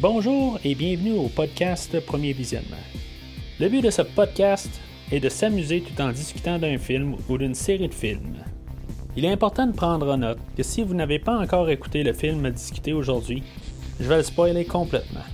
Bonjour et bienvenue au podcast Premier Visionnement. Le but de ce podcast est de s'amuser tout en discutant d'un film ou d'une série de films. Il est important de prendre en note que si vous n'avez pas encore écouté le film discuté aujourd'hui, je vais le spoiler complètement.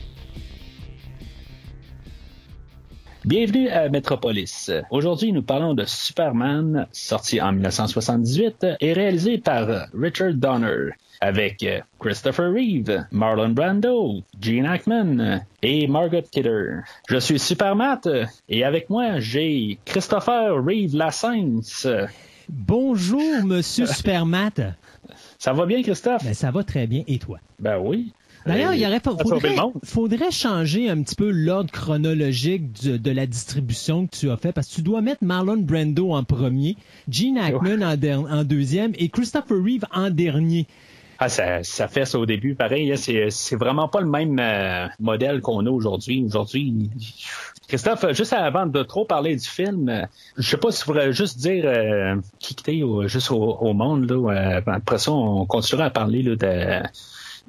Bienvenue à Metropolis. Aujourd'hui, nous parlons de Superman, sorti en 1978 et réalisé par Richard Donner, avec Christopher Reeve, Marlon Brando, Gene Hackman et Margot Kidder. Je suis Supermat et avec moi, j'ai Christopher Reeve Lassens. Bonjour, monsieur Supermat. Ça va bien, Christophe? Ben, ça va très bien. Et toi? Ben oui. D'ailleurs, il aurait, faudrait, faudrait, changer un petit peu l'ordre chronologique de la distribution que tu as fait parce que tu dois mettre Marlon Brando en premier, Gene Hackman en, deuxième et Christopher Reeve en dernier. Ah, ça, ça fait ça au début. Pareil, hein, c'est, c'est vraiment pas le même euh, modèle qu'on a aujourd'hui. Aujourd'hui, Christophe, juste avant de trop parler du film, euh, je sais pas si tu pourrais juste dire euh, qui t'es juste au, monde. Là, après ça, on continuera à parler là, de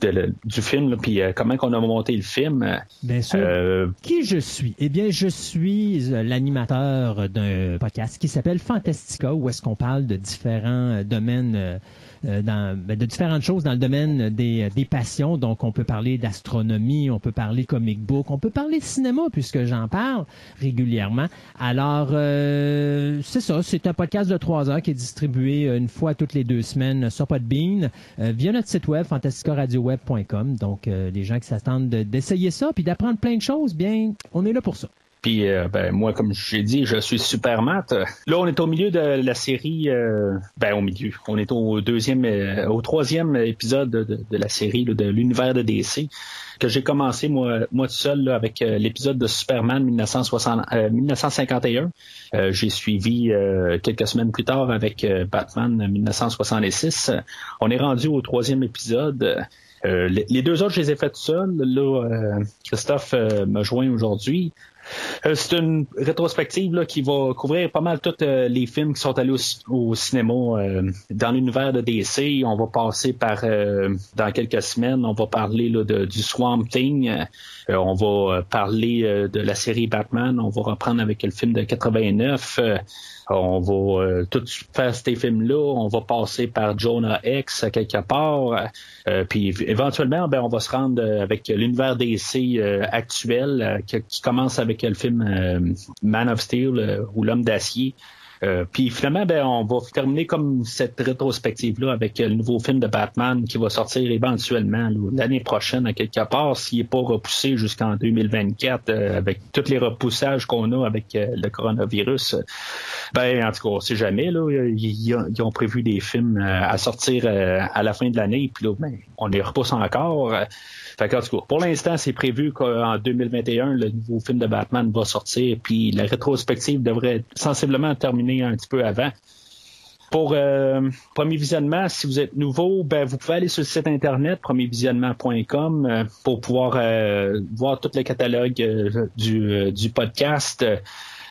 du film, puis euh, comment on a monté le film. Bien sûr. Euh, qui je suis? Eh bien, je suis euh, l'animateur d'un podcast qui s'appelle Fantastica, où est-ce qu'on parle de différents domaines euh, dans, ben, de différentes choses dans le domaine des, des passions. Donc, on peut parler d'astronomie, on peut parler comic book, on peut parler de cinéma puisque j'en parle régulièrement. Alors, euh, c'est ça, c'est un podcast de trois heures qui est distribué une fois toutes les deux semaines sur Podbean euh, via notre site web fantasticaradioweb.com. Donc, les gens qui s'attendent d'essayer ça puis d'apprendre plein de choses, bien, on est là pour ça. Puis euh, ben, moi, comme j'ai dit, je suis super mat. Là, on est au milieu de la série. Euh, ben au milieu. On est au deuxième, euh, au troisième épisode de, la série de l'univers de DC que j'ai commencé moi, moi tout seul avec l'épisode de Superman 1960, 1951. j'ai suivi quelques semaines plus tard avec Batman 1966. On est rendu au troisième épisode. les, deux autres, je les ai fait tout seul. Là, Christophe me joint aujourd'hui. Euh, c'est une rétrospective qui va couvrir pas mal tous euh, les films qui sont allés au, cinéma euh, dans l'univers de DC. On va passer par, dans quelques semaines, on va parler là, de, du Swamp Thing. On va parler de la série Batman. On va reprendre avec le film de 89. On va euh, tout faire ces films-là. On va passer par Jonah X à quelque part. Euh, puis éventuellement, ben, on va se rendre euh, avec l'univers DC actuel qui, commence avec le film Man of Steel ou L'homme d'acier. Euh, puis finalement, ben, on va terminer comme cette rétrospective-là avec le nouveau film de Batman qui va sortir éventuellement l'année prochaine à quelque part, s'il n'est pas repoussé jusqu'en 2024 euh, avec tous les repoussages qu'on a avec euh, le coronavirus. Ben, en tout cas, on sait jamais. Là, ils, ont prévu des films à sortir à la fin de l'année, puis là, ben, on les repousse encore. Fait pour l'instant, c'est prévu qu'en 2021, le nouveau film de Batman va sortir, puis la rétrospective devrait sensiblement terminer un petit peu avant. Pour euh, premier visionnement, si vous êtes nouveau, ben, vous pouvez aller sur le site internet premiervisionnement.com euh, pour pouvoir euh, voir tout le catalogue du, du podcast.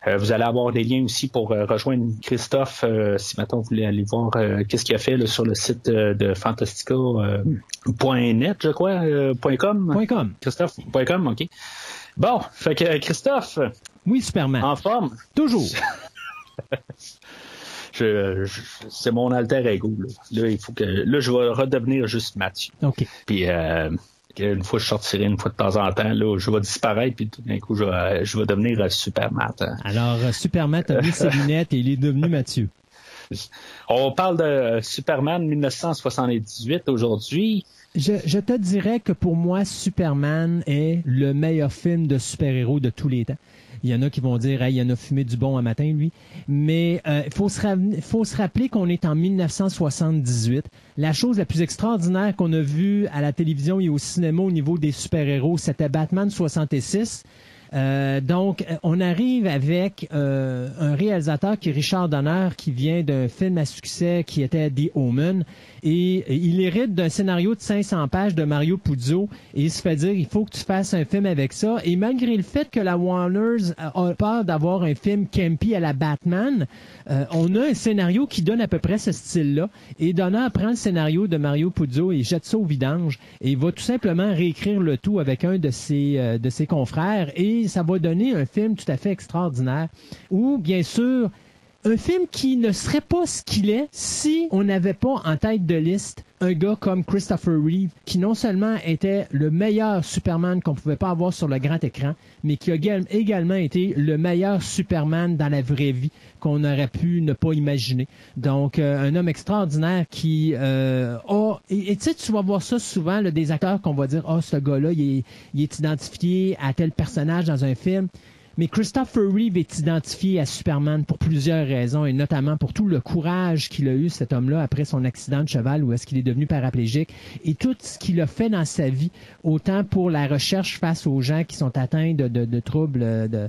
Euh, vous allez avoir des liens aussi pour euh, rejoindre Christophe euh, si maintenant vous voulez aller voir qu'est-ce qu'il a fait sur le site de fantastica.net, je crois, .com. .com. Christophe.com, OK. Bon, fait que Christophe. Oui, Superman. En forme. Toujours. Je, c'est mon alter ego. Là. là. il faut que là, je vais redevenir juste Mathieu. OK. Puis euh, une fois je sortirai une fois de temps en temps, là, je vais disparaître, puis tout d'un coup, je vais, je vais devenir euh, Supermat. Hein. Alors, euh, Superman a mis ses lunettes et il est devenu Mathieu. On parle de Superman 1978 aujourd'hui. Je, te dirais que pour moi, Superman est le meilleur film de super-héros de tous les temps. Il y en a qui vont dire, il y en a fumé du bon un matin, lui. Mais il euh, faut, se faut se rappeler qu'on est en 1978. La chose la plus extraordinaire qu'on a vue à la télévision et au cinéma au niveau des super-héros, c'était Batman 66. Euh, donc, on arrive avec euh, un réalisateur qui est Richard Donner, qui vient d'un film à succès qui était The Omen. Et il hérite d'un scénario de 500 pages de Mario Puzo et il se fait dire il faut que tu fasses un film avec ça. Et malgré le fait que la Warner a peur d'avoir un film campy à la Batman, euh, on a un scénario qui donne à peu près ce style-là. Et Donner prend le scénario de Mario Puzo et jette ça au vidange et va tout simplement réécrire le tout avec un de ses, euh, de ses confrères et ça va donner un film tout à fait extraordinaire. Où, bien sûr, un film qui ne serait pas ce qu'il est si on n'avait pas en tête de liste un gars comme Christopher Reeve, qui non seulement était le meilleur Superman qu'on pouvait pas avoir sur le grand écran, mais qui a également été le meilleur Superman dans la vraie vie qu'on aurait pu ne pas imaginer. Donc, euh, un homme extraordinaire qui euh, a... Et tu sais, tu vas voir ça souvent, des acteurs qu'on va dire, oh, ce gars-là, il est identifié à tel personnage dans un film. Mais Christopher Reeve est identifié à Superman pour plusieurs raisons, et notamment pour tout le courage qu'il a eu, cet homme-là, après son accident de cheval, où est-ce qu'il est devenu paraplégique, et tout ce qu'il a fait dans sa vie, autant pour la recherche face aux gens qui sont atteints de, de, de troubles de,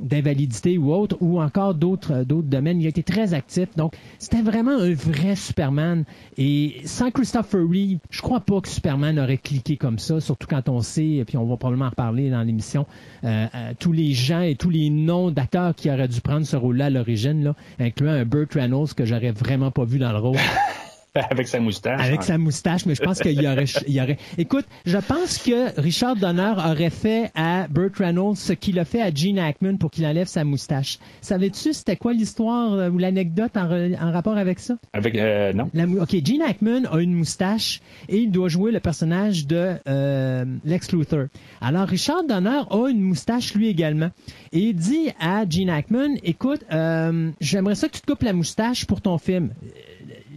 d'invalidité ou autre, ou encore d'autres, d'autres domaines. Il a été très actif. Donc, c'était vraiment un vrai Superman. Et sans Christopher Reeve, je crois pas que Superman aurait cliqué comme ça, surtout quand on sait, et puis on va probablement en reparler dans l'émission, euh, euh, tous les gens et tous les noms d'acteurs qui auraient dû prendre ce rôle-là à l'origine, là, incluant un Burt Reynolds que j'aurais vraiment pas vu dans le rôle. Avec sa moustache. Avec sa moustache, mais je pense qu'il y aurait, il y aurait. Écoute, je pense que Richard Donner aurait fait à Burt Reynolds ce qu'il a fait à Gene Hackman pour qu'il enlève sa moustache. Savais-tu c'était quoi l'histoire euh, ou l'anecdote en, en, rapport avec ça? Avec euh, non. ok, Gene Hackman a une moustache et il doit jouer le personnage de euh, Lex Luthor. Alors Richard Donner a une moustache lui également et il dit à Gene Hackman, écoute, euh, j'aimerais ça que tu te coupes la moustache pour ton film.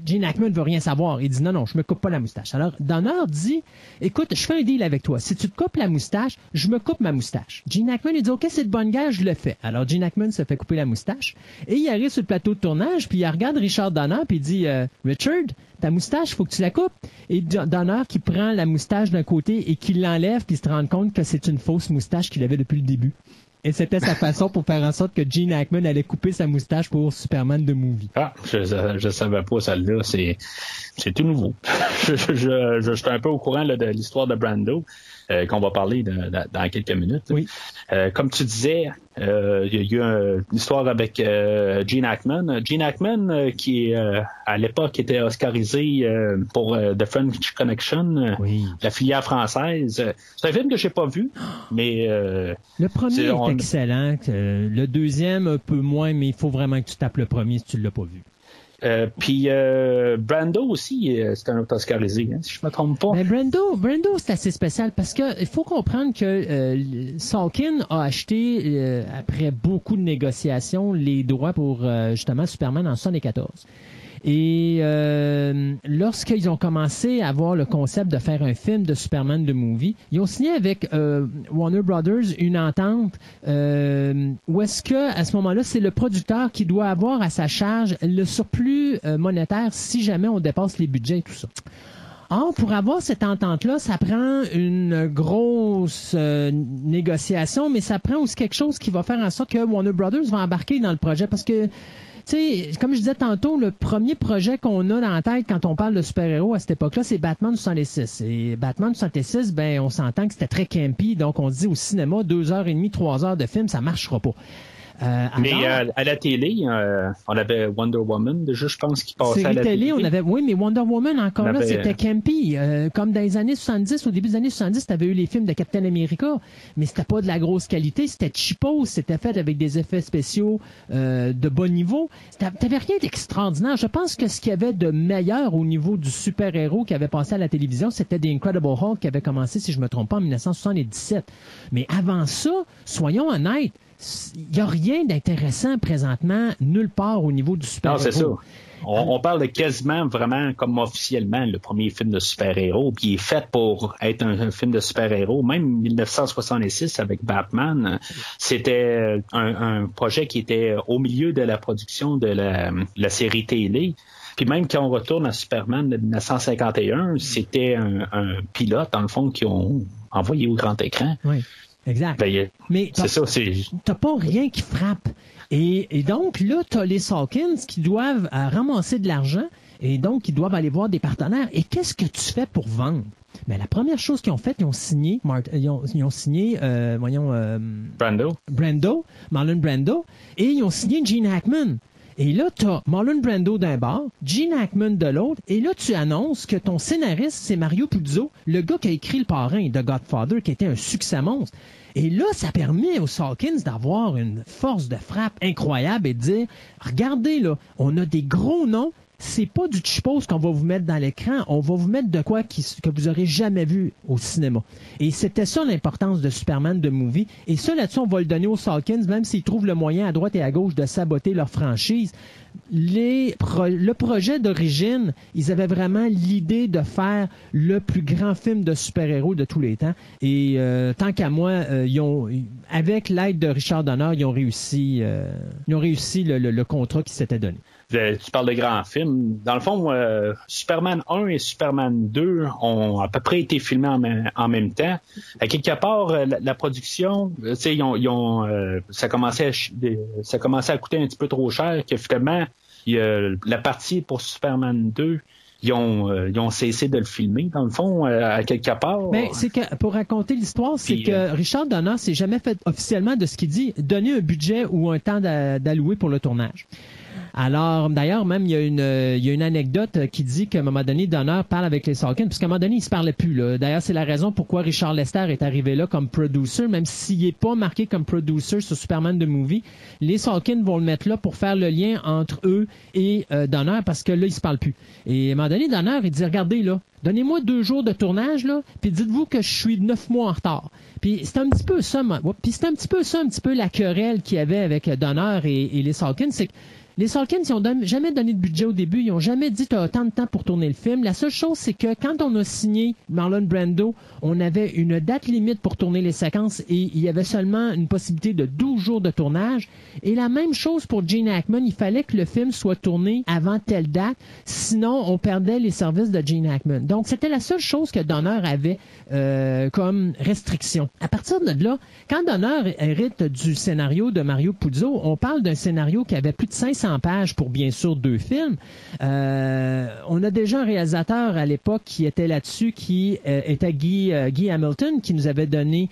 Gene Hackman veut rien savoir. Il dit non, non, je me coupe pas la moustache. Alors, Donner dit, écoute, je fais un deal avec toi. Si tu te coupes la moustache, je me coupe ma moustache. Gene Hackman, il dit, OK, c'est de bonne guerre, je le fais. Alors, Gene Hackman se fait couper la moustache et il arrive sur le plateau de tournage, puis il regarde Richard Donner, puis il dit, euh, Richard, ta moustache, faut que tu la coupes. Et Donner qui prend la moustache d'un côté et qui l'enlève, puis se rend compte que c'est une fausse moustache qu'il avait depuis le début. Et c'était sa façon pour faire en sorte que Gene Hackman allait couper sa moustache pour Superman de Movie. Ah, je, je savais pas celle-là. C'est, c'est tout nouveau. je, je, je, suis un peu au courant là, de l'histoire de Brando. Euh, qu'on va parler dans quelques minutes. Oui. Euh, comme tu disais, euh, il y a eu une histoire avec Gene Hackman. Gene Hackman, qui à l'époque était oscarisé pour The French Connection, la filière française. C'est un film que j'ai pas vu, mais le premier est, excellent. Le deuxième un peu moins, mais il faut vraiment que tu tapes le premier si tu l'as pas vu. Euh, puis euh, Brando aussi, euh, c'est un autre Oscarisé, hein, si je me trompe pas. Mais Brando, Brando c'est assez spécial parce que il faut comprendre que euh, Salkin a acheté après beaucoup de négociations les droits pour justement Superman en 74. Et euh, lorsqu'ils ont commencé à avoir le concept de faire un film de Superman de movie, ils ont signé avec euh, Warner Brothers une entente euh, où est-ce que à ce moment-là, c'est le producteur qui doit avoir à sa charge le surplus euh, monétaire si jamais on dépasse les budgets et tout ça. Or, pour avoir cette entente-là, ça prend une grosse euh, négociation, mais ça prend aussi quelque chose qui va faire en sorte que Warner Brothers va embarquer dans le projet parce que tu sais, comme je disais tantôt, le premier projet qu'on a dans la tête quand on parle de super-héros à cette époque-là, c'est Batman 66. Et Batman 66, ben, on s'entend que c'était très campy, donc on se dit au cinéma, deux heures et demie, trois heures de film, ça marchera pas. Euh, mais euh, à la télé, euh, on avait Wonder Woman, déjà, je pense, qui passait à la télé. On avait, oui, mais Wonder Woman, encore là, c'était campy. comme dans les années 70, au début des années 70, tu avais eu les films de Captain America, mais c'était pas de la grosse qualité, c'était cheapo, c'était fait avec des effets spéciaux de bon niveau. T'avais rien d'extraordinaire. Je pense que ce qu'il y avait de meilleur au niveau du super-héros qui avait passé à la télévision, c'était The Incredible Hulk qui avait commencé, si je me trompe pas, en 1977. Mais avant ça, soyons honnêtes, il n'y a rien d'intéressant présentement nulle part au niveau du super-héros. Non, c'est ça. On, parle de quasiment vraiment comme officiellement le premier film de super-héros, puis il est fait pour être un, film de super-héros. Même 1966 avec Batman, c'était un, projet qui était au milieu de la production de la, série télé. Puis même quand on retourne à Superman de 1951, c'était un, un pilote, dans le fond, qui ont envoyé au grand écran. Oui. Exact. Ben, mais c'est ça, c'est. T'as pas rien qui frappe. Et, et donc, là, t'as les Salkins qui doivent euh, ramasser de l'argent et donc ils doivent aller voir des partenaires. Et qu'est-ce que tu fais pour vendre? Mais la première chose qu'ils ont faite, ils ont signé, ils, ont, signé, euh, voyons, euh, Brando. Brando, Marlon Brando, et ils ont signé Gene Hackman. Et là, tu as Marlon Brando d'un bord, Gene Hackman de l'autre, et là, tu annonces que ton scénariste, c'est Mario Puzo, le gars qui a écrit Le Parrain de Godfather, qui était un succès monstre. Et là, ça permet aux Salkins d'avoir une force de frappe incroyable et de dire, regardez là, on a des gros noms, c'est pas du chipose qu'on va vous mettre dans l'écran, on va vous mettre de quoi que vous aurez jamais vu au cinéma. Et c'était ça l'importance de Superman de movie. Et ça là-dessus, on va le donner aux Salkins, même s'ils trouvent le moyen à droite et à gauche de saboter leur franchise. Les le projet d'origine, ils avaient vraiment l'idée de faire le plus grand film de super-héros de tous les temps. Et euh, tant qu'à moi, euh, ils ont, avec l'aide de Richard Donner, ils ont réussi, euh, ils ont réussi le contrat qui s'était donné tu parles de grands films. Dans le fond, euh, Superman 1 et Superman 2 ont à peu près été filmés en, même, temps. À quelque part, euh, la, production, euh, ils ont, ils ont ça commençait à, ça commençait à coûter un petit peu trop cher que finalement, la partie pour Superman 2 ils ont, ils ont cessé de le filmer, dans le fond, à quelque part. Mais c'est que, pour raconter l'histoire, c'est que Richard Donner s'est jamais fait officiellement de ce qu'il dit, donner un budget ou un temps d'allouer pour le tournage. Alors, d'ailleurs, même, il y, a une, anecdote qui dit qu'à un moment donné, Donner parle avec les Salkins, puisqu'à un moment donné, il se parlait plus. Là. D'ailleurs, c'est la raison pourquoi Richard Lester est arrivé là comme producer, même s'il n'est pas marqué comme producer sur Superman de Movie. Les Salkins vont le mettre là pour faire le lien entre eux et euh, Donner, parce que là, il se parle plus. Et à un moment donné, Donner, il dit, regardez, là, Donnez-moi deux jours de tournage, là, puis dites-vous que je suis neuf mois en retard. Puis c'est un petit peu ça, puis c'est un petit peu ça, un petit peu la querelle qu'il y avait avec Donner et, les Salkins, c'est que les Salkins, ils ont jamais donné de budget au début. Ils ont jamais dit tu as tant de temps pour tourner le film. La seule chose, c'est que quand on a signé Marlon Brando, on avait une date limite pour tourner les séquences et il y avait seulement une possibilité de 12 jours de tournage. Et la même chose pour Gene Hackman. Il fallait que le film soit tourné avant telle date. Sinon, on perdait les services de Gene Hackman. Donc, c'était la seule chose que Donner avait euh, comme restriction. À partir de là, quand Donner hérite du scénario de Mario Puzo, on parle d'un scénario qui avait plus de 500 pages pour bien sûr deux films. Euh, on a déjà un réalisateur à l'époque qui était là-dessus, qui euh, était Guy, euh, Guy Hamilton, qui nous avait donné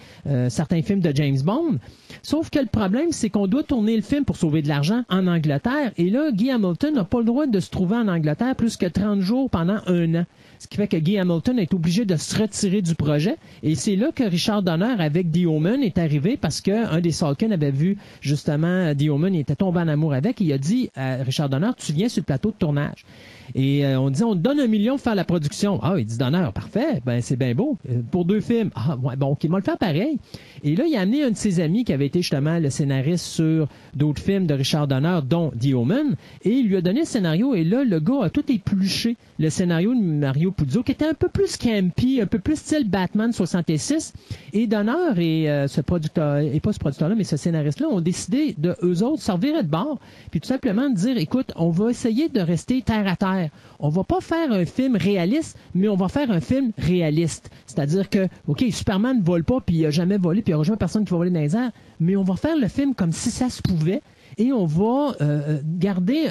certains films de James Bond. Sauf que le problème, c'est qu'on doit tourner le film pour sauver de l'argent en Angleterre. Et là, Guy Hamilton n'a pas le droit de se trouver en Angleterre plus que 30 jours pendant un an. Ce qui fait que Guy Hamilton est obligé de se retirer du projet. Et c'est là que Richard Donner avec The Omen est arrivé parce qu'un des Salkins avait vu justement The Omen, il était tombé en amour avec. Et il a dit à Richard Donner, tu viens sur le plateau de tournage. Et euh, on dit, on donne un million pour faire la production. Ah, il dit, donneur, parfait, ben c'est bien beau. Euh, pour deux films. Ah, ouais, bon, ok, va le faire pareil. Et là, il a amené un de ses amis qui avait été justement le scénariste sur d'autres films de Richard Donner, dont The Omen, et il lui a donné le scénario. Et là, le gars a tout épluché le scénario de Mario Puzo, qui était un peu plus campy, un peu plus style Batman 66. Et Donner et euh, ce producteur, et pas ce producteur-là, mais ce scénariste-là, ont décidé de eux autres servir de bord, puis tout simplement de dire, écoute, on va essayer de rester terre à terre. On va pas faire un film réaliste, mais on va faire un film réaliste. C'est-à-dire que, OK, Superman ne vole pas, puis il a jamais volé, puis il n'y aura jamais personne qui va voler dans les airs, mais on va faire le film comme si ça se pouvait, et on va euh, euh, garder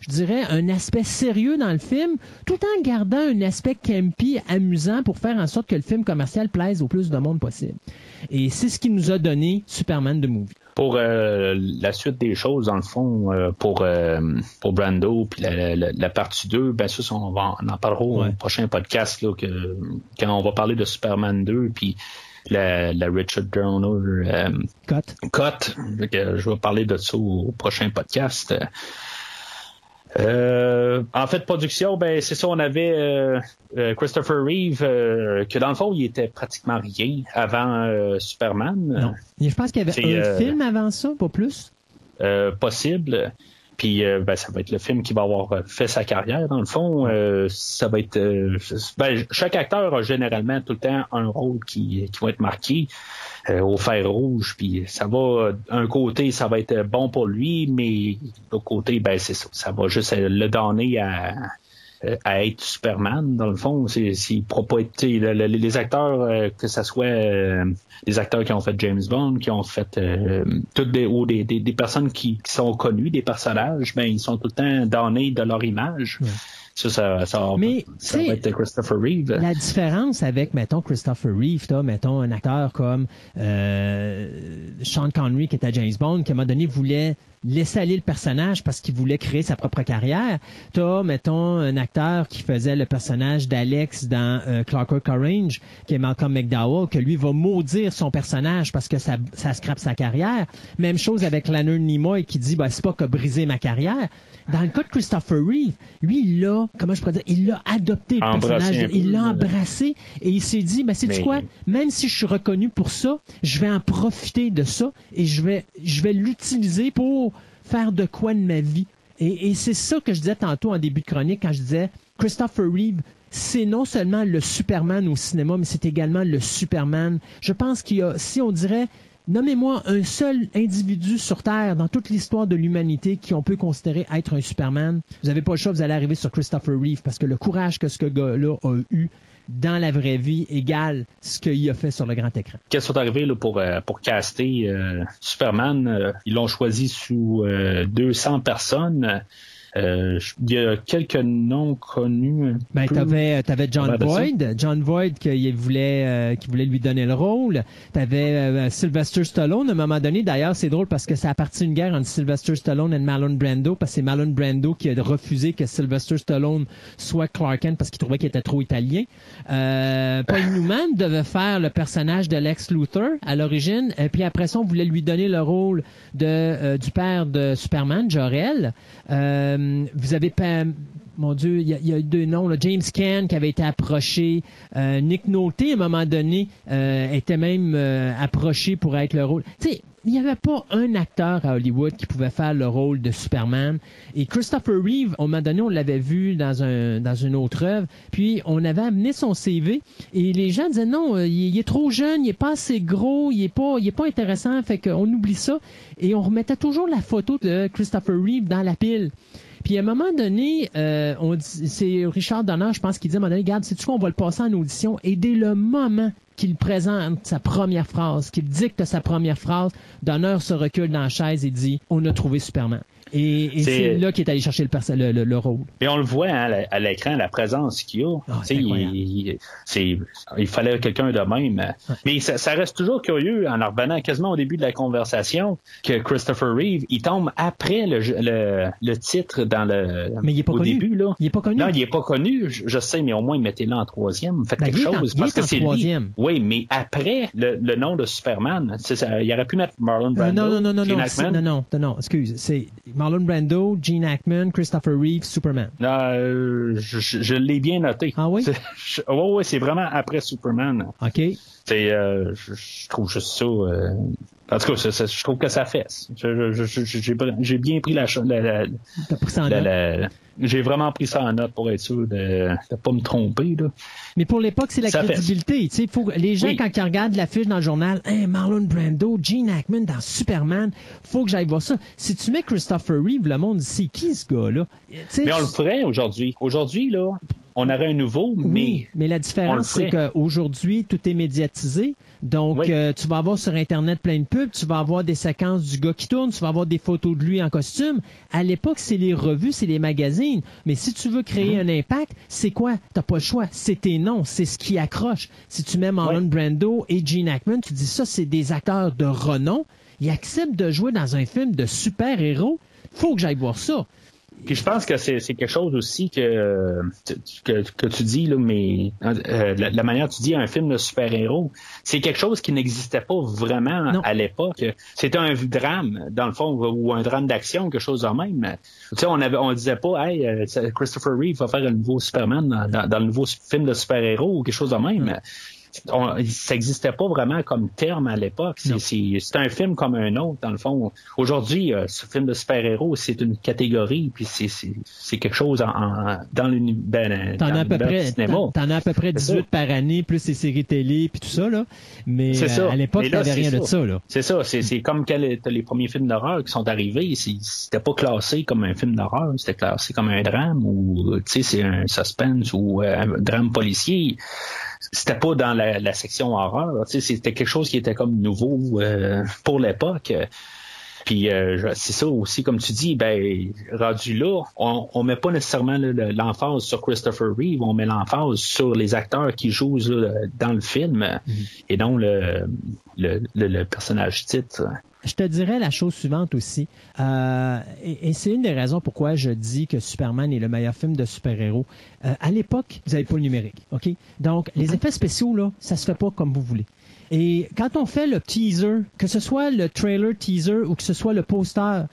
je dirais, un aspect sérieux dans le film, tout en gardant un aspect campy, amusant, pour faire en sorte que le film commercial plaise au plus de monde possible. Et c'est ce qui nous a donné Superman de Movie pour euh, la suite des choses, dans le fond, euh, pour, euh, pour Brando, puis la, partie 2, ben ça, on, va, en parlera au prochain podcast, là, que, quand on va parler de Superman 2, puis la, Richard Donner Cut. Cut. je vais parler de ça au prochain podcast. Euh, en fait, production, ben c'est ça, on avait euh, euh, Christopher Reeve, que dans le fond, il était pratiquement rien avant Superman. Non. Je pense qu'il y avait un film avant ça, pas plus? possible. Puis ben, ça va être le film qui va avoir fait sa carrière, dans le fond. ça va être. Ben, chaque acteur a généralement tout le temps un rôle qui, qui va être marqué. Euh, au fer rouge. Puis ça va, un côté, ça va être bon pour lui, mais l'autre côté, ben c'est ça. Ça va juste le donner à, euh, à être Superman, dans le fond. C'est, pas être, les acteurs, euh, que ce soit euh, les acteurs qui ont fait James Bond, qui ont fait toutes des, ou des, des, personnes qui, sont connues, des personnages, ben ils sont tout le temps donnés de leur image. Ça, ça, ça, Mais, ça va être Christopher Reeve. La différence avec, mettons, Christopher Reeve, mettons, un acteur comme euh, Sean Connery qui était James Bond, qui à un moment donné voulait laisser aller le personnage parce qu'il voulait créer sa propre carrière. Toi, mettons, un acteur qui faisait le personnage d'Alex dans euh, Clockwork Orange, qui est Malcolm McDowell, que lui va maudire son personnage parce que ça, ça scrape sa carrière. Même chose avec Leonard Nimoy qui dit, bah, c'est pas que briser ma carrière. Dans le cas de Christopher Reeve, lui, il l'a, comment je pourrais dire, il l'a adopté le personnage, il l'a embrassé et il s'est dit, ben, c'est quoi, même si je suis reconnu pour ça, je vais en profiter de ça et je vais, je vais l'utiliser pour faire de quoi de ma vie. Et, c'est ça que je disais tantôt en début de chronique quand je disais, Christopher Reeve, c'est non seulement le Superman au cinéma, mais c'est également le Superman. Je pense qu'il y a, si on dirait, Nommez-moi un seul individu sur Terre dans toute l'histoire de l'humanité qui on peut considérer être un Superman. Vous n'avez pas le choix, vous allez arriver sur Christopher Reeve parce que le courage que ce gars-là a eu dans la vraie vie égale ce qu'il a fait sur le grand écran. Qu'est-ce qui est arrivé là, pour, euh, pour caster euh, Superman? Euh, ils l'ont choisi sous 200 personnes. Euh, il y a quelques noms connus. Ben, t'avais, avais John Voight, John Voight qui voulait, euh, qui voulait lui donner le rôle. T'avais euh, Sylvester Stallone à un moment donné. D'ailleurs, c'est drôle parce que ça a parti une guerre entre Sylvester Stallone et Marlon Brando parce que c'est Marlon Brando qui a refusé que Sylvester Stallone soit Clark Kent parce qu'il trouvait qu'il était trop italien. Paul Newman devait faire le personnage de Lex Luthor à l'origine, et puis après ça, on voulait lui donner le rôle de du père de Superman, Jor-El. Euh, vous avez pas mon Dieu, il y, a, deux noms. James Caan qui avait été approché. Euh, Nick Nolte, à un moment donné, euh, était même approché pour être le rôle. Tu sais, il n'y avait pas un acteur à Hollywood qui pouvait faire le rôle de Superman. Et Christopher Reeve, à un moment donné, on l'avait vu dans, un, dans une autre œuvre. Puis, on avait amené son CV. Et les gens disaient non, il, est trop jeune, il est pas assez gros, il est pas, pas intéressant. Fait qu'on oublie ça. Et on remettait toujours la photo de Christopher Reeve dans la pile. Puis à un moment donné, euh, c'est Richard Donner, je pense, qui dit à un moment donné, regarde, c'est-tu qu'on va le passer en audition? Et dès le moment qu'il présente sa première phrase, qu'il dicte sa première phrase, Donner se recule dans la chaise et dit, on a trouvé Superman. Et, c'est là qu'il est allé chercher le, le, le, rôle. Et on le voit hein, à l'écran, la présence qu'il a. Ah, il, il, fallait quelqu'un de même. Mais ça, reste toujours curieux, en revenant quasiment au début de la conversation, que Christopher Reeve, il tombe après le, le, titre dans le mais il est pas au connu. début. Là. Il est pas connu. Non, il est pas connu. Je, sais, mais au moins, mettez-le en troisième. Faites ben, quelque chose. parce que c'est troisième. Oui, mais après le, nom de Superman, ça, il aurait pu mettre Marlon euh, Brando. non, non, non, non, non, non, non, non, excuse. C'est Marlon Brando, Gene Hackman, Christopher Reeve, Superman. Euh, je, l'ai bien noté. Ah oui? Oui, ouais, c'est vraiment après Superman. OK. C'est, euh, je, trouve juste ça. Euh, en tout cas, je trouve que ça fesse. J'ai bien pris la, la, la, j'ai vraiment pris ça en note pour être sûr de ne pas me tromper. Là. Mais pour l'époque, c'est la crédibilité. Faut, les gens, quand ils regardent l'affiche dans le journal, hey, Marlon Brando, Gene Hackman dans Superman, faut que j'aille voir ça. Si tu mets Christopher Reeve, le monde c'est qui ce gars-là? Mais on le ferait aujourd'hui. Aujourd'hui, là, on aurait un nouveau, mais. Oui, mais la différence, c'est qu'aujourd'hui, tout est médiatisé. Donc, euh, tu vas avoir sur Internet plein de pubs, tu vas avoir des séquences du gars qui tourne, tu vas avoir des photos de lui en costume. À l'époque, c'est les revues, c'est les magazines. Mais si tu veux créer mhm. un impact, c'est quoi? T'as pas le choix. C'est tes noms, c'est ce qui accroche. Si tu mets Marlon Brando et Gene Hackman, tu dis ça, c'est des acteurs de renom. Ils acceptent de jouer dans un film de super-héros. Faut que j'aille voir ça. Puis je pense que c'est quelque chose aussi que, que, tu dis, là, mais euh, la, manière dont tu dis un film de super-héros, c'est quelque chose qui n'existait pas vraiment à l'époque. C'était un drame, dans le fond, ou un drame d'action, quelque chose de même. Tu sais, on avait on disait pas Hey, euh, Christopher Reeve va faire un nouveau Superman dans, le nouveau film de super-héros ou quelque chose de même. Ça n'existait pas vraiment comme terme à l'époque. C'est un film comme un autre, dans le fond. Aujourd'hui, euh, ce film de super-héros, c'est une catégorie, puis c'est quelque chose en, dans l'univers ben, T'en as, à peu près, t'en as à peu près 18 par année, plus les séries télé, puis tout ça, là. Mais euh, à l'époque, t'avais rien de ça, là. C'est ça. C'est comme quand les premiers films d'horreur qui sont arrivés, c'était pas classé comme un film d'horreur, c'était classé comme un drame ou, tu sais, c'est un suspense ou euh, un drame policier c'était pas dans la, section horreur. C'était quelque chose qui était comme nouveau euh, pour l'époque. Puis euh, c'est ça aussi, comme tu dis, ben rendu là, on, on met pas nécessairement l'emphase sur Christopher Reeve, on met l'emphase sur les acteurs qui jouent dans le film mm-hmm. et non le, le, le personnage titre je te dirais la chose suivante aussi, euh, et, c'est une des raisons pourquoi je dis que Superman est le meilleur film de super-héros. Euh, à l'époque, vous n'avez pas le numérique, ok? Donc les effets spéciaux là, ça se fait pas comme vous voulez. Et quand on fait le teaser, que ce soit le trailer teaser ou que ce soit le poster,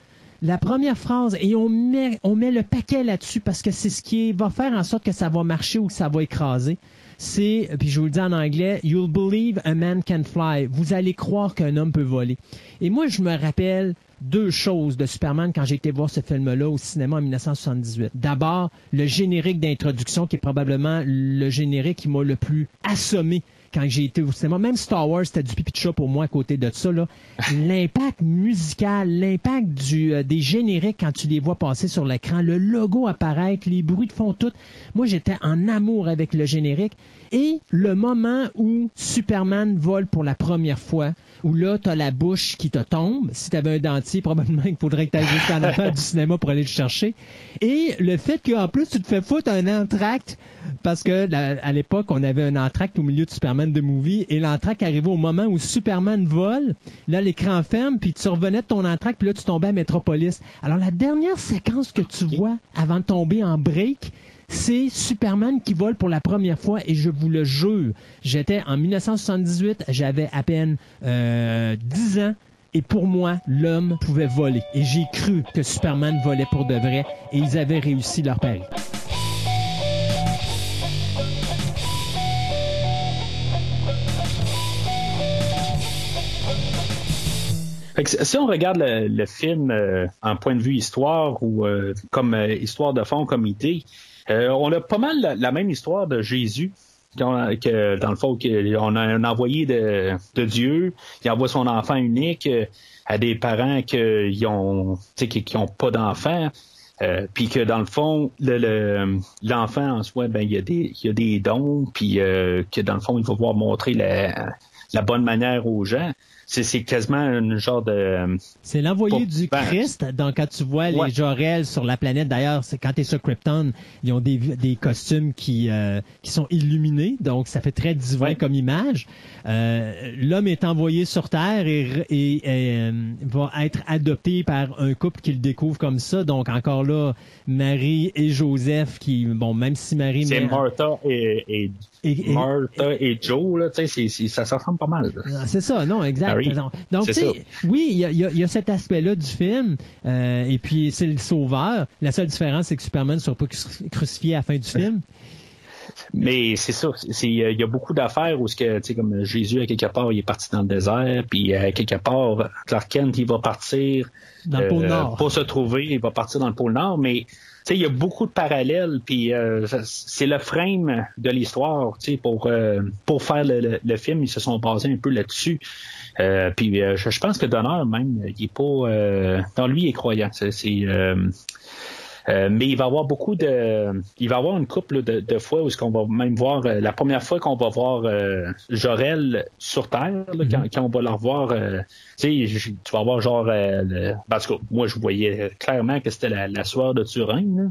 la première phrase, et on met, on met le paquet là-dessus parce que c'est ce qui va faire en sorte que ça va marcher ou que ça va écraser c'est, puis je vous le dis en anglais, You'll believe a man can fly. Vous allez croire qu'un homme peut voler. Et moi, je me rappelle deux choses de Superman quand j'ai été voir ce film-là au cinéma en 1978. D'abord, le générique d'introduction qui est probablement le générique qui m'a le plus assommé quand j'ai été au cinéma. Même Star Wars, c'était du pipi de chat pour moi à côté de ça. L'impact musical, l'impact du, euh, des génériques quand tu les vois passer sur l'écran, le logo apparaître, les bruits de fond, tout. Moi, j'étais en amour avec le générique. Et le moment où Superman vole pour la première fois, où là, tu as la bouche qui te tombe. Si tu avais un dentier, probablement il faudrait que tu ailles jusqu'en affaire du cinéma pour aller le chercher. Et le fait qu'en plus, tu te fais foutre un entracte, parce que à l'époque, on avait un entracte au milieu de Superman de Movie, et l'entracte arrivait au moment où Superman vole. Là, l'écran ferme, puis tu revenais de ton entracte, puis là, tu tombais à Metropolis. Alors, la dernière séquence que tu vois avant de tomber en break, c'est Superman qui vole pour la première fois et je vous le jure, j'étais en 1978, j'avais à peine euh, 10 ans et pour moi, l'homme pouvait voler. Et j'ai cru que Superman volait pour de vrai et ils avaient réussi leur pari. si on regarde le, film euh, en point de vue histoire ou euh, comme euh, histoire de fond, comme idée, euh, on a pas mal la, même histoire de Jésus. Que, dans le fond, on a un envoyé de, Dieu, qui envoie son enfant unique euh, à des parents qui ont, qui, ont pas d'enfant. Euh, puis que dans le fond, l'enfant en soi, ben il y a des, il y a des dons, puis que dans le fond, il va pouvoir montrer la, la bonne manière aux gens c'est quasiment un genre de. C'est l'envoyé du Christ. Donc, quand tu vois les Jorel sur la planète, d'ailleurs, c'est quand tu es sur Krypton, ils ont des, des costumes qui, euh, qui sont illuminés. Donc, ça fait très divin comme image. Euh, L'homme est envoyé sur Terre et, et, euh, va être adopté par un couple qu'il découvre comme ça. Donc, encore là, Marie et Joseph qui, bon, même si Marie... C'est Martha et, et, Martha et Joe, là, ça, ça ressemble pas mal. Ah, c'est ça, non, exact. Donc, tu sais, oui, il y a, y a, cet aspect-là du film, euh, et puis c'est le sauveur. La seule différence, c'est que Superman ne sera pas crucifié à la fin du film. Mais c'est ça, il y a beaucoup d'affaires où ce que, tu sais, comme Jésus à quelque part il est parti dans le désert, puis à quelque part Clark Kent il va partir dans le pôle euh, Nord. Pour se trouver, il va partir dans le pôle Nord, mais il y a beaucoup de parallèles, puis euh, c'est le frame de l'histoire, tu sais, pour euh, pour faire le, le, film, ils se sont basés un peu là-dessus. Euh, puis je, pense que Donner même, il est pas, dans lui, il est croyant. C'est euh, mais il va y avoir beaucoup de. Il va y avoir une couple de, fois où ce qu'on va même voir euh, la première fois qu'on va voir euh, Jorel sur Terre, mm-hmm. quand, on va le revoir, tu sais, tu vas voir genre parce que moi je voyais clairement que c'était la, la soirée de Turin. Là.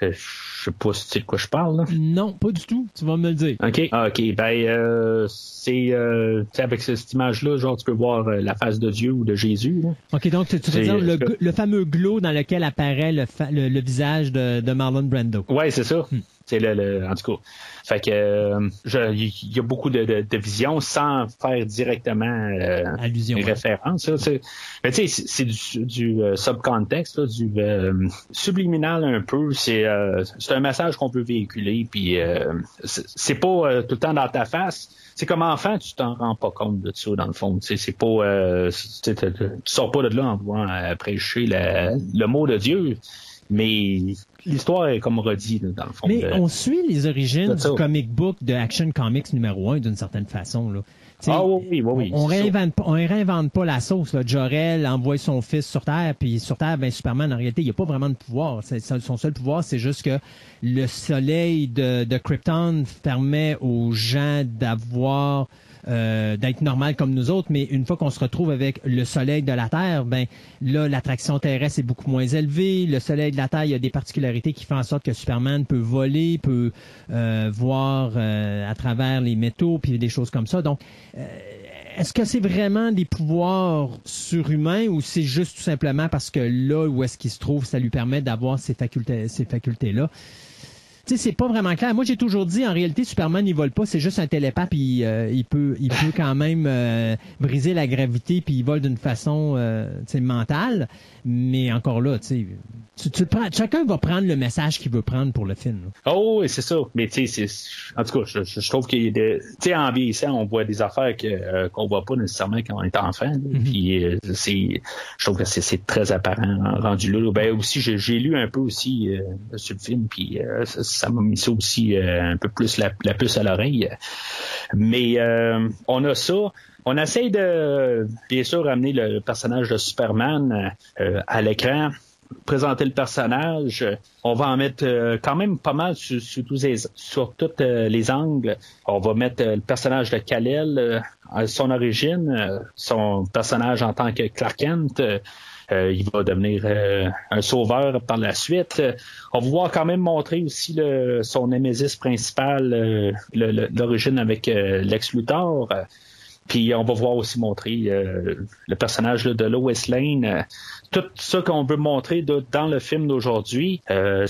Je sais pas si tu sais de quoi je parle. Non, pas du tout. Tu vas me le dire. OK. Ah, OK. Ben, euh, c'est euh, avec cette image-là, genre, tu peux voir euh, la face de Dieu ou de Jésus. OK, donc tu veux dire le, fameux glow dans lequel apparaît le, le, visage de, de, Marlon Brando. Ouais, c'est ça. Hmm. C'est le, en tout cas. Fait que euh, il y a beaucoup de, de, visions sans faire directement euh, Allusion, référence. Mais tu sais, c'est du, du euh, subcontexte, du subliminal un peu. C'est c'est un message qu'on peut véhiculer, puis c'est pas tout le temps dans ta face. C'est comme enfant, tu t'en rends pas compte de ça dans le fond. C'est pas, tu sors pas de là en voulant prêcher le mot de Dieu. Mais l'histoire est comme redit, dans le fond. Mais on suit les origines du comic book de Action Comics numéro 1 d'une certaine façon. Là. ah oui, oui, oui. On, réinvente, on réinvente pas la sauce. Là. Jor-El envoie son fils sur Terre, puis sur Terre, ben, Superman, en réalité, il n'y a pas vraiment de pouvoir. Son seul pouvoir, c'est juste que le soleil de, de Krypton permet aux gens d'avoir euh, d'être normal comme nous autres, mais une fois qu'on se retrouve avec le soleil de la Terre, ben là, l'attraction terrestre est beaucoup moins élevée. Le soleil de la Terre, il y a des particularités qui font en sorte que Superman peut voler, peut euh, voir euh, à travers les métaux, puis des choses comme ça. Donc, est-ce que c'est vraiment des pouvoirs surhumains ou c'est juste tout simplement parce que là où est-ce qu'il se trouve, ça lui permet d'avoir ces facultés, ces facultés-là? Sais, c'est pas vraiment clair. Moi, j'ai toujours dit, en réalité, Superman, il vole pas, c'est juste un télépathe, puis euh, il peut, il peut quand même euh, briser la gravité, puis il vole d'une façon, euh, mentale. Mais encore là, tu sais, tu, chacun va prendre le message qu'il veut prendre pour le film. Oh, oui, c'est ça. Mais tu sais, en tout cas, je, trouve qu'il des, tu sais, en vieillissant, on voit des affaires que euh, qu'on voit pas nécessairement quand on est enfant. Mm-hmm. Puis euh, c'est, je trouve que c'est très apparent rendu là. Ben aussi, j'ai lu un peu aussi euh, sur le film, puis ça m'a mis ça aussi un peu plus la, puce à l'oreille. Mais on a ça. On essaye de, bien sûr, ramener le personnage de Superman euh, à l'écran présenter le personnage. On va en mettre euh, quand même pas mal sur, tous les, sur euh, les angles. On va mettre le personnage de Kal-El, son origine, son personnage en tant que Clark Kent. Il va devenir un sauveur par la suite. on va voir quand même montrer aussi le, son némésis principal, l'origine avec Lex Luthor. Puis on va voir aussi montrer euh, le personnage de Lois Lane. Euh, tout ça qu'on veut montrer dans le film d'aujourd'hui. Euh,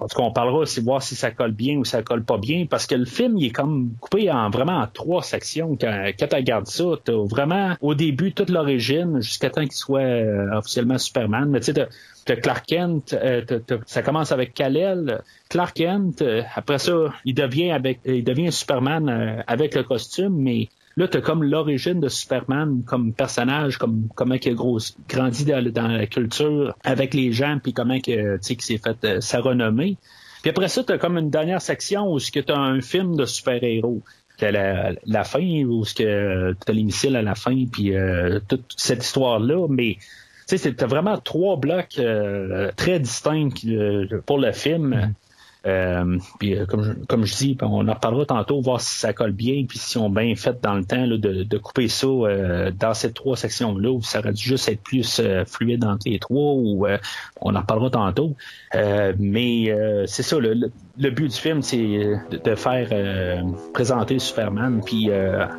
en tout cas, on parlera aussi voir si ça colle bien ou ça colle pas bien, parce que le film il est comme coupé en vraiment en trois sections. Quand, quand tu regardes ça, t'as vraiment au début toute l'origine jusqu'à temps qu'il soit officiellement Superman. Mais tu sais, t'as Clark Kent, ça commence avec Kal-El, Clark Kent, après ça, il devient avec, il devient Superman avec le costume, mais Là, tu as comme l'origine de Superman comme personnage, comme comment il a grandi dans, la culture avec les gens, puis comment que, qu'il s'est fait euh, sa renommée. Puis après ça, tu as comme une dernière section où tu as un film de super-héros. La, la fin, où tu as les missiles à la fin, puis euh, toute cette histoire-là, mais tu sais, vraiment trois blocs euh, très distincts pour le film. Euh, puis euh, comme, je, comme je dis, on en reparlera tantôt, voir si ça colle bien, puis si on bien fait dans le temps de, de, couper ça euh, dans ces trois sections-là, où ça aurait dû juste être plus fluide entre les trois, ou on en reparlera tantôt. mais c'est ça, le, le, but du film, c'est de, faire présenter Superman, puis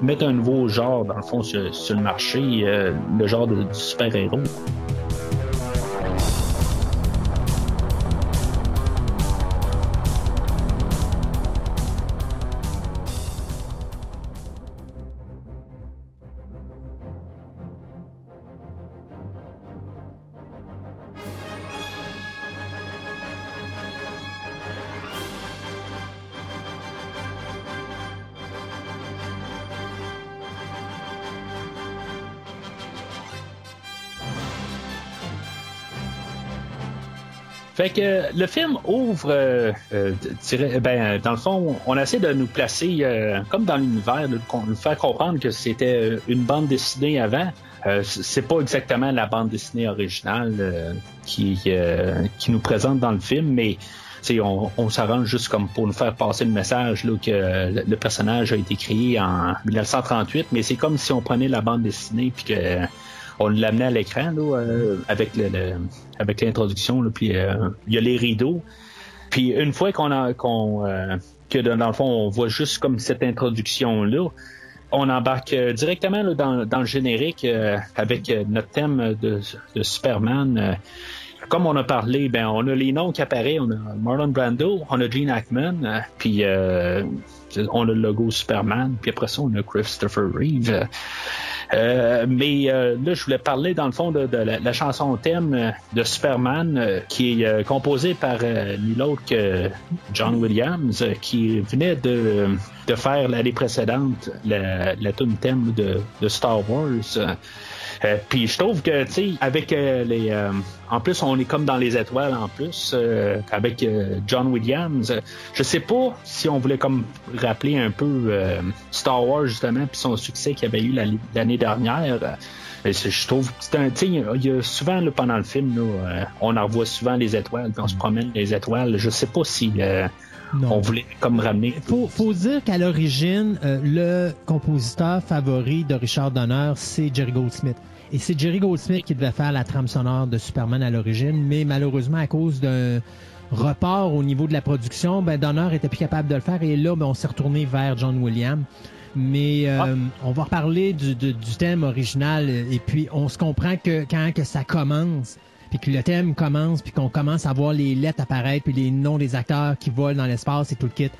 mettre un nouveau genre, dans le fond, sur, sur le marché, le genre de, de super-héros. Que le film ouvre, euh, euh, ben, dans le fond, on essaie de nous placer euh, comme dans l'univers, de nous faire comprendre que c'était une bande dessinée avant. c'est pas exactement la bande dessinée originale qui, nous présente dans le film, mais on, s'arrange juste comme pour nous faire passer le message que le, personnage a été créé en 1938, mais c'est comme si on prenait la bande dessinée puis que on l'amenait à l'écran euh, avec le, l'introduction, puis euh, il y a les rideaux. Puis une fois qu'on a euh, que dans le fond on voit juste comme cette introduction là, on embarque directement dans, le générique avec notre thème de, Superman. comme on a parlé, ben on a les noms qui apparaissent. On a Marlon Brando, on a Gene Hackman, puis on a le logo Superman, puis après ça on a Christopher Reeve. Euh, mais euh, là, je voulais parler dans le fond de, la, chanson thème euh, de Superman, qui est composée par nul autre que John Williams, qui venait de, faire l'année précédente la, la thème de Star Wars. Euh, puis je trouve que, tu sais, avec euh, les... Euh, en plus, on est comme dans les étoiles en plus, avec John Williams. je sais pas si on voulait comme rappeler un peu Star Wars, justement, puis son succès qu'il avait eu l'année dernière. je trouve que c'est un, il y a souvent là, pendant le film, là, on en revoit souvent les étoiles, puis on se promène les étoiles. Je sais pas si on voulait comme ramener. Faut, faut dire qu'à l'origine, le compositeur favori de Richard Donner, c'est Jerry Goldsmith. Et c'est Jerry Goldsmith qui devait faire la trame sonore de Superman à l'origine, mais malheureusement, à cause d'un report au niveau de la production, ben Donner était plus capable de le faire. Et là, ben, on s'est retourné vers John Williams. Mais euh, ah. on va reparler du, thème original. Et puis, on se comprend que quand que ça commence, puis que le thème commence, puis qu'on commence à voir les lettres apparaître, puis les noms des acteurs qui volent dans l'espace et tout le kit,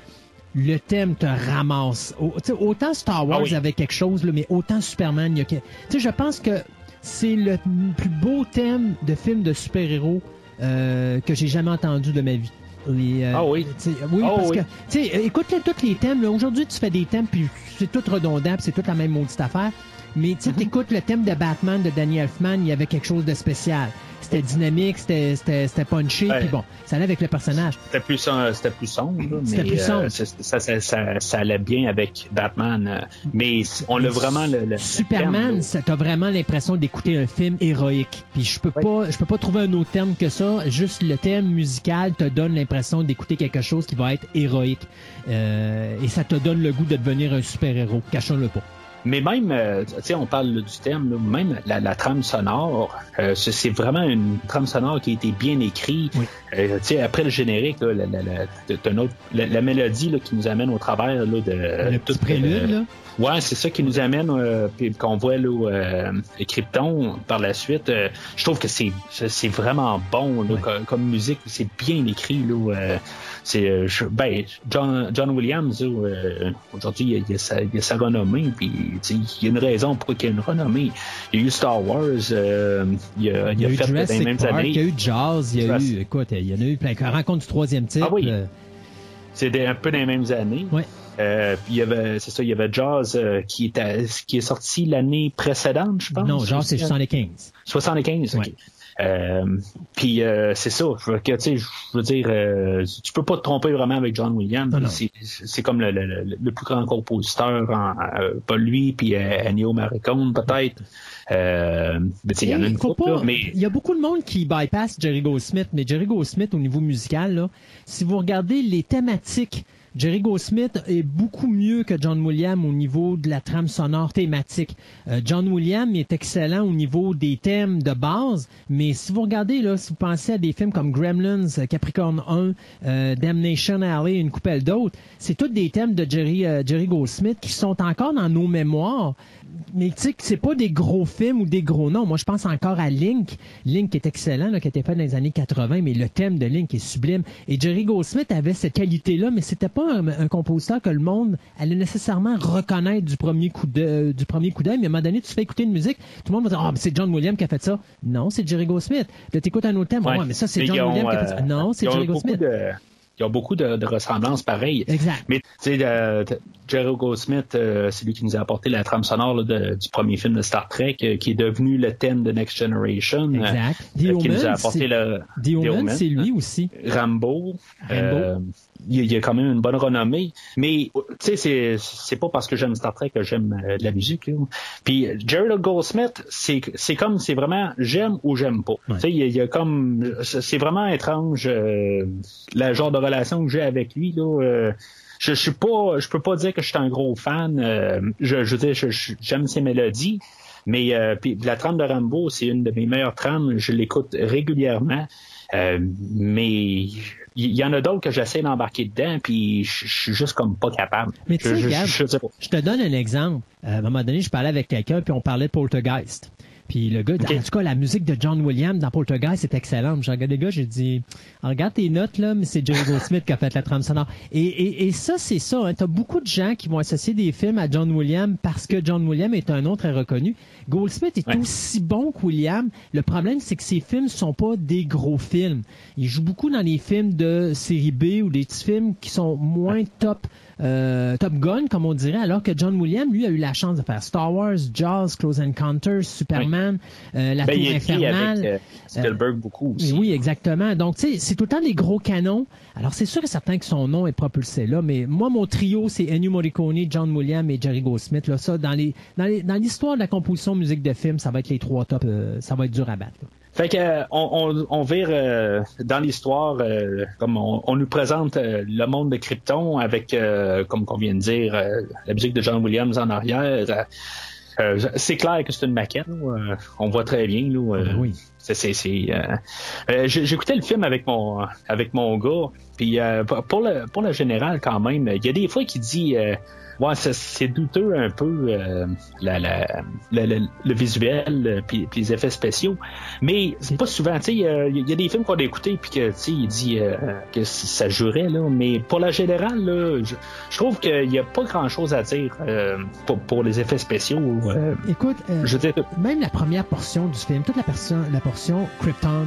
le thème te ramasse. autant Star Wars ah avait quelque chose, mais autant Superman, il y a... Tu sais, je pense que c'est le plus beau thème de film de super-héros euh, que j'ai jamais entendu de ma vie. Euh, ah oui. Oui, ah parce que, tu sais, écoute tous les thèmes. Aujourd'hui, tu fais des thèmes, puis c'est tout redondant, puis c'est toute la même maudite affaire. Mais tu mm écoutes le thème de Batman de Danny Elfman, il y avait quelque chose de spécial c'était dynamique, c'était punché, puis bon, ça allait avec le personnage. C'était plus, c'était plus sombre, C'était plus sombre. Euh, ça, ça, allait bien avec Batman, euh, mais on a vraiment le, Superman, t'as vraiment l'impression d'écouter un film héroïque. Puis je peux pas, je peux pas trouver un autre terme que ça. Juste le thème musical te donne l'impression d'écouter quelque chose qui va être héroïque, euh, et ça te donne le goût de devenir un super héros. Cachons-le pas. Mais même, euh, tu sais, on parle du thème, même la, trame sonore, euh, c'est vraiment une trame sonore qui a été bien écrite. Euh, tu sais, après le générique, là, la, la, la, mélodie là, qui nous amène au travers là, de... Le tout prélude, là? Ouais, c'est ça qui nous amène, puis qu'on voit là, euh, Krypton par la suite. je trouve que c'est c'est vraiment bon là, comme, comme, musique, c'est bien écrit là c'est euh, ben John, John Williams euh, aujourd'hui il, a sa, il a sa renommée puis il y a une raison pourquoi il y a une renommée il y a eu Star Wars euh, il, a, il, a, fait dans les mêmes années il y a eu Jazz il y a eu écoute il y en a eu plein rencontre du troisième type ah oui c'est un peu dans les mêmes années ouais. Euh, puis il y avait, c'est ça, il y avait Jazz euh, qui, est qui est sorti l'année précédente, je pense. Non, Jazz c'est 75. 75, ok. Euh, puis euh, c'est ça. Je, je veux dire, euh, tu peux pas te tromper vraiment avec John Williams. C'est comme le, le, le, plus grand compositeur, en, euh, pas lui, puis Ennio Morricone peut-être. Euh, il y en a une là, mais... Il y a beaucoup de monde qui bypass Jerry Goldsmith, mais Jerry Goldsmith, au niveau musical, là, si vous regardez les thématiques Jerry Goldsmith est beaucoup mieux que John Williams au niveau de la trame sonore thématique. Euh, John Williams est excellent au niveau des thèmes de base, mais si vous regardez, là, si vous pensez à des films comme Gremlins, Capricorn 1, euh, Damnation Alley, une coupelle d'autres, c'est tous des thèmes de Jerry, euh, Jerry Goldsmith qui sont encore dans nos mémoires, mais tu sais que c'est pas des gros films ou des gros noms. Moi, je pense encore à Link. Link est excellent, là, qui a été fait dans les années 80, mais le thème de Link est sublime. Et Jerry Goldsmith avait cette qualité-là, mais c'était pas un, compositeur que le monde allait nécessairement reconnaître du premier coup de, du premier coup d'œil. Mais à un moment donné, tu fais écouter une musique, tout le monde va dire, ah, c'est John Williams qui a fait ça. Non, c'est Jerry Goldsmith. Là, t'écoutes un autre thème. Ouais. mais ça, c'est John Williams qui a fait ça. Non, c'est Jerry Goldsmith y a beaucoup de, ressemblances pareilles. Exact. Mais tu sais, euh, Jerry Goldsmith, euh, c'est lui qui nous a apporté la trame sonore du premier film de Star Trek, euh, qui est devenu le thème de Next Generation. Exact. The qui nous a apporté le. The c'est lui aussi. Rambo. Rambo il y a quand même une bonne renommée. Mais tu sais, c'est pas parce que j'aime Star Trek que j'aime euh, de la musique. Là. Puis Jerry Goldsmith, c'est c'est comme c'est vraiment j'aime ou j'aime pas. Tu sais, il, y a comme c'est vraiment étrange euh, le genre de relation que j'ai avec lui là. Euh, je, je suis pas, je peux pas dire que je suis un gros fan. je, je veux dire, j'aime ses mélodies. Mais puis la trame de Rambo, c'est une de mes meilleures trames. Je l'écoute régulièrement. mais il y, en a d'autres que j'essaie d'embarquer dedans, puis je suis juste comme pas capable. Mais tu sais, je, te donne un exemple. Euh, à un moment donné, je parlais avec quelqu'un, puis on parlait de Poltergeist. Puis le gars, en tout cas, la musique de John Williams dans Poltergeist, c'est excellent. J'ai regardé le gars, j'ai dit, regarde tes notes, là, mais c'est Jerry Goldsmith qui a fait la trame sonore. Et, et, ça, c'est ça. Hein. Tu as beaucoup de gens qui vont associer des films à John Williams parce que John Williams est un nom très reconnu. Goldsmith est aussi bon que Williams. Le problème, c'est que ses films sont pas des gros films. Il joue beaucoup dans les films de série B ou des petits films qui sont moins top euh, Top Gun, comme on dirait, alors que John Williams, lui, a eu la chance de faire Star Wars, Jaws, Close Encounters, Superman, euh, La ben, Tour Infernale. Avec, euh, Spielberg beaucoup aussi. Oui, exactement. Donc, tu sais, c'est tout le temps des gros canons. Alors, c'est sûr et certain que son nom est propulsé là, mais moi, mon trio, c'est Ennio Morricone, John Williams et Jerry Goldsmith. Là, ça, dans les, dans les, dans l'histoire de la composition musique de film, ça va être les trois tops. ça va être dur à battre. Fait que euh, on, on, vire euh, dans l'histoire, euh, comme on, nous présente le monde de Krypton avec, comme on vient de dire, la musique de John Williams en arrière. c'est clair que c'est une maquette. on voit très bien. Là, ah, oui. C'est, c'est, j'écoutais le film avec mon avec mon gars. Puis pour le pour le général quand même, il y a des fois qui dit ouais, c'est douteux un peu euh, la, la, le visuel euh, puis les effets spéciaux. Mais c'est pas souvent. Il y, a des films qu'on a écoutés puis que il dit euh, que ça jurait là. Mais pour la générale, là, je, trouve qu'il n'y a pas grand chose à dire pour, pour, les effets spéciaux. Écoute, je même la première portion du film, toute la, la portion Krypton.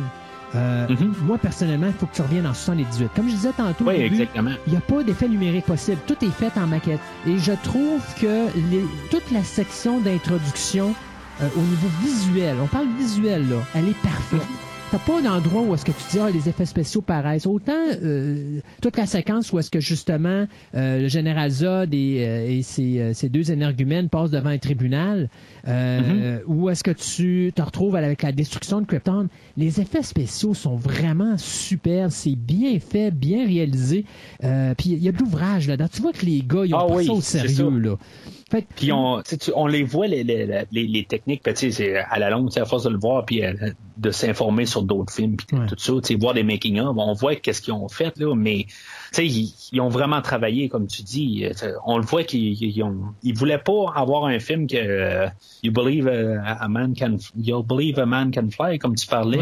Euh, mhm. Moi, personnellement, il faut que tu reviennes en 78. Comme je disais tantôt, il n'y a pas d'effet numérique possible. Tout est fait en maquette. Et je trouve que les, toute la section d'introduction euh, au niveau visuel, on parle visuel, là, elle est parfaite. T'as pas d'endroit où est-ce que tu dis ah, les effets spéciaux paraissent. Autant euh, toute la séquence où est-ce que justement euh, le général Zod et, euh, et ses, ses, deux énergumènes passent devant un tribunal, mm-hmm. où est-ce que tu te retrouves avec la destruction de Krypton, les effets spéciaux sont vraiment super, c'est bien fait, bien réalisé. Puis il y a de l'ouvrage là-dedans. Tu vois que les gars, ils ont ah, ça au sérieux là. Puis on, on les voit les, les, les, les techniques, c'est à la longue, à force de le voir, puis de s'informer sur d'autres films, puis tout ça, voir des making-of, on voit qu'est-ce qu'ils ont fait, là, mais ils, ils, ont vraiment travaillé, comme tu dis. On le voit qu'ils ont, ils voulaient pas avoir un film que uh, you believe a, man can, you'll believe a man can fly, comme tu parlais.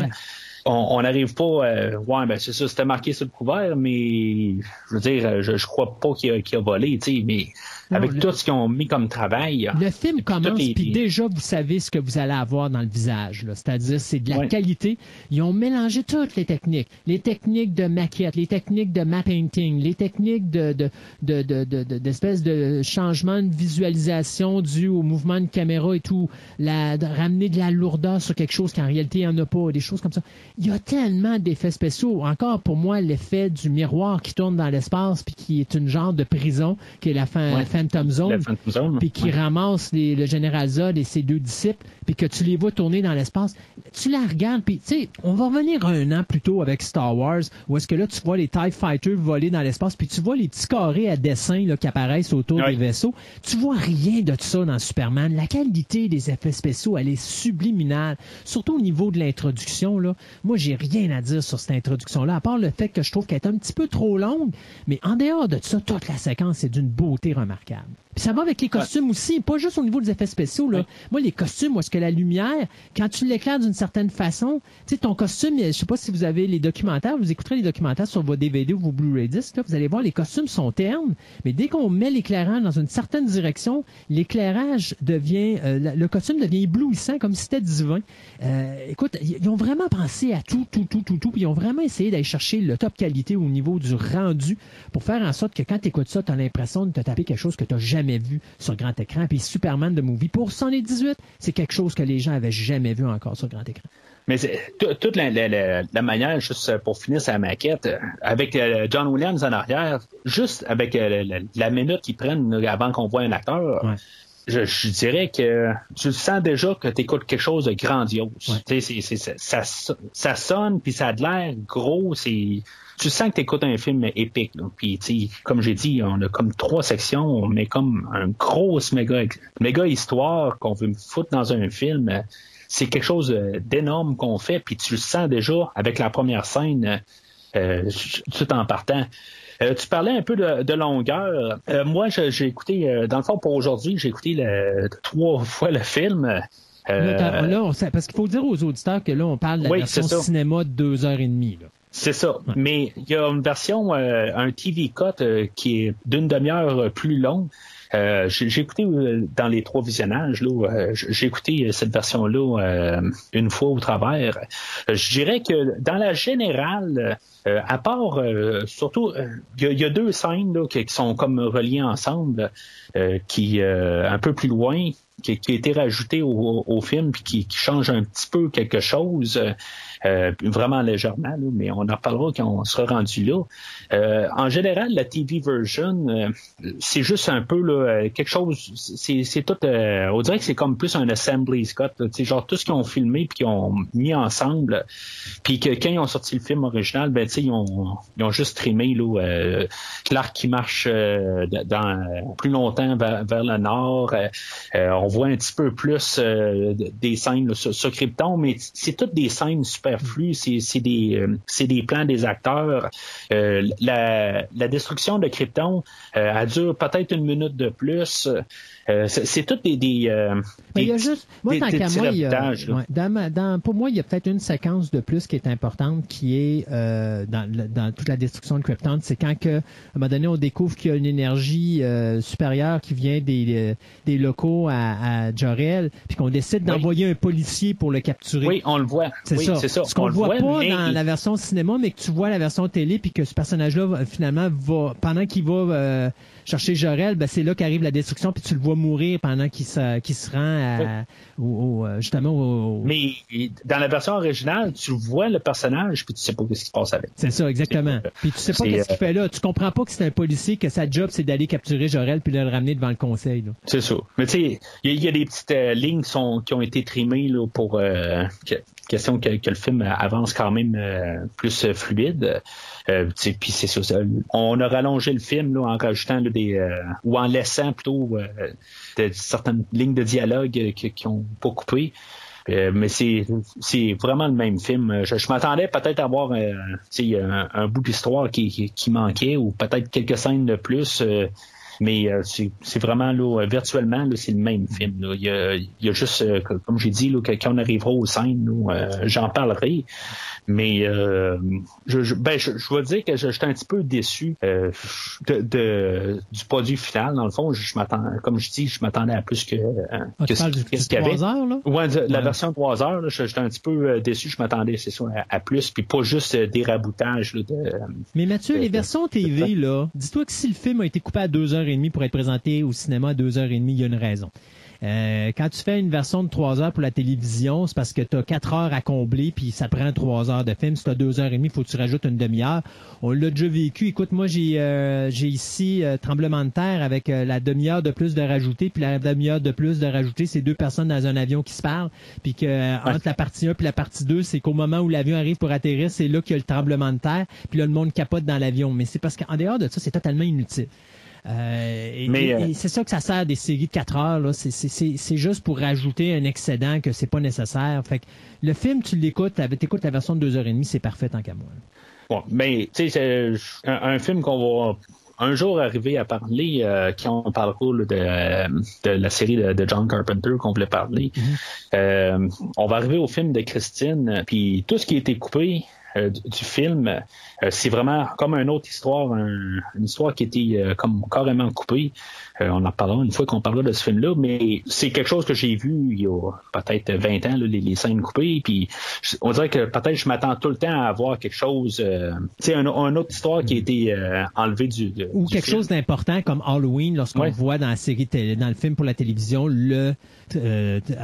On n'arrive pas, euh, ouais, ben c'est ça, c'était marqué sur le couvert, mais je veux dire, je, je crois pas qu'il a, a volé, tu sais, mais avec tout ce qu'ils ont mis comme travail. Le film commence, puis déjà, vous savez ce que vous allez avoir dans le visage. C'est-à-dire, c'est de la qualité. Ils ont mélangé toutes les techniques. Les techniques de maquette, les techniques de map painting, les techniques de, de, de, d'espèces de, changement de visualisation dû au mouvement de caméra et tout. La, de ramener de la lourdeur sur quelque chose qu'en réalité, il n'y en a pas. Des choses comme ça. Il y a tellement d'effets spéciaux. Encore, pour moi, l'effet du miroir qui tourne dans l'espace puis qui est une genre de prison, qui est la fin, Phantom Zone, puis qui ramasse le général Zod et ses deux disciples, puis que tu les vois tourner dans l'espace, tu la regardes, puis tu sais, on va revenir un an plus tôt avec Star Wars, où est-ce que là, tu vois les TIE Fighters voler dans l'espace, puis tu vois les petits carrés à dessin là, qui apparaissent autour des vaisseaux. Tu vois rien de ça dans Superman. La qualité des effets spéciaux, elle est subliminale, surtout au niveau de l'introduction. Là. Moi, j'ai rien à dire sur cette introduction-là, à part le fait que je trouve qu'elle est un petit peu trop longue, mais en dehors de ça, toute la séquence est d'une beauté remarquable. Puis ça va avec les costumes aussi, pas juste au niveau des effets spéciaux. Là. Moi, les costumes, est-ce que la lumière, quand tu l'éclaires d'une certaine façon, tu sais, ton costume, je sais pas si vous avez les documentaires, vous écouterez les documentaires sur vos DVD ou vos Blu-ray là, vous allez voir, les costumes sont ternes, mais dès qu'on met l'éclairage dans une certaine direction, l'éclairage devient, euh, le costume devient éblouissant, comme si c'était divin. Euh, écoute, ils ont vraiment pensé à tout, tout, tout, tout, tout, puis ils ont vraiment essayé d'aller chercher le top qualité au niveau du rendu pour faire en sorte que quand tu écoutes ça, tu as l'impression de te taper quelque chose que tu jamais vu sur grand écran. Puis Superman de Movie, pour 118, c'est quelque chose que les gens avaient jamais vu encore sur grand écran. Mais toute la, la, manière, juste pour finir sa maquette, avec euh, John Williams en arrière, juste avec euh, la, minute qu'ils prennent avant qu'on voit un acteur, je, dirais que tu sens déjà que tu écoutes quelque chose de grandiose. ça, ça sonne, puis ça a de l'air gros, c'est tu sens que tu écoutes un film épique. Puis, comme j'ai dit, on a comme trois sections, on met comme un grosse méga, méga histoire qu'on veut foutre dans un film. C'est quelque chose d'énorme qu'on fait, puis tu le sens déjà avec la première scène, euh, tout en partant. Euh, tu parlais un peu de, longueur. Euh, moi, j'ai écouté, dans le fond, pour aujourd'hui, j'ai écouté trois fois le film. là, parce qu'il faut dire aux auditeurs que là, on parle de la version cinéma de deux heures et demie. C'est ça. Mais il y a une version, un TV cut qui est d'une demi-heure plus longue. Euh, j'ai écouté euh, dans les trois visionnages, là, euh, j'ai écouté cette version-là une fois au travers. Je dirais que dans la générale, à part surtout, il y, a deux scènes là, qui, sont comme reliées ensemble, qui un peu plus loin, qui, qui a été rajouté au, film puis qui, qui, change un petit peu quelque chose. Euh, vraiment légèrement, mais on en reparlera quand on sera rendu là. Euh, en général, la TV version, euh, c'est juste un peu là, quelque chose, c'est tout, on dirait que c'est comme plus un assembly Scott, genre tout ce qu'ils ont filmé puis qu'ils ont mis ensemble, puis que quand ils ont sorti le film original, ben ils ont, ils ont juste trimé là, Clark qui marche dans plus longtemps vers, le nord, on voit un petit peu plus des scènes sur, sur Krypton, mais c'est toutes des scènes super superflu, c'est des, euh, des plans des acteurs. Euh, la, la, destruction de Krypton, euh, elle dure peut-être une minute de plus. Euh, c'est tout des, des, euh, il y a juste, moi, tant qu'à moi, il y a, dans, dans, pour moi, il y a peut-être une séquence de plus qui est importante, qui est euh, dans, dans, toute la destruction de Krypton. C'est quand que, à un moment donné, on découvre qu'il y a une énergie euh, supérieure qui vient des, des locaux à, à Jorel, puis qu'on décide d'envoyer un policier pour le capturer. Oui, on le voit. C'est ça. ça. Ce qu'on ne voit, pas dans la version cinéma, mais que tu vois la version télé, puis que ce personnage-là, finalement, va pendant qu'il va chercher Jorel, ben, c'est là qu'arrive la destruction, puis tu le vois mourir pendant qu'il se, se rend au, euh, justement au, Mais dans la version originale, tu vois le personnage, puis tu sais pas ce qui se passe avec. C'est ça, exactement. Puis tu sais pas qu'est-ce qu'il fait là. Tu comprends pas que c'est un policier, que sa job, c'est d'aller capturer Jorel puis de le ramener devant le conseil. C'est ça. Mais tu sais, il y, a des petites euh, lignes qui, sont, qui ont été trimées là, pour euh, question que, que, le film avance quand même plus fluide. Euh, puis c'est ça, On a rallongé le film là, en rajoutant des euh, ou en laissant plutôt euh, certaines lignes de dialogue qui, qui ont pas coupé. mais c'est c'est vraiment le même film. Je, m'attendais peut-être à avoir un, un, bout d'histoire qui, qui, manquait ou peut-être quelques scènes de plus. Mais c'est vraiment là, virtuellement, là, c'est le même film. Là. Il, y a, il y a juste, comme j'ai dit, là, quand on arrivera aux scènes, j'en parlerai. Mais euh, je, je, ben, je, je dois dire que j'étais un petit peu déçu euh, de, de, du produit final. Dans le fond, je, m'attends, comme je dis, je m'attendais à plus que, ah, que ce, qu'il y avait. Heures, là? Ouais, la version 3 heures, j'étais un petit peu euh, déçu. Je m'attendais, c'est ça, à, plus, puis pas juste euh, des raboutages. Là, de, Mais Mathieu, les versions TV, là, dis-toi que si le film a été coupé à 2h30 pour être présenté au cinéma à 2h30, il y a une raison. Euh, quand tu fais une version de 3 heures pour la télévision, c'est parce que tu as 4 heures à combler, puis ça prend 3 heures de film. Si tu as 2 heures et demie, il faut que tu rajoutes une demi-heure. On l'a déjà vécu. Écoute, moi, j'ai euh, j'ai ici euh, Tremblement de terre avec la demi-heure de plus de rajouter, puis la demi-heure de plus de rajouter, c'est deux personnes dans un avion qui se parlent, puis que entre la partie 1 puis la partie 2, c'est qu'au moment où l'avion arrive pour atterrir, c'est là qu'il y a le tremblement de terre, puis là, le monde capote dans l'avion. Mais c'est parce qu'en dehors de ça, c'est totalement inutile. Euh, euh, c'est ça que ça sert des séries de 4 heures. Là. C'est, juste pour rajouter un excédent que c'est pas nécessaire. Fait que le film, tu l'écoutes, tu écoutes la version de 2h30, c'est parfait tant qu'à moi. Bon, mais tu sais, c'est un, film qu'on va un jour arriver à parler, euh, quand on parlera de, de la série de, John Carpenter qu'on voulait parler. Mm-hmm. Euh, on va arriver au film de Christine, puis tout ce qui a été coupé, euh, du, film, c'est vraiment comme une autre histoire, une histoire qui était euh, comme carrément coupée. on en parlera une fois qu'on parlera de ce film-là, mais c'est quelque chose que j'ai vu il y a peut-être 20 ans, les, scènes coupées, puis on dirait que peut-être je m'attends tout le temps à avoir quelque chose, tu sais, une, autre histoire qui a été enlevée du, Ou quelque chose d'important comme Halloween, lorsqu'on voit dans la série, dans le film pour la télévision, le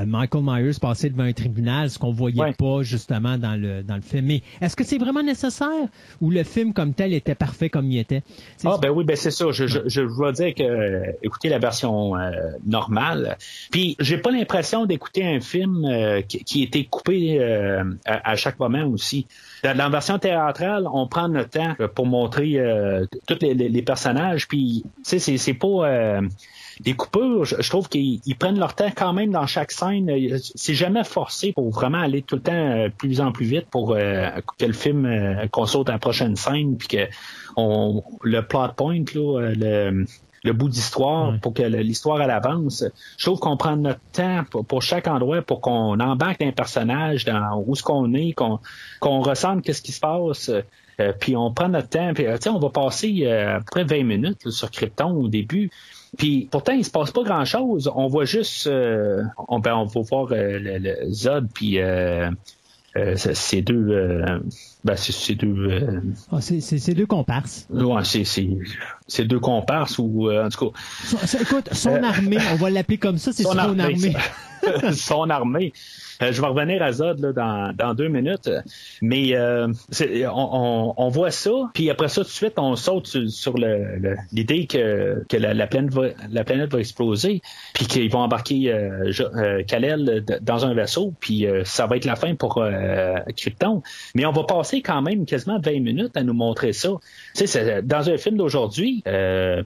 Michael Myers passer devant un tribunal, ce qu'on voyait pas justement dans le dans le film. Mais est-ce que c'est vraiment nécessaire ou le film comme tel était parfait comme il était? Ah ben oui, ben c'est ça. Je, je, je dire que euh, écouter la version euh, normale. Puis j'ai pas l'impression d'écouter un film euh, qui, qui était coupé à, chaque moment aussi. Dans, la version théâtrale, on prend notre temps pour montrer tous les, les, personnages. Puis tu sais, c'est pas des coupures, je, trouve qu'ils prennent leur temps quand même dans chaque scène. C'est jamais forcé pour vraiment aller tout le temps euh, plus en plus vite pour euh, que le film euh, qu'on saute à la prochaine scène puis que on, le plot point là, le le bout d'histoire pour que l'histoire elle avance. Je trouve qu'on prend notre temps pour, chaque endroit pour qu'on embarque un personnage dans où ce qu'on est, qu'on qu'on ressente qu'est-ce qui se passe. Euh, puis on prend notre temps, puis on va passer à peu près 20 minutes sur Krypton au début. Puis pourtant, il se passe pas grand-chose. On voit juste, euh, on, ben, on va voir euh, le, Zod puis euh, ces deux, ben, c'est deux. Ah, c'est deux comparses. Ouais, c'est deux comparses ou en tout cas. écoute, son armée, on va l'appeler comme ça, c'est son, armée. son armée. Euh, je vais revenir à Zod là, dans, dans deux minutes. Mais euh, on, on, voit ça, puis après ça, tout de suite, on saute sur, l'idée que, que la, planète va, la planète va exploser, puis qu'ils vont embarquer euh, euh Kalel dans un vaisseau, puis ça va être la fin pour Krypton. Mais on va passer quand même quasiment 20 minutes à nous montrer ça. Tu sais, dans un film d'aujourd'hui,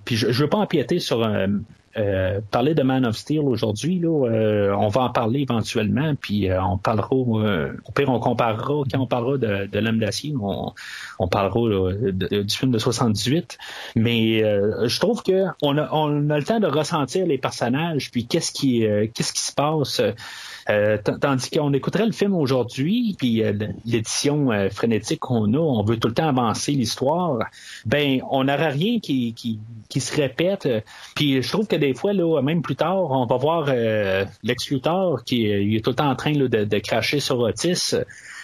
puis je ne veux pas empiéter sur un euh, parler de Man of Steel aujourd'hui, là, euh, on va en parler éventuellement, puis euh, on parlera, au pire on comparera, quand on parlera de, de l'âme d'acier, on, parlera du film de 78. Mais je trouve que on a, on a le temps de ressentir les personnages, puis qu'est-ce qui, qu'est-ce qui se passe. Euh, tandis qu'on écouterait le film aujourd'hui, puis euh, l'édition euh, frénétique qu'on a, on veut tout le temps avancer l'histoire, ben on n'aura rien qui, se répète. Puis je trouve que des fois, même plus tard, on va voir Lex Luthor qui est tout le temps en train de, de, cracher sur Otis.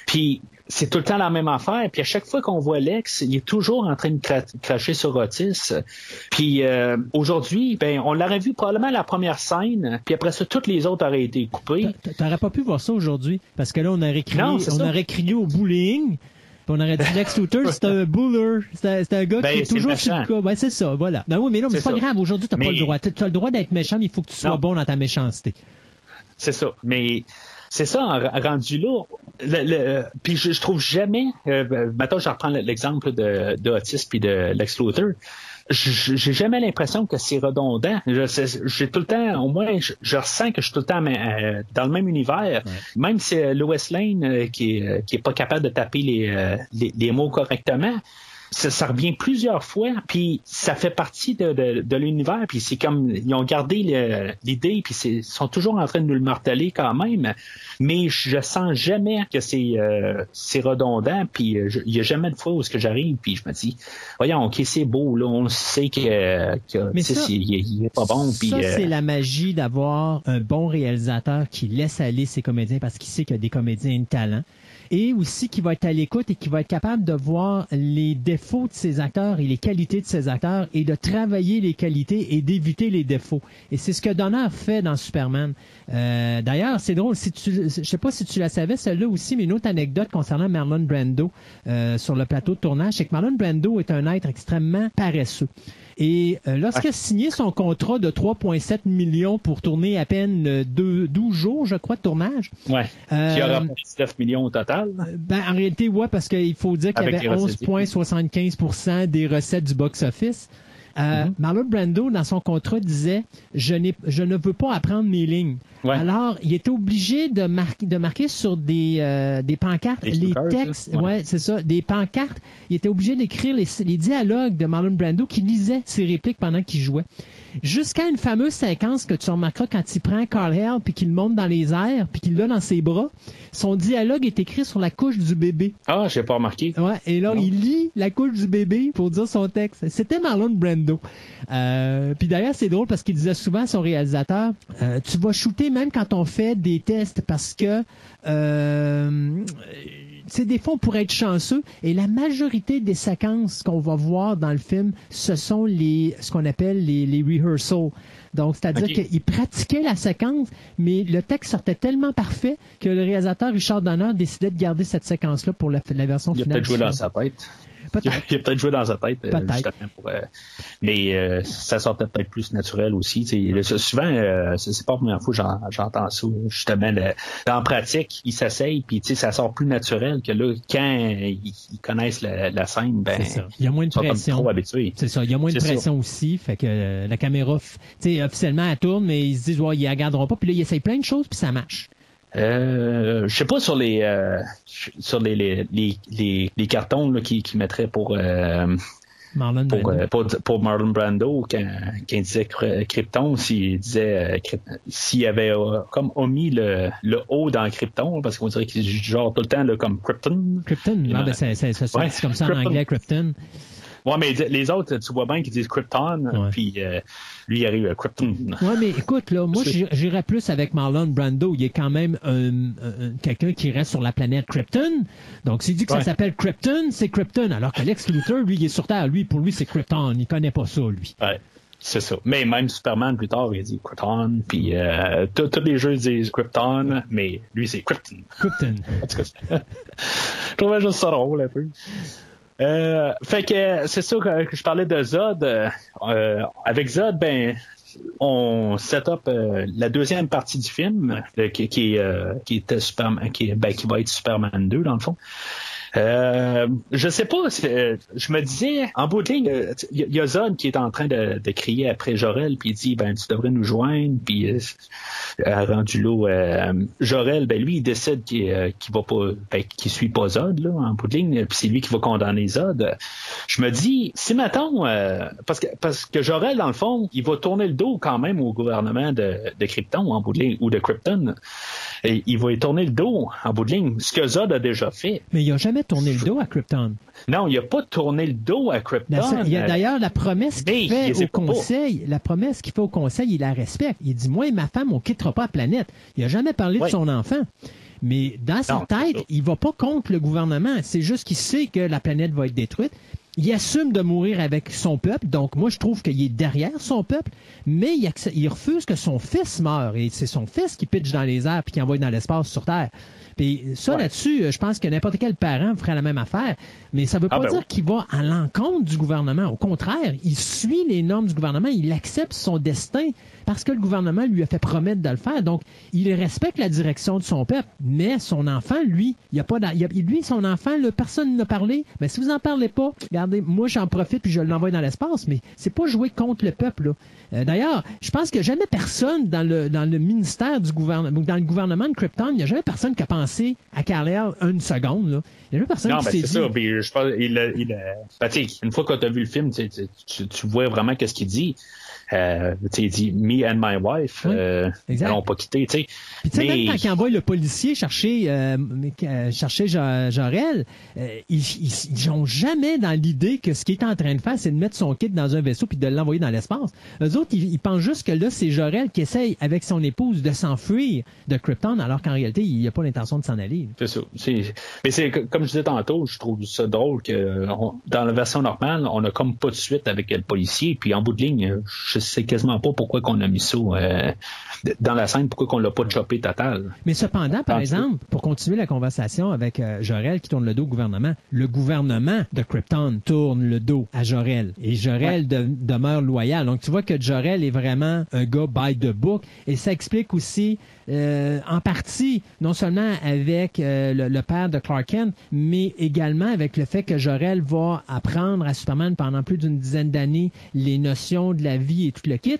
Puis c'est tout le temps la même affaire. Puis à chaque fois qu'on voit Lex, il est toujours en train de cracher sur Otis. Puis euh, aujourd'hui, ben on l'aurait vu probablement la première scène, puis après ça, toutes les autres auraient été coupées. T'aurais pas pu voir ça aujourd'hui, parce que là, on aurait crié, on aurait crié au bullying. On aurait dit Lex Luthor, c'est un buller. C'est un gars qui ben, est toujours sur le cas. Ben, c'est ça, voilà. Ben oui, mais non, mais c'est pas grave. Aujourd'hui, t'as pas le droit. T'as le droit d'être méchant, mais il faut que tu sois bon dans ta méchanceté. C'est ça. Mais c'est ça, rendu là. Le, puis je, trouve jamais. Euh, maintenant, je reprends l'exemple de, de Otis puis de Lex Luthor. J'ai jamais l'impression que c'est redondant. J'ai tout le temps, au moins, je, ressens que je suis tout le temps euh, dans le même univers. Même si euh, Lois Lane euh, qui, qui est pas capable de taper les, les, les mots correctement, ça, revient plusieurs fois, puis ça fait partie de, de, l'univers, puis c'est comme ils ont gardé l'idée, puis ils sont toujours en train de nous le marteler quand même, mais je sens jamais que c'est euh, redondant, puis euh, il y a jamais de fois où ce que j'arrive, puis je me dis, voyons, ok, c'est beau, là, on sait que, que mais ça, il, est pas bon, puis ça euh, c'est la magie d'avoir un bon réalisateur qui laisse aller ses comédiens parce qu'il sait qu'il y a des comédiens de talent et aussi qui va être à l'écoute et qui va être capable de voir les défauts de ses acteurs et les qualités de ses acteurs et de travailler les qualités et d'éviter les défauts. Et c'est ce que Donner fait dans Superman. Euh, D'ailleurs, c'est drôle, si tu, je sais pas si tu la savais, celle-là aussi, mais une autre anecdote concernant Marlon Brando euh, sur le plateau de tournage, c'est que Marlon Brando est un être extrêmement paresseux. Et euh, lorsqu'il a signé son contrat de 3,7 millions pour tourner à peine 12 jours, je crois, de tournage. Ouais. Euh, qui aura 19 millions au total. Ben, en réalité, ouais, parce qu'il faut dire qu'il y avait 11,75% des recettes du box-office. Euh, mm-hmm. Marlon Brando, dans son contrat, disait je, je ne veux pas apprendre mes lignes. Alors, il était obligé de, de marquer sur des, euh, des pancartes les textes. Ouais, c'est ça, des pancartes. Il était obligé d'écrire les, les, dialogues de Marlon Brando qui lisait ses répliques pendant qu'il jouait. Jusqu'à une fameuse séquence que tu remarqueras quand il prend Carl Hale puis qu'il monte dans les airs puis qu'il l'a dans ses bras. Son dialogue est écrit sur la couche du bébé. Ah, j'ai pas remarqué. Ouais, et là, il lit la couche du bébé pour dire son texte. C'était Marlon Brando. Euh, puis d'ailleurs, c'est drôle parce qu'il disait souvent à son réalisateur, euh, tu vas shooter même quand on fait des tests parce que euh, c'est des fois on pourrait être chanceux et la majorité des séquences qu'on va voir dans le film, ce sont les ce qu'on appelle les, les rehearsals. Donc, c'est-à-dire qu'il pratiquait la séquence, mais le texte sortait tellement parfait que le réalisateur Richard Donner décidait de garder cette séquence-là pour la, la version finale. Il a peut-être joué dans sa tête. Il a peut-être joué dans sa tête. Euh, pour, euh, mais euh, ça sortait peut-être plus naturel aussi. souvent, c'est pas la première fois que j'entends ça. Justement, en pratique, ils s'essayent, puis ça sort plus naturel que là, quand ils, connaissent la, scène, ben, il y a moins de pression. C'est ça, il y a moins de pression aussi. Fait que la caméra, officiellement, elle tourne, mais ils se disent, ouais, ils la garderont pas. Puis là, ils essayent plein de choses, puis ça marche. Euh, je sais pas sur les euh, sur les, les, les, les, cartons là, qui, qui mettraient pour euh, Marlon pour, Brando. pour, Marlon Brando, quand, il disait Krypton, s'il disait s'il avait comme omis le, le O dans Krypton, parce qu'on dirait qu'il genre tout le temps comme Krypton. Krypton, ben, c'est comme ça en anglais, Krypton. Ouais, mais les autres, tu vois bien qu'ils disent Krypton, puis euh, lui, il arrive à Krypton. Ouais, mais écoute, là, moi, j'irais plus avec Marlon Brando. Il est quand même quelqu'un qui reste sur la planète Krypton. Donc, s'il dit que ça s'appelle Krypton, c'est Krypton. Alors que Lex Luthor, lui, il est sur Terre. Lui, pour lui, c'est Krypton. Il connaît pas ça, lui. Ouais. C'est ça. Mais même Superman, plus tard, il dit Krypton. Puis euh, tous les jeux disent Krypton, mais lui, c'est Krypton. Krypton. je trouvais juste ça drôle un peu. Euh, fait que c'est ça que, je parlais de Zod. Euh, avec Zod, ben on set up euh, la deuxième partie du film qui, qui, qui était Superman, qui, ben, qui va être Superman 2 dans le fond. Euh, je sais pas, euh, je me disais, en bout de ligne, il euh, y, a Zod qui est en train de, crier après Jorel, puis il dit, ben, tu devrais nous joindre, puis euh, rendu là, Jorel, ben, lui, il décide qu'il va pas, ben, qu'il suit pas Zod, là, en bout de ligne, puis c'est lui qui va condamner Zod. Je me dis, si maintenant, parce que, parce que Jorel, dans le fond, il va tourner le dos quand même au gouvernement de, de Krypton, en bout de ligne, ou de Krypton. Et il va y tourner le dos en bout de ligne, ce que Zod a déjà fait. Mais il n'a jamais tourné le dos à Krypton. Non, il n'a pas tourné le dos à Krypton. Il y a d'ailleurs la promesse qu'il fait au conseil. La promesse qu'il fait au conseil, il la respecte. Il dit Moi et ma femme, on ne quittera pas la planète. Il n'a jamais parlé de son enfant. Mais dans sa tête, il va pas contre le gouvernement. C'est juste qu'il sait que la planète va être détruite il assume de mourir avec son peuple, donc moi je trouve qu'il est derrière son peuple, mais il, refuse que son fils meure, et c'est son fils qui pitche dans les airs puis qui envoie dans l'espace sur Terre. Puis ça là-dessus, je pense que n'importe quel parent ferait la même affaire, mais ça ne veut ah, pas ben dire qu'il va à l'encontre du gouvernement. Au contraire, il suit les normes du gouvernement, il accepte son destin parce que le gouvernement lui a fait promettre de le faire. Donc, il respecte la direction de son peuple, mais son enfant, lui, il y a pas, lui, son enfant, le personne n'a parlé. Mais si vous n'en parlez pas, regardez, moi j'en profite puis je l'envoie dans l'espace, mais c'est pas jouer contre le peuple. Euh, d'ailleurs, je pense que jamais personne dans le dans le ministère du gouvernement, dans le gouvernement de Krypton, il n'y a jamais personne qui a pensé à Carlisle une seconde. Là. Il n'y a jamais personne non, qui ben, s'est dit. Ça, je pense, il, il, ben, une fois que tu as vu le film, tu, tu, tu vois vraiment qu'est-ce qu'il dit. Euh, il dit Me and my wife, euh, n'ont pas quitté. Puis tu sais, même quand il envoie le policier chercher, euh, chercher Jorel, ils n'ont jamais dans l'idée que ce qu'il est en train de faire, c'est de mettre son kit dans un vaisseau puis de l'envoyer dans l'espace. Eux autres, ils, pensent juste que là, c'est Jorel qui essaye avec son épouse de s'enfuir de Krypton, alors qu'en réalité, il n'a pas l'intention de s'en aller. C'est ça. Mais c'est comme je disais tantôt, je trouve ça drôle que dans la version normale, on a comme pas de suite avec le policier, puis en bout de ligne, je je sais quasiment pas pourquoi qu'on a mis ça euh, dans la scène, pourquoi qu'on l'a pas chopé total. Mais cependant, par exemple, pour continuer la conversation avec euh, Jorel qui tourne le dos au gouvernement, le gouvernement de Krypton tourne le dos à Jorel et Jorel demeure loyal. Donc tu vois que Jorel est vraiment un gars by the book et ça explique aussi euh, en partie, non seulement avec le, père de Clark Kent, mais également avec le fait que Jorel va apprendre à Superman pendant plus d'une dizaine d'années les notions de la vie et tout le kit.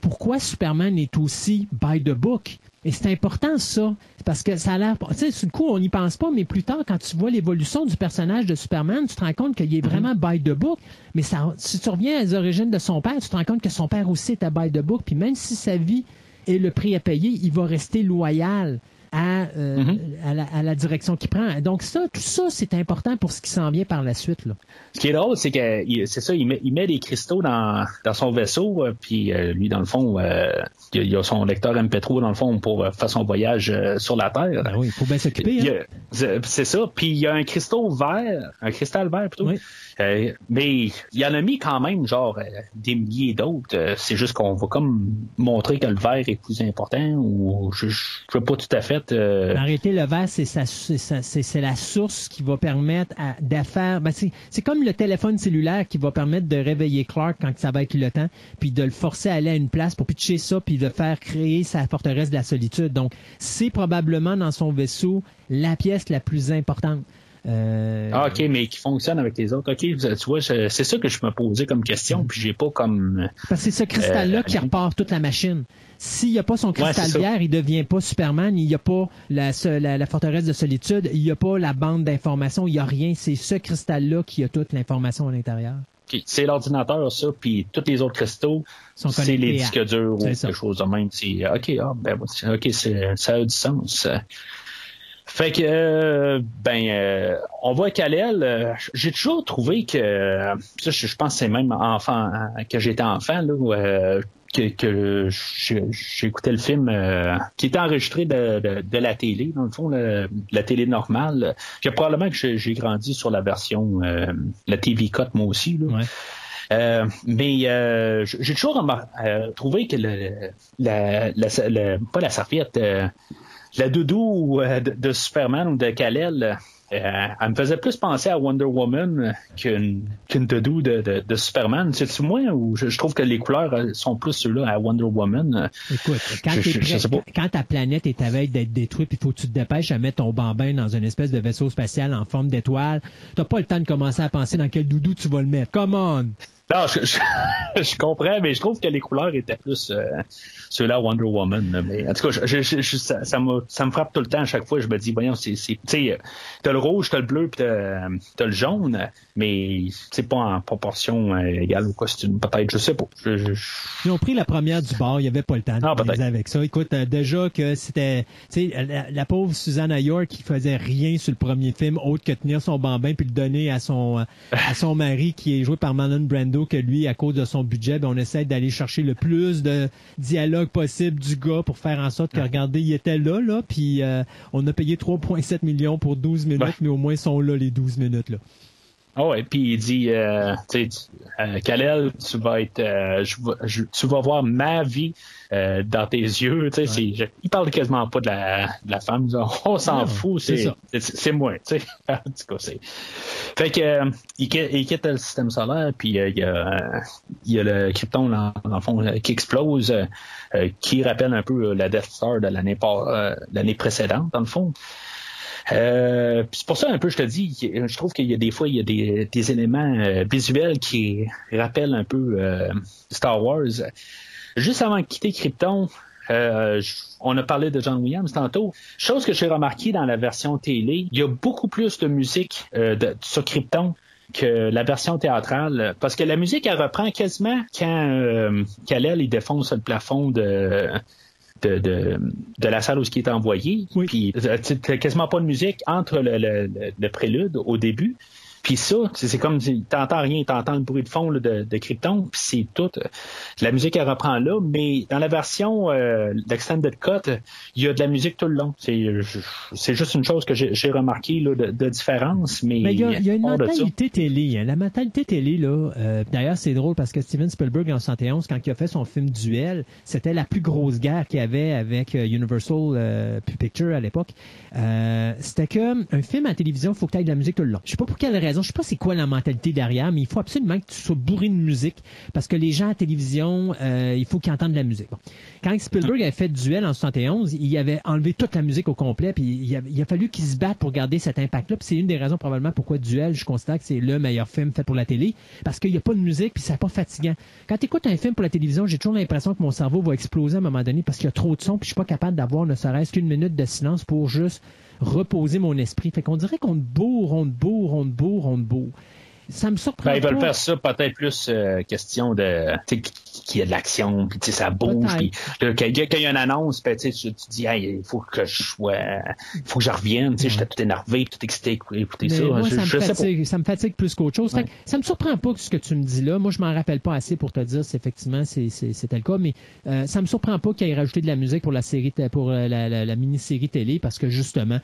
Pourquoi Superman est aussi by the book? Et c'est important, ça, parce que ça a l'air... Tu sais, sur le coup, on n'y pense pas, mais plus tard, quand tu vois l'évolution du personnage de Superman, tu te rends compte qu'il est mhm. vraiment by the book. Mais ça, si tu reviens aux origines de son père, tu te rends compte que son père aussi était by the book. Puis même si sa vie est le prix à payer, il va rester loyal euh, mhm. à, la, direction qu'il prend. Donc ça, tout ça, c'est important pour ce qui s'en vient par la suite. Là. Ce qui est drôle, c'est que c'est ça, il met, il met, des cristaux dans, dans son vaisseau, euh, puis euh, lui, dans le fond, il, a son lecteur MP3 dans le fond pour faire son voyage sur la Terre. Ben oui, il faut bien s'occuper. Hein. C'est ça. Puis il y a un cristaux vert, un cristal vert plutôt. Oui. Euh, mais il y en a mis quand même, genre, euh, des milliers d'autres. Euh, c'est juste qu'on va comme montrer que le verre est plus important ou je ne veux pas tout à fait. Arrêter le verre, c'est c'est la source qui va permettre d'affaire. Ben c'est comme le téléphone cellulaire qui va permettre de réveiller Clark quand ça va être le temps, puis de le forcer à aller à une place pour pitcher ça, puis de faire créer sa forteresse de la solitude. Donc, c'est probablement dans son vaisseau la pièce la plus importante. Euh, ah, OK, mais qui fonctionne avec les autres. OK, tu vois, c'est ça que je me posais comme question, puis j'ai pas comme... Parce que c'est ce cristal-là qui euh, repart toute la machine. S'il n'y a pas son cristal vert, il devient pas Superman, il n'y a pas la, la, forteresse de solitude, il n'y a pas la bande d'information, il n'y a rien. C'est ce cristal-là qui a toute l'information à l'intérieur. c'est l'ordinateur, ça, puis tous les autres cristaux, c'est les disques durs ou quelque chose de même. C'est OK, ah, ben, OK, ça a du sens. Fait que, euh, ben, euh, on voit qu'Alel, euh, j'ai toujours trouvé que, ça, je, pense que c'est même enfant, hein, que j'étais enfant, là, que, que j'écoutais le film qui était enregistré de, de, la télé, dans le fond, la télé normale. Puis probablement que j'ai grandi sur la version, la TV Cut, moi aussi. Là. mais j'ai toujours trouvé que le, la, la, pas la serviette, la doudou euh, de, Superman ou de Kal-El, euh, elle me faisait plus penser à Wonder Woman qu'une doudou de, Superman. C'est-tu moi ou je, trouve que les couleurs euh, sont plus ceux-là à Wonder Woman? Écoute, quand, ta planète est à veille d'être détruite, il faut que tu te dépêches à mettre ton bambin dans une espèce de vaisseau spatial en forme d'étoile, t'as pas le temps de commencer à penser dans quel doudou tu vas le mettre. Come on! Non, je, comprends, mais je trouve que les couleurs étaient plus euh, ceux-là Wonder Woman. Mais en tout cas, je, ça, ça, me, ça me frappe tout le temps à chaque fois. Je me dis, voyons, c'est, tu sais, t'as le rouge, t'as le bleu, puis t'as, as le jaune, mais c'est pas en proportion euh, égale au costume. Peut-être, je sais pas. Ils ont pris la première du bar, il y avait pas le temps de ah, avec ça. Écoute, euh, déjà que c'était, tu sais, la, pauvre Susanna York qui faisait rien sur le premier film, autre que tenir son bambin puis le donner à son, à son mari qui est joué par Marlon Brando que lui, à cause de son budget, ben, on essaie d'aller chercher le plus de dialogue possible du gars pour faire en sorte que, regardez, il était là, là, puis euh, on a payé 3,7 millions pour 12 minutes, mais au moins ils sont là les 12 minutes, là. Oh, et puis il dit, euh, tu sais, euh, Kalel, tu vas être, euh, je, tu vas voir ma vie euh, dans tes yeux. Tu sais, ouais. il parle quasiment pas de la, de la femme. On s'en fout, c'est, c'est moi. Tu sais, en tout cas, c'est. Fait que euh, il, quitte, le système solaire, puis il y a, il y a le Krypton dans, dans le fond qui explose, qui rappelle un peu la Death Star de l'année l'année précédente, dans le fond. Euh, c'est pour ça un peu, je te dis, je trouve qu'il y a des fois il y a des, des éléments euh, visuels qui rappellent un peu euh, Star Wars. Juste avant de quitter Krypton, euh, on a parlé de John Williams tantôt. Chose que j'ai remarqué dans la version télé, il y a beaucoup plus de musique de, sur Krypton que la version théâtrale, parce que la musique, elle reprend quasiment quand euh, Kalel, il défonce le plafond de de, de, de, la salle où ce qui est envoyé. Oui. Puis, euh, quasiment pas de musique entre le, le, le prélude au début puis ça, c'est comme, t'entends rien, t'entends le bruit de fond de, de Krypton, puis c'est tout. La musique, elle reprend là, mais dans la version euh, d'Extended Cut, il y a de la musique tout le long. C'est juste une chose que j'ai remarqué là, de, différence, mais... il, y a, une mentalité télé. Hein. La mentalité télé, là, euh, d'ailleurs, c'est drôle parce que Steven Spielberg, en 71, quand il a fait son film Duel, c'était la plus grosse guerre qu'il y avait avec euh, Universal euh, Pictures à l'époque. c'était que un film à télévision, il faut que tu aies de la musique tout le long. Je sais pas pour quelle raison je sais pas c'est quoi la mentalité derrière, mais il faut absolument que tu sois bourré de musique parce que les gens à télévision, euh, il faut qu'ils entendent de la musique. Quand Spielberg avait fait Duel en 71, il avait enlevé toute la musique au complet, puis il a, fallu qu'il se batte pour garder cet impact-là. c'est une des raisons probablement pourquoi Duel, je constate que c'est le meilleur film fait pour la télé, parce qu'il n'y a pas de musique, puis c'est pas fatigant. Quand tu écoutes un film pour la télévision, j'ai toujours l'impression que mon cerveau va exploser à un moment donné parce qu'il y a trop de son, puis je suis pas capable d'avoir ne serait-ce qu'une minute de silence pour juste reposer mon esprit. Fait qu'on dirait qu'on te bourre, on te bourre, on te bourre, on te bourre. Ça me surprend. Ben, ils veulent faire ça peut-être plus euh, question de qu'il y a de l'action, puis ça bouge, puis quand il y a une annonce, ben, tu, tu dis il faut que je sois il faut que je revienne, sais j'étais tout énervé, tout excité écouter ça. Moi, ça, me fatigue, ça me fatigue plus qu'autre chose. Fait ça me surprend pas ce que tu me dis là. Moi, je m'en rappelle pas assez pour te dire si effectivement c'était le cas, mais euh, ça me surprend pas qu'il ait rajouté de la musique pour la série pour euh, la, la, la mini-série télé parce que justement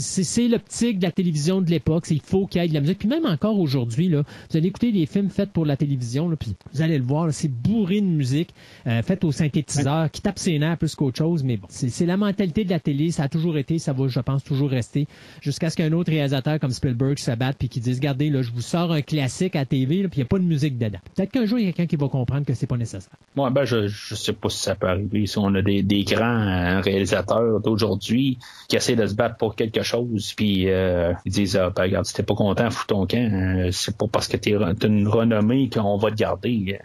c'est l'optique de la télévision de l'époque. Il faut qu'il y ait de la musique. Puis même encore aujourd'hui, là, vous allez écouter des films faits pour la télévision, là, puis vous allez le voir, c'est bourré de musique euh, faite au synthétiseur, qui tape ses nerfs plus qu'autre chose. Mais bon, c'est la mentalité de la télé. Ça a toujours été, ça va, je pense, toujours rester, jusqu'à ce qu'un autre réalisateur comme Spielberg se batte puis qui dise, regardez, là, je vous sors un classique à TV, puis il n'y a pas de musique dedans. Peut-être qu'un jour, il y a quelqu'un qui va comprendre que c'est pas nécessaire. Moi, ben, je, je sais pas si ça peut arriver. Si on a des, des grands euh, réalisateurs d'aujourd'hui qui essaient de se battre pour quelque chose, puis euh, ils disent ah, ben, regarde, si t'es pas content, fous ton camp. Euh, c'est pas parce que t'es une renommée qu'on va te garder.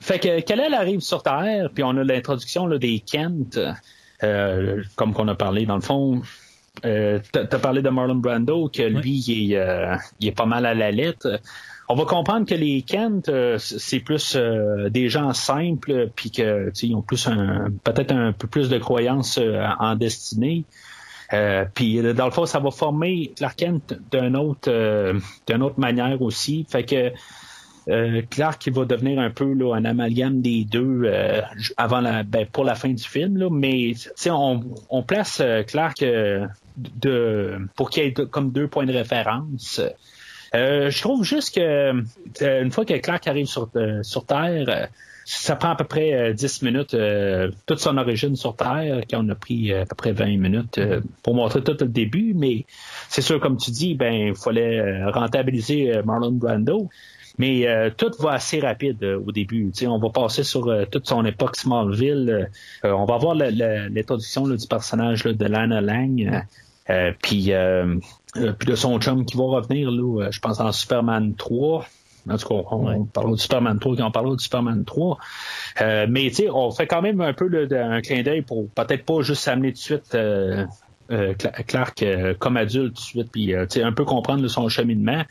Fait que Kalel arrive sur Terre, puis on a l'introduction des Kent, euh, comme qu'on a parlé dans le fond. euh, tu as parlé de Marlon Brando, que lui, il, est, euh, il, est, pas mal à la lettre. On va comprendre que les Kent, c'est plus des gens simples, puis que ils ont plus un peut-être un peu plus de croyances en destinée. Puis dans le fond, ça va former Clark Kent d'une autre d'une autre manière aussi. Fait que euh, Clark qui va devenir un peu là, un amalgame des deux euh, avant la, ben, pour la fin du film. Là, mais on, on place euh, Clark de, pour qu'il ait comme deux points de référence. je trouve juste que une fois que Clark arrive sur, sur Terre, ça prend à peu près 10 minutes, toute son origine sur Terre, qu'on a pris à peu près 20 minutes pour montrer tout le début, mais c'est sûr, comme tu dis, ben il fallait rentabiliser Marlon Brando. Mais euh, tout va assez rapide euh, au début. on va passer sur euh, toute son époque Smallville. on va voir l'introduction du personnage de Lana Lang. puis de son chum qui va revenir, là, je pense, en Superman 3. En tout cas, on, parle de Superman 3 quand on parle de Superman 3. mais on fait quand même un peu un clin d'œil pour peut-être pas juste s'amener tout de suite Clark comme adulte tout de suite, puis un peu comprendre son cheminement.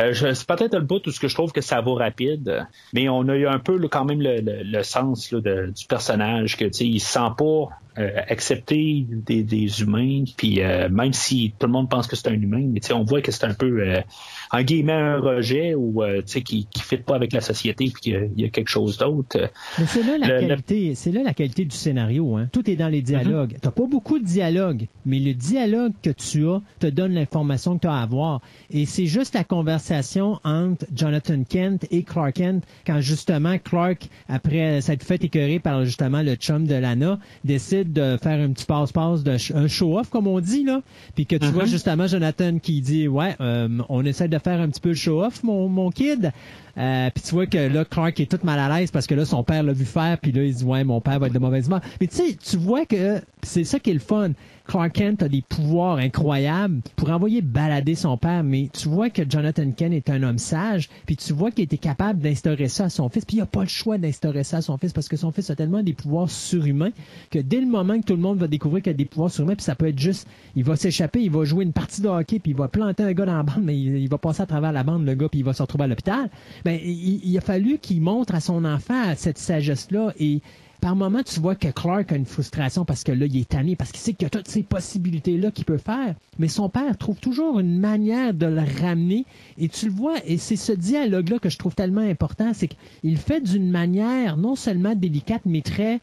Euh, c'est peut-être le bout tout ce que je trouve que ça va rapide, mais on a eu un peu quand même le, sens du personnage que il se sent pas euh, accepter des, humains, puis euh, même si tout le monde pense que c'est un humain, mais on voit que c'est un peu en guillemets un rejet ou qui ne fit pas avec la société puis qu'il y, a quelque chose d'autre. c'est là la qualité, c'est là la qualité du scénario. Hein. Tout est dans les dialogues. Tu mm-hmm. T'as pas beaucoup de dialogues, mais le dialogue que tu as te donne l'information que tu as à avoir. Et c'est juste la conversation entre Jonathan Kent et Clark Kent quand justement Clark, après s'être fait écœurer par justement le chum de Lana, décide de faire un petit passe-passe, de un show-off, comme on dit, là. Puis que tu vois mm-hmm. justement Jonathan qui dit Ouais, euh, on essaie de faire un petit peu le show-off, mon, mon kid. Euh, puis tu vois que là, Clark est tout mal à l'aise parce que là, son père l'a vu faire, puis là, il dit Ouais, mon père va être de mauvaise humeur. Mais tu sais, tu vois que c'est ça qui est le fun. Clark Kent a des pouvoirs incroyables pour envoyer balader son père, mais tu vois que Jonathan Kent est un homme sage, puis tu vois qu'il était capable d'instaurer ça à son fils, puis il n'a pas le choix d'instaurer ça à son fils parce que son fils a tellement des pouvoirs surhumains que dès le moment que tout le monde va découvrir qu'il a des pouvoirs surhumains, puis ça peut être juste, il va s'échapper, il va jouer une partie de hockey, puis il va planter un gars dans la bande, mais il, va passer à travers la bande, le gars, puis il va se retrouver à l'hôpital. Ben, il, il, a fallu qu'il montre à son enfant cette sagesse-là et par moment, tu vois que Clark a une frustration parce que là, il est tanné, parce qu'il sait qu'il y a toutes ces possibilités-là qu'il peut faire. Mais son père trouve toujours une manière de le ramener. Et tu le vois, et c'est ce dialogue-là que je trouve tellement important, c'est qu'il fait d'une manière non seulement délicate, mais très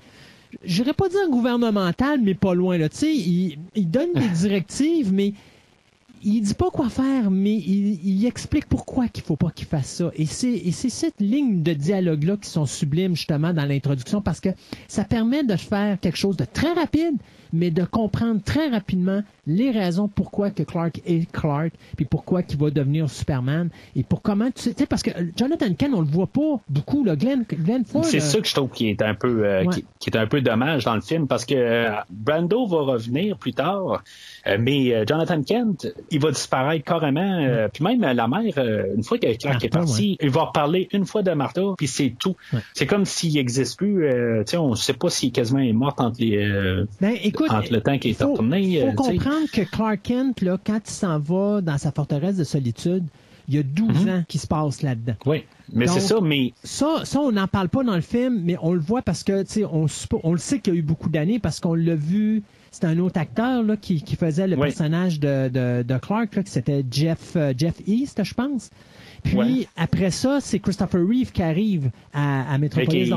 je n'irais pas dire gouvernementale, mais pas loin. Là. Tu sais, il, il donne des directives, mais il dit pas quoi faire, mais il, explique pourquoi qu'il faut pas qu'il fasse ça. Et c'est, et c'est cette ligne de dialogue-là qui sont sublimes, justement, dans l'introduction, parce que ça permet de faire quelque chose de très rapide, mais de comprendre très rapidement les raisons pourquoi que Clark est Clark, puis pourquoi qu'il va devenir Superman, et pour comment tu sais, parce que Jonathan Kent, on le voit pas beaucoup, là, Glenn, Glenn C'est ça que je trouve qui est un peu, euh, qui, est un peu dommage dans le film, parce que euh, Brando va revenir plus tard, euh, mais Jonathan Kent, il va disparaître carrément, puis même la mère, une fois que Clark est parti, il va reparler une fois de Martha, puis c'est tout. C'est comme s'il n'existe plus, tu sais, on ne sait pas s'il est quasiment mort entre les, ben, entre le temps qu'il est retourné. Il faut comprendre que Clark Kent, là, quand il s'en va dans sa forteresse de solitude, il y a 12 mhm. ans qui se passe là-dedans. Oui, mais c'est ça, mais... Ça, ça on n'en parle pas dans le film, mais on le voit parce que, tu sais, on, on, le sait qu'il y a eu beaucoup d'années parce qu'on l'a vu... C'est un autre acteur là, qui, qui faisait le personnage de, de, de Clark, là, qui c'était Jeff, euh, Jeff East, je pense. Puis après ça, c'est Christopher Reeve qui arrive à, à Metropolis.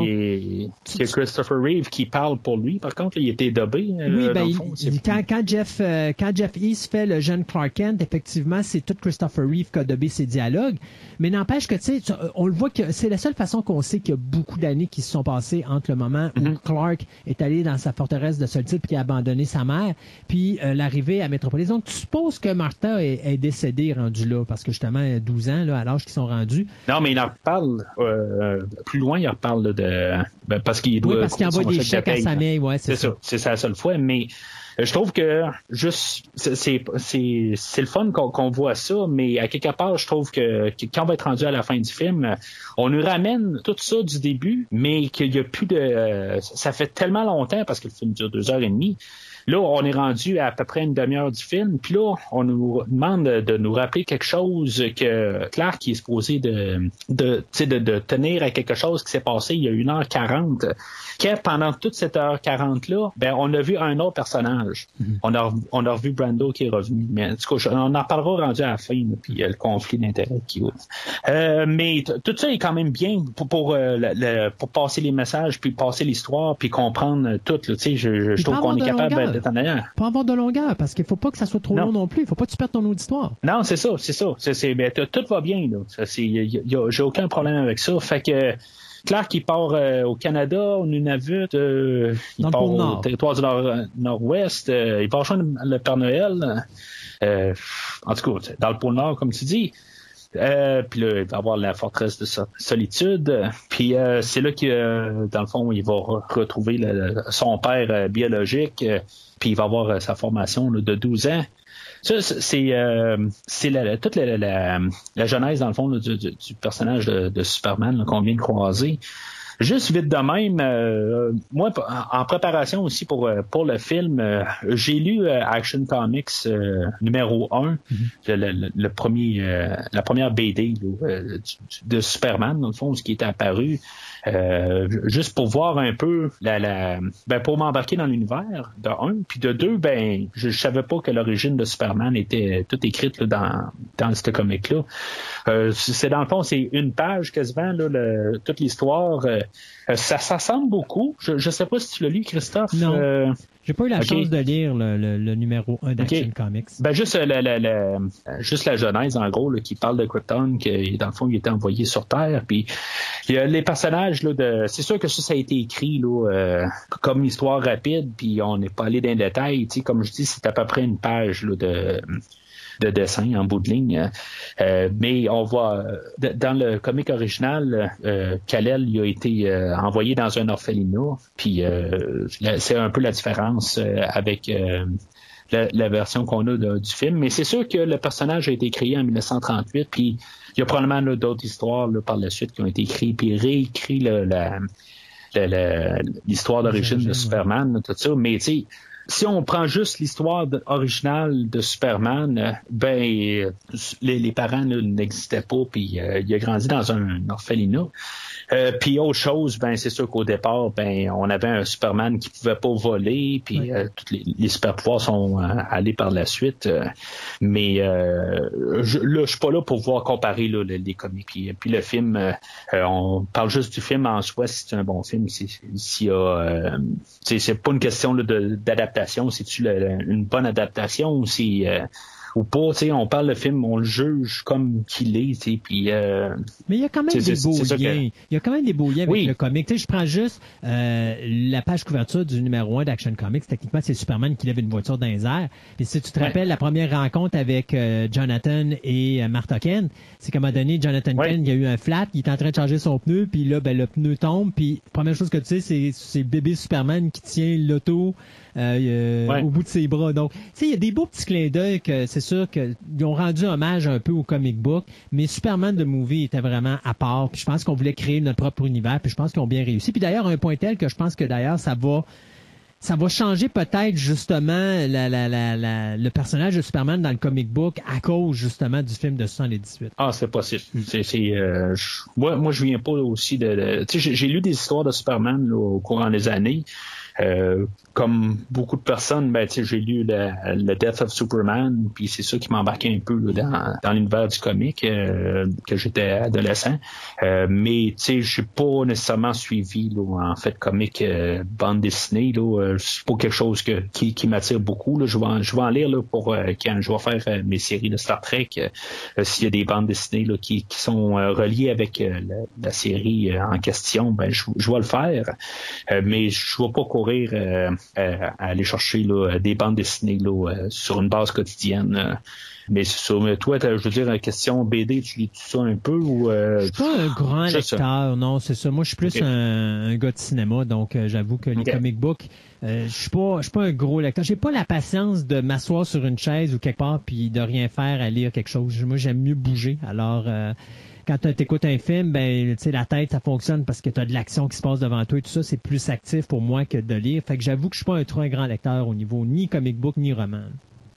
C'est Christopher Reeve qui parle pour lui. Par contre, il était dobé. Euh, oui, ben, quand, quand, Jeff, euh, quand Jeff East fait le jeune Clark Kent, effectivement, c'est tout Christopher Reeve qui a dobé ses dialogues. Mais n'empêche que, tu sais, on le voit que c'est la seule façon qu'on sait qu'il y a beaucoup d'années qui se sont passées entre le moment où mm-hmm. Clark est allé dans sa forteresse de solitude puis qui a abandonné sa mère, puis euh, l'arrivée à Metropolis. Donc, tu supposes que Martha est, est décédée rendue là, parce que justement, 12 ans, là, alors sont rendus. Non, mais il en reparle euh, plus loin, il en reparle de. Ben, parce qu'il doit. Oui, parce qu'il envoie des chèques à sa mère, ouais, c'est ça. C'est sa seule fois, mais. Euh, je trouve que juste c'est le fun qu'on voit ça, mais à quelque part, je trouve que, quand on va être rendu à la fin du film, on nous ramène tout ça du début, mais qu'il y a plus de ça fait tellement longtemps parce que le film dure deux heures et demie Là, on est rendu à, à peu près une demi-heure du film, puis là, on nous demande de nous rappeler quelque chose que Clark est supposé de, de, de, de tenir à quelque chose qui s'est passé il y a 1h40 que pendant toute cette heure 40 là, ben on a vu un autre personnage. Mm-hmm. On a on a revu Brando qui est revenu. Mais en tout cas, on en parlera rendu à la fin, puis il y a le conflit d'intérêt qui euh, mais tout ça est quand même bien pour pour, euh, pour passer les messages, puis passer l'histoire, puis comprendre tout. Tu sais, je, je trouve qu'on est capable d'être en arrière. Pas avoir de longueur, parce qu'il faut pas que ça soit trop long non plus. Il faut pas que tu perdes ton auditoire. Non, c'est ça, c'est ça. C'est, ben, tout va bien. Là. J'ai aucun problème avec ça. Fait que Clark, qui part euh, au Canada, au Nunavut, euh, il part au territoire du nord, ouest euh, il part rejoindre le Père Noël. en tout cas, dans le pôle Nord, comme tu dis. Euh, puis là, il va avoir la forteresse de solitude. Puis c'est là que, dans le fond, il va retrouver son père biologique. puis il va avoir sa formation de 12 ans. Ça, c'est euh, la, toute la, la, la, genèse, dans le fond, du, du, personnage de, de Superman qu'on vient de croiser. Juste vite de même, euh, moi, en préparation aussi pour, euh, pour le film, euh, j'ai lu Action Comics numéro 1, mm-hmm. le, le, premier, la première BD de Superman, dans le fond, ce qui est apparu. Euh, juste pour voir un peu la, la ben pour m'embarquer dans l'univers de un, puis de deux, ben je, savais pas que l'origine de Superman était toute écrite là, dans dans ce comic là. Euh, c'est dans le fond c'est une page quasiment là, le, toute l'histoire. Euh, ça, ça semble beaucoup. Je, je sais pas si tu l'as lu, Christophe. Non. J'ai pas eu la chance de lire le, le, numéro 1 d'Action Comics. Ben juste, la, la, la, juste la genèse, en gros, là, qui parle de Krypton, qui, dans le fond, il était envoyé sur Terre. Puis il y a les personnages, là, de. C'est sûr que ça, ça a été écrit là, euh, comme histoire rapide, puis on n'est pas allé dans les détails. Comme je dis, c'est à peu près une page là, de de dessin en bout de ligne. Euh, mais on voit dans le comic original, euh, Kal-El il a été euh, envoyé dans un orphelinat. Puis euh, c'est un peu la différence avec la, version qu'on a du film. Mais c'est sûr que le personnage a été créé en 1938. Puis il y a probablement d'autres histoires par la suite qui ont été écrites puis réécrit l'histoire d'origine de Superman, tout ça. Mais tu sais si on prend juste l'histoire originale de Superman, euh, ben les, les parents n'existaient pas, puis euh, il a grandi dans un orphelinat. Euh, puis autre chose, ben c'est sûr qu'au départ, ben on avait un Superman qui pouvait pas voler, puis euh, tous les, les super pouvoirs sont euh, allés par la suite. mais je, là, je suis pas là pour voir comparer là, les, comics. Puis, puis le film, on parle juste du film en soi, si c'est un bon film. S'il y a, c'est pas une question d'adaptation, c'est-tu une bonne adaptation ou si ou pas. On parle de film, on le juge comme qu'il est. Puis, euh, Mais il y a quand même des beaux liens. Il y a quand même des beaux liens avec le comic. je prends juste euh, la page couverture du numéro 1 d'Action Comics. Techniquement, c'est Superman qui lève une voiture dans les airs. Puis si tu te rappelles la première rencontre avec euh, Jonathan et Martha Kent, c'est qu'à un moment donné, Jonathan Kent, il a eu un flat, il est en train de changer son pneu, puis là, ben, le pneu tombe, puis première chose que tu sais, c'est bébé Superman qui tient l'auto euh, au bout de ses bras. Donc, tu sais, il y a des beaux petits clins d'œil que c'est sûr qu'ils ont rendu hommage un peu au comic book, mais Superman de Movie était vraiment à part. Puis je pense qu'on voulait créer notre propre univers, puis je pense qu'ils ont bien réussi. Puis d'ailleurs, un point tel que je pense que d'ailleurs, ça va ça va changer peut-être justement la, la, la, le personnage de Superman dans le comic book à cause justement du film de 78. Ah, c'est possible. C'est, euh, moi, moi, je viens pas aussi de. tu sais, j'ai, lu des histoires de Superman au courant des années. Euh, comme beaucoup de personnes, ben, j'ai lu le, Death of Superman, puis c'est ça qui m'embarquait un peu dans, dans l'univers du comic euh, que j'étais adolescent. Euh, mais tu sais, j'ai pas nécessairement suivi là, en fait comic euh, bande dessinée. Là, c'est pas quelque chose que, qui, qui m'attire beaucoup. Là. Je, vais en, je vais en lire là, pour quand je vais faire mes séries de Star Trek. S'il y a des bandes dessinées là, qui, qui sont reliées avec la, série en question, ben je, je vais le faire. mais je vais pas euh, euh, à aller chercher des bandes dessinées euh, sur une base quotidienne. Mais sur toi, je veux dire, la question BD, tu lis tout ça un peu ou Je suis pas un grand lecteur, non, c'est ça. Moi, je suis plus un, gars de cinéma, donc j'avoue que les comic books, je suis pas, je suis pas un gros lecteur. J'ai pas la patience de m'asseoir sur une chaise ou quelque part puis de rien faire à lire quelque chose. Moi, j'aime mieux bouger. Alors, quand tu écoutes un film, ben, tu sais, la tête, ça fonctionne parce que tu as de l'action qui se passe devant toi et tout ça. C'est plus actif pour moi que de lire. Fait que j'avoue que je suis pas un trop un grand lecteur au niveau ni comic book ni roman.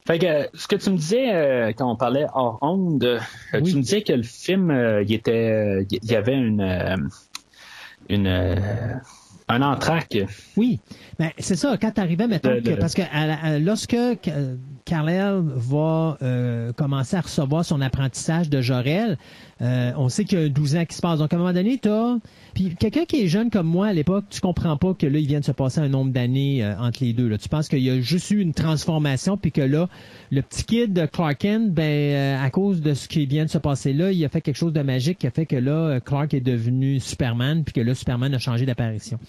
Fait que ce que tu me disais euh, quand on parlait hors onde, euh, tu me disais que le film, euh, il était, il y avait une, une un entraque. Oui, ben, c'est ça. Quand tu arrivais, mettons, que, parce que lorsque Carlel va euh, commencer à recevoir son apprentissage de Jorel. Euh, on sait qu'il y a 12 ans qui se passe. Donc, à un moment donné, tu Puis quelqu'un qui est jeune comme moi à l'époque, tu comprends pas que là, il vient de se passer un nombre d'années euh, entre les deux. Là. Tu penses qu'il y a juste eu une transformation, puis que là, le petit kid de Clark Kent, ben, à cause de ce qui vient de se passer là, il a fait quelque chose de magique qui a fait que là, Clark est devenu Superman, puis que là, Superman a changé d'apparition.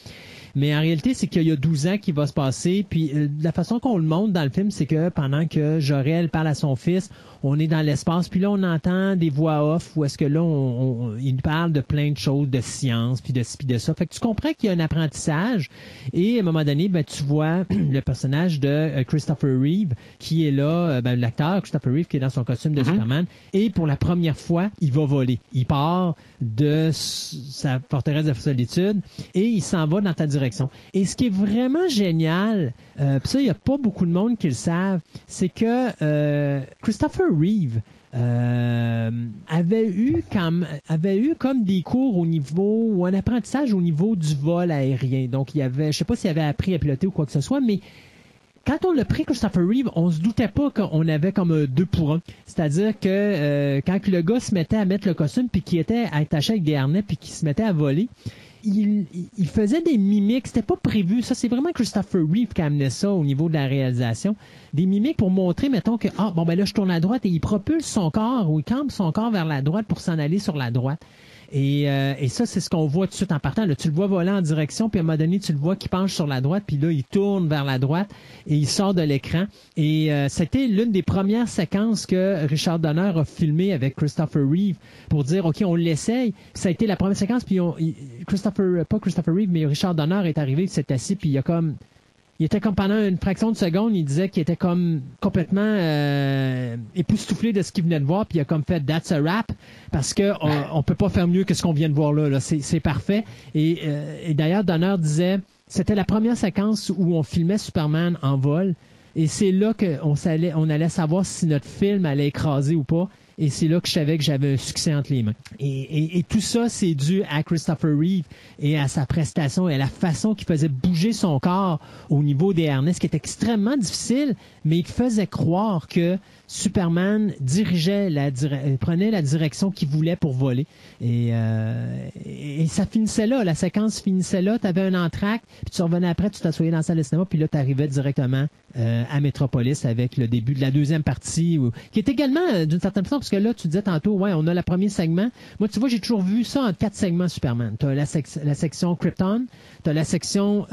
Mais en réalité, c'est qu'il y a 12 ans qui va se passer. Puis euh, la façon qu'on le montre dans le film, c'est que pendant que Jorel parle à son fils, on est dans l'espace, puis là, on entend des voix off où est-ce que là, on, il parle de plein de choses, de science, puis de ci, puis de ça. Fait que tu comprends qu'il y a un apprentissage, et à un moment donné, ben, tu vois le personnage de euh, Christopher Reeve, qui est là, euh, ben, l'acteur Christopher Reeve, qui est dans son costume de mm-hmm. Superman, et pour la première fois, il va voler. Il part de sa forteresse de solitude, et il s'en va dans ta direction. Et ce qui est vraiment génial, euh, ça, il n'y a pas beaucoup de monde qui le savent, c'est que euh, Christopher Reeve euh, avait eu comme avait eu comme des cours au niveau ou un apprentissage au niveau du vol aérien. Donc il avait, je sais pas s'il avait appris à piloter ou quoi que ce soit, mais quand on l'a pris Christopher Reeve, on se doutait pas qu'on avait comme deux pour un. C'est-à-dire que euh, quand le gars se mettait à mettre le costume puis qu'il était attaché avec des harnais puis qu'il se mettait à voler, il, faisait des mimiques. C'était pas prévu. Ça, c'est vraiment Christopher Reeve qui a amené ça au niveau de la réalisation. Des mimiques pour montrer, mettons, que, ah, bon, ben là, je tourne à droite et il propulse son corps ou il campe son corps vers la droite pour s'en aller sur la droite. Et, euh, et ça, c'est ce qu'on voit tout de suite en partant. Là, tu le vois voler en direction, puis à un moment donné, tu le vois qui penche sur la droite, puis là, il tourne vers la droite et il sort de l'écran. Et euh, c'était l'une des premières séquences que Richard Donner a filmé avec Christopher Reeve pour dire, OK, on l'essaye. Ça a été la première séquence, puis Christopher, pas Christopher Reeve, mais Richard Donner est arrivé, il s'est assis, puis il a comme il était comme pendant une fraction de seconde, il disait qu'il était comme complètement euh, époustouflé de ce qu'il venait de voir, puis il a comme fait That's a rap parce que on, peut pas faire mieux que ce qu'on vient de voir là. C'est parfait. Et, euh, et d'ailleurs, Donner disait c'était la première séquence où on filmait Superman en vol. Et c'est là qu'on on allait savoir si notre film allait écraser ou pas. Et c'est là que je savais que j'avais un succès entre les mains. Et, tout ça, c'est dû à Christopher Reeve et à sa prestation et à la façon qu'il faisait bouger son corps au niveau des harnais, qui est extrêmement difficile, mais il faisait croire que Superman dirigeait la prenait la direction qu'il voulait pour voler. Et, euh, et, ça finissait là, la séquence finissait là, tu avais un entraque, puis tu revenais après, tu t'assoyais dans la salle de cinéma, puis là, tu arrivais directement euh, à Metropolis avec le début de la deuxième partie, qui est également, euh, d'une certaine façon, parce que là, tu disais tantôt, ouais, on a le premier segment. Moi, tu vois, j'ai toujours vu ça en quatre segments Superman. Tu as la, la, section Krypton, tu as la section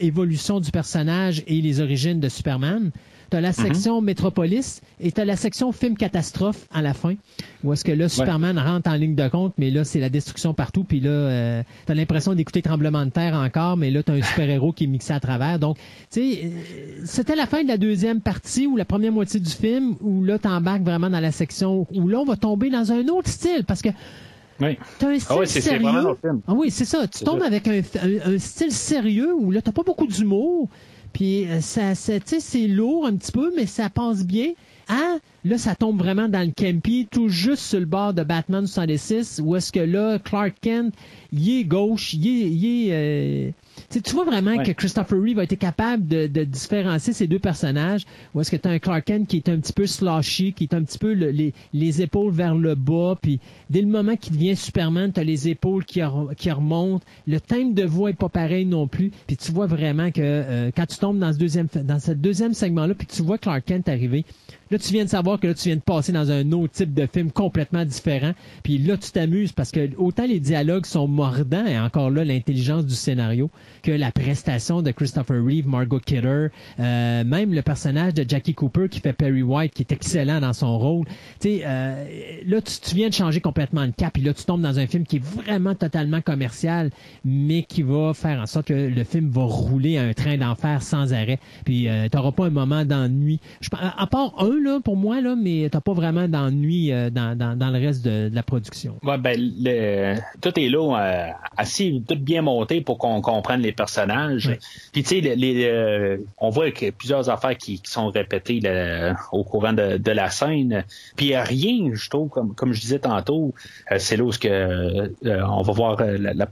évolution du personnage et les origines de Superman, T'as la mhm. section Métropolis et t'as la section film catastrophe à la fin, où est-ce que là, Superman rentre en ligne de compte, mais là, c'est la destruction partout, puis là, euh, t'as l'impression d'écouter Tremblement de terre encore, mais là, t'as un super-héros qui est mixé à travers. Donc, tu sais, euh, c'était la fin de la deuxième partie ou la première moitié du film, où là, t'embarques vraiment dans la section où là, on va tomber dans un autre style, parce que oui. T'as un ah style sérieux. Ah oui, c'est ça. Tu tombes avec un, un, style sérieux où là, t'as pas beaucoup d'humour. Puis euh, ça, c'est lourd un petit peu, mais ça passe bien. Ah, là, ça tombe vraiment dans le campy, tout juste sur le bord de Batman 76, où est-ce que là, Clark Kent, il est gauche, il est... Il est euh, tu vois vraiment que Christopher Reeve a été capable de, de différencier ces deux personnages. Ou est-ce que tu as un Clark Kent qui est un petit peu slashy, qui est un petit peu les, les, épaules vers le bas, puis dès le moment qu'il devient Superman, tu as les épaules qui, qui remontent. Le thème de voix est pas pareil non plus. Puis tu vois vraiment que euh, quand tu tombes dans ce deuxième dans ce deuxième segment-là, puis tu vois Clark Kent arriver, Là, tu viens de savoir que là, tu viens de passer dans un autre type de film complètement différent. Puis là, tu t'amuses parce que autant les dialogues sont mordants et encore là, l'intelligence du scénario que la prestation de Christopher Reeve, Margot Kidder, euh, même le personnage de Jackie Cooper qui fait Perry White, qui est excellent dans son rôle. Tu sais, euh, là, tu, viens de changer complètement le cap. Et là, tu tombes dans un film qui est vraiment totalement commercial, mais qui va faire en sorte que le film va rouler à un train d'enfer sans arrêt. Puis, euh, tu n'auras pas un moment d'ennui. À part un là, pour moi, là, mais t'as pas vraiment d'ennui euh, dans, dans, le reste de, la production. Ouais, ben, tout est là euh, assez tout bien monté pour qu'on comprenne les personnages. Puis tu sais, les, on voit qu'il y a plusieurs affaires qui, sont répétées au courant de, la scène. Puis rien, je trouve, comme, comme je disais tantôt, c'est là où que, on va voir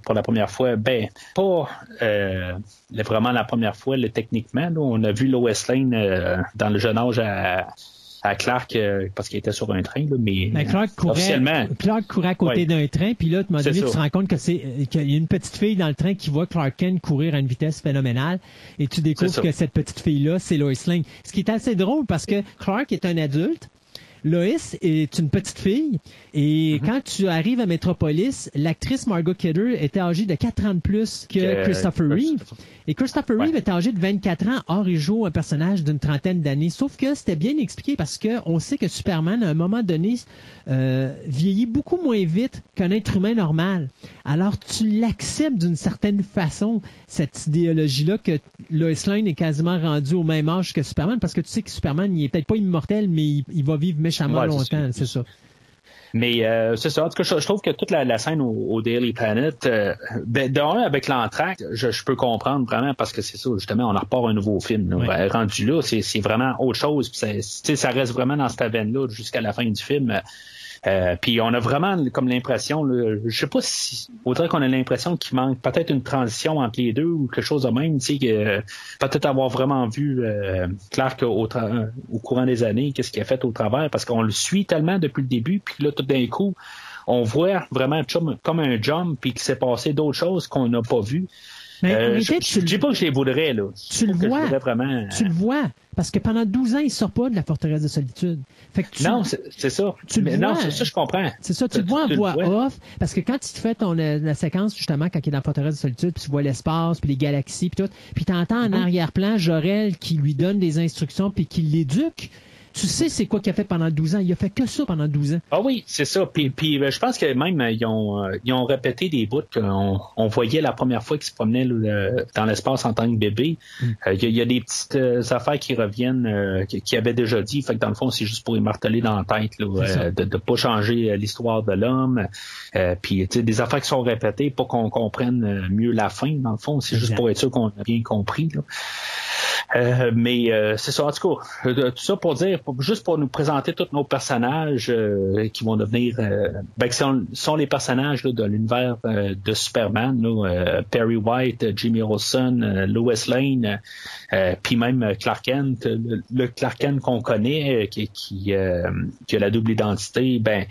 pour la première fois, ben, pas vraiment la première fois, le, techniquement. on a vu Lois Lane dans le jeune âge à, Clark euh, parce qu'il était sur un train, mais ben, Clark courait, officiellement. Clark courait à côté d'un train, puis là, tu m'as donné, tu te rends compte que c'est euh, qu'il y a une petite fille dans le train qui voit Clark Kent courir à une vitesse phénoménale, et tu découvres que cette petite fille-là, c'est Lois Lane. Ce qui est assez drôle parce que Clark est un adulte, Lois est une petite fille et mm-hmm. quand tu arrives à Metropolis, l'actrice Margot Kidder était âgée de 4 ans de plus que, Christopher Reeve. Et Christopher Reeve est âgé de 24 ans. Or, il joue un personnage d'une trentaine d'années. Sauf que c'était bien expliqué parce que on sait que Superman, à un moment donné, euh, vieillit beaucoup moins vite qu'un être humain normal. Alors, tu l'acceptes d'une certaine façon, cette idéologie-là, que Lois Lane est quasiment rendu au même âge que Superman parce que tu sais que Superman, il est peut-être pas immortel, mais il, va vivre méchamment longtemps. C'est ça. Mais euh, c'est ça. En tout cas, je, trouve que toute la, scène au, Daily Planet, euh, ben, avec l'entracte, je, je, peux comprendre vraiment parce que c'est ça, justement, on en repart un nouveau film. Ben, rendu là, c'est vraiment autre chose. ça, ça reste vraiment dans cette veine-là jusqu'à la fin du film. Euh, puis on a vraiment comme l'impression, je sais pas si, autant qu'on a l'impression qu'il manque peut-être une transition entre les deux ou quelque chose de même, tu sais, que peut-être avoir vraiment vu euh, Clark au, au, courant des années, qu'est-ce qu'il a fait au travers, parce qu'on le suit tellement depuis le début, puis là tout d'un coup, on voit vraiment comme un jump, puis qu'il s'est passé d'autres choses qu'on n'a pas vues. Mais euh, je ne dis pas que je les voudrais, là. Tu le vois. Vraiment... Tu le vois. Parce que pendant 12 ans, il sort pas de la forteresse de solitude. Fait que Non, c'est ça. Tu mais non, c'est ça, je comprends. C'est ça, tu le vois en voix off. Parce que quand tu te fais ton, la, séquence, justement, quand il est dans la forteresse de solitude, puis tu vois l'espace, puis les galaxies, puis tout, puis tu entends en mm-hmm. arrière-plan Jorel qui lui donne des instructions, puis qui l'éduque tu sais c'est quoi qu'il a fait pendant 12 ans? Il a fait que ça pendant 12 ans. Ah oui, c'est ça. Puis, puis ben, je pense que même ils ont, euh, ils ont répété des bouts qu'on on voyait la première fois qu'il se promenait dans l'espace en tant que bébé. Mm. Euh, il y, a des petites euh, affaires qui reviennent qui avait déjà dit. Fait que dans le fond, c'est juste pour y marteler dans la tête là, de ne pas changer l'histoire de l'homme. puis des affaires qui sont répétées pour qu'on comprenne mieux la fin. Dans le fond, c'est juste pour être sûr qu'on a bien compris. Là. Euh, mais euh, c'est ça, en tout cas, euh, tout ça pour dire, juste pour nous présenter tous nos personnages qui vont devenir, ben, qui sont, les personnages de l'univers de Superman, Perry White, Jimmy Olsen, Lois Lane, puis même Clark Kent, le, Clark Kent qu'on connaît, qui, qui, qui, a la double identité, ben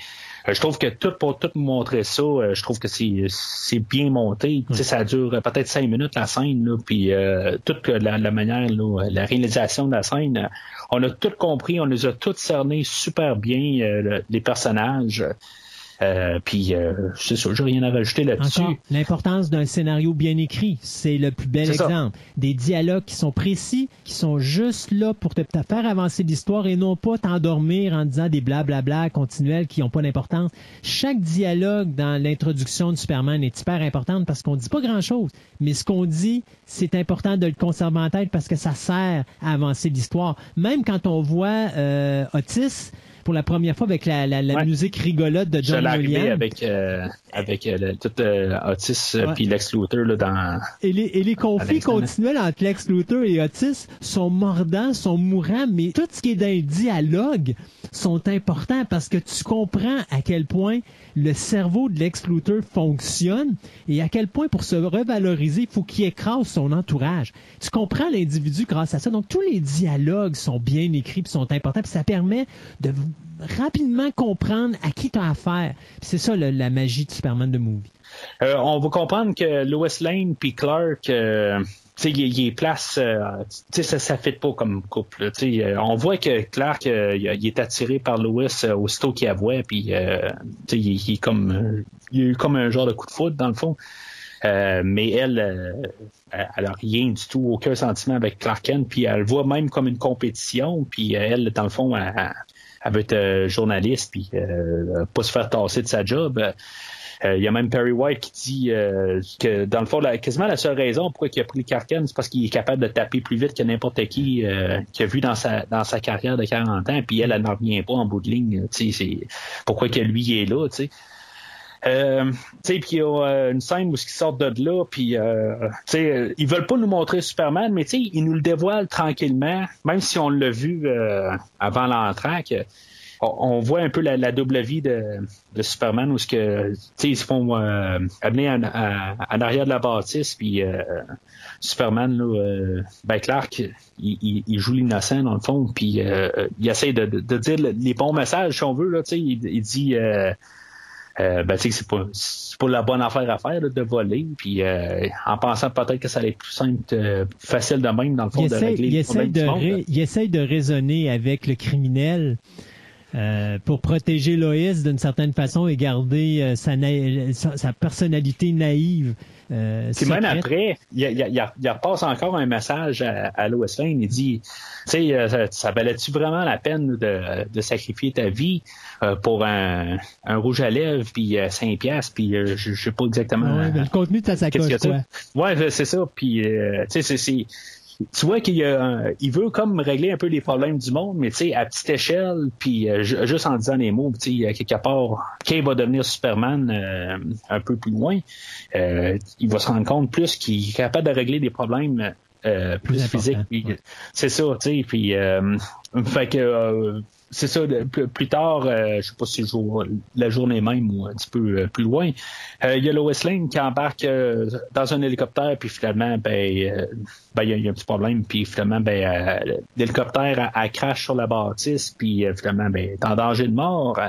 euh, je trouve que tout pour tout montrer ça, euh, je trouve que c'est bien monté. Ça dure peut-être cinq minutes la scène, là, puis euh, toute la, manière, la réalisation de la scène, on a tout compris, on les a tous cernés super bien, les personnages. Euh, puis euh, c'est sûr, j'ai rien à rajouter là-dessus. L'importance d'un scénario bien écrit, c'est le plus bel exemple. Des dialogues qui sont précis, qui sont juste là pour te, faire avancer l'histoire et non pas t'endormir en disant des blablabla continuels qui n'ont pas d'importance. Chaque dialogue dans l'introduction de Superman est hyper important parce qu'on dit pas grand-chose, mais ce qu'on dit, c'est important de le conserver en tête parce que ça sert à avancer l'histoire. Même quand on voit euh, Otis pour la première fois avec la, la, musique rigolote de John Williams. avec euh, avec euh, tout euh, Otis euh, puis Lex Luthor là, dans et les, et les conflits continuels entre Lex Luthor et Otis sont mordants, sont mourants, mais tout ce qui est dans les dialogues sont importants parce que tu comprends à quel point le cerveau de Lex Luthor fonctionne et à quel point pour se revaloriser, il faut qu'il écrase son entourage. Tu comprends l'individu grâce à ça. Donc tous les dialogues sont bien écrits, puis sont importants, puis ça permet de rapidement comprendre à qui tu as affaire. C'est ça la magie de Superman de Movie. Euh, on va comprendre que Lois Lane puis Clark, euh, il, est place, euh, ça, ça fit pas comme couple. Euh, on voit que Clark, il, est attiré par Lois aussitôt qu'il la voit, puis il, est comme, il a eu comme un genre de coup de foudre dans le fond. mais elle, elle a rien du tout, aucun sentiment avec Clark Kent, puis elle le voit même comme une compétition, puis elle, dans le fond, elle, elle veut être euh, journaliste puis euh, pas se faire tasser de sa job. il y a même Perry White qui dit que dans le fond, quasiment la seule raison pourquoi il a pris le Karken, c'est parce qu'il est capable de taper plus vite que n'importe qui qu'il a vu dans sa dans sa carrière de 40 ans, puis elle, elle n'en revient pas en bout de ligne. Pourquoi que lui il est là, tu sais. Euh, puis il y a euh, une scène où ils sortent de là, puis euh, euh, ils veulent pas nous montrer Superman, mais ils nous le dévoilent tranquillement, même si on l'a vu euh, avant l'entraque. On, voit un peu la, double vie de, de Superman où ce que ils se font amener en, arrière de la bâtisse puis Superman là, ben Clark il, il, joue l'innocent dans le fond puis il essaie de, de, dire les bons messages si on veut là il, il dit euh, ben, c'est pas, pas la bonne affaire à faire de voler. Puis euh, en pensant peut-être que ça allait être plus simple, euh, facile de même dans le fond il de régler il essaie de, il essaie de raisonner avec le criminel. Euh, pour protéger Loïs d'une certaine façon et garder sa, sa, personnalité naïve. Euh, Puis même après, il, il, il, il, repasse encore un message à, à Lois Lane. Il dit, tu sais, ça, ça valait-tu vraiment la peine de, de sacrifier ta vie? Euh, pour un, un, rouge à lèvres, puis 5 euh, piastres, puis euh, je, sais pas exactement... Ouais, le contenu de ta sacoche, quoi. Ouais, c'est ça, puis tu sais, c'est tu vois qu'il il veut comme régler un peu les problèmes du monde, mais tu sais, à petite échelle, puis juste en disant les mots, tu sais, quelque part, quand il va devenir Superman un peu plus loin, il va se rendre compte plus qu'il est capable de régler des problèmes plus, physiques. C'est ça, tu sais, puis fait que c'est ça, plus, tard, euh, je sais pas si jour, la journée même ou un petit peu euh, plus loin, euh, il y a Lois Lane qui embarque dans un hélicoptère, puis finalement, ben, ben il y, a un petit problème, puis finalement, ben, l'hélicoptère a, crash sur la bâtisse, puis finalement, ben, est en danger de mort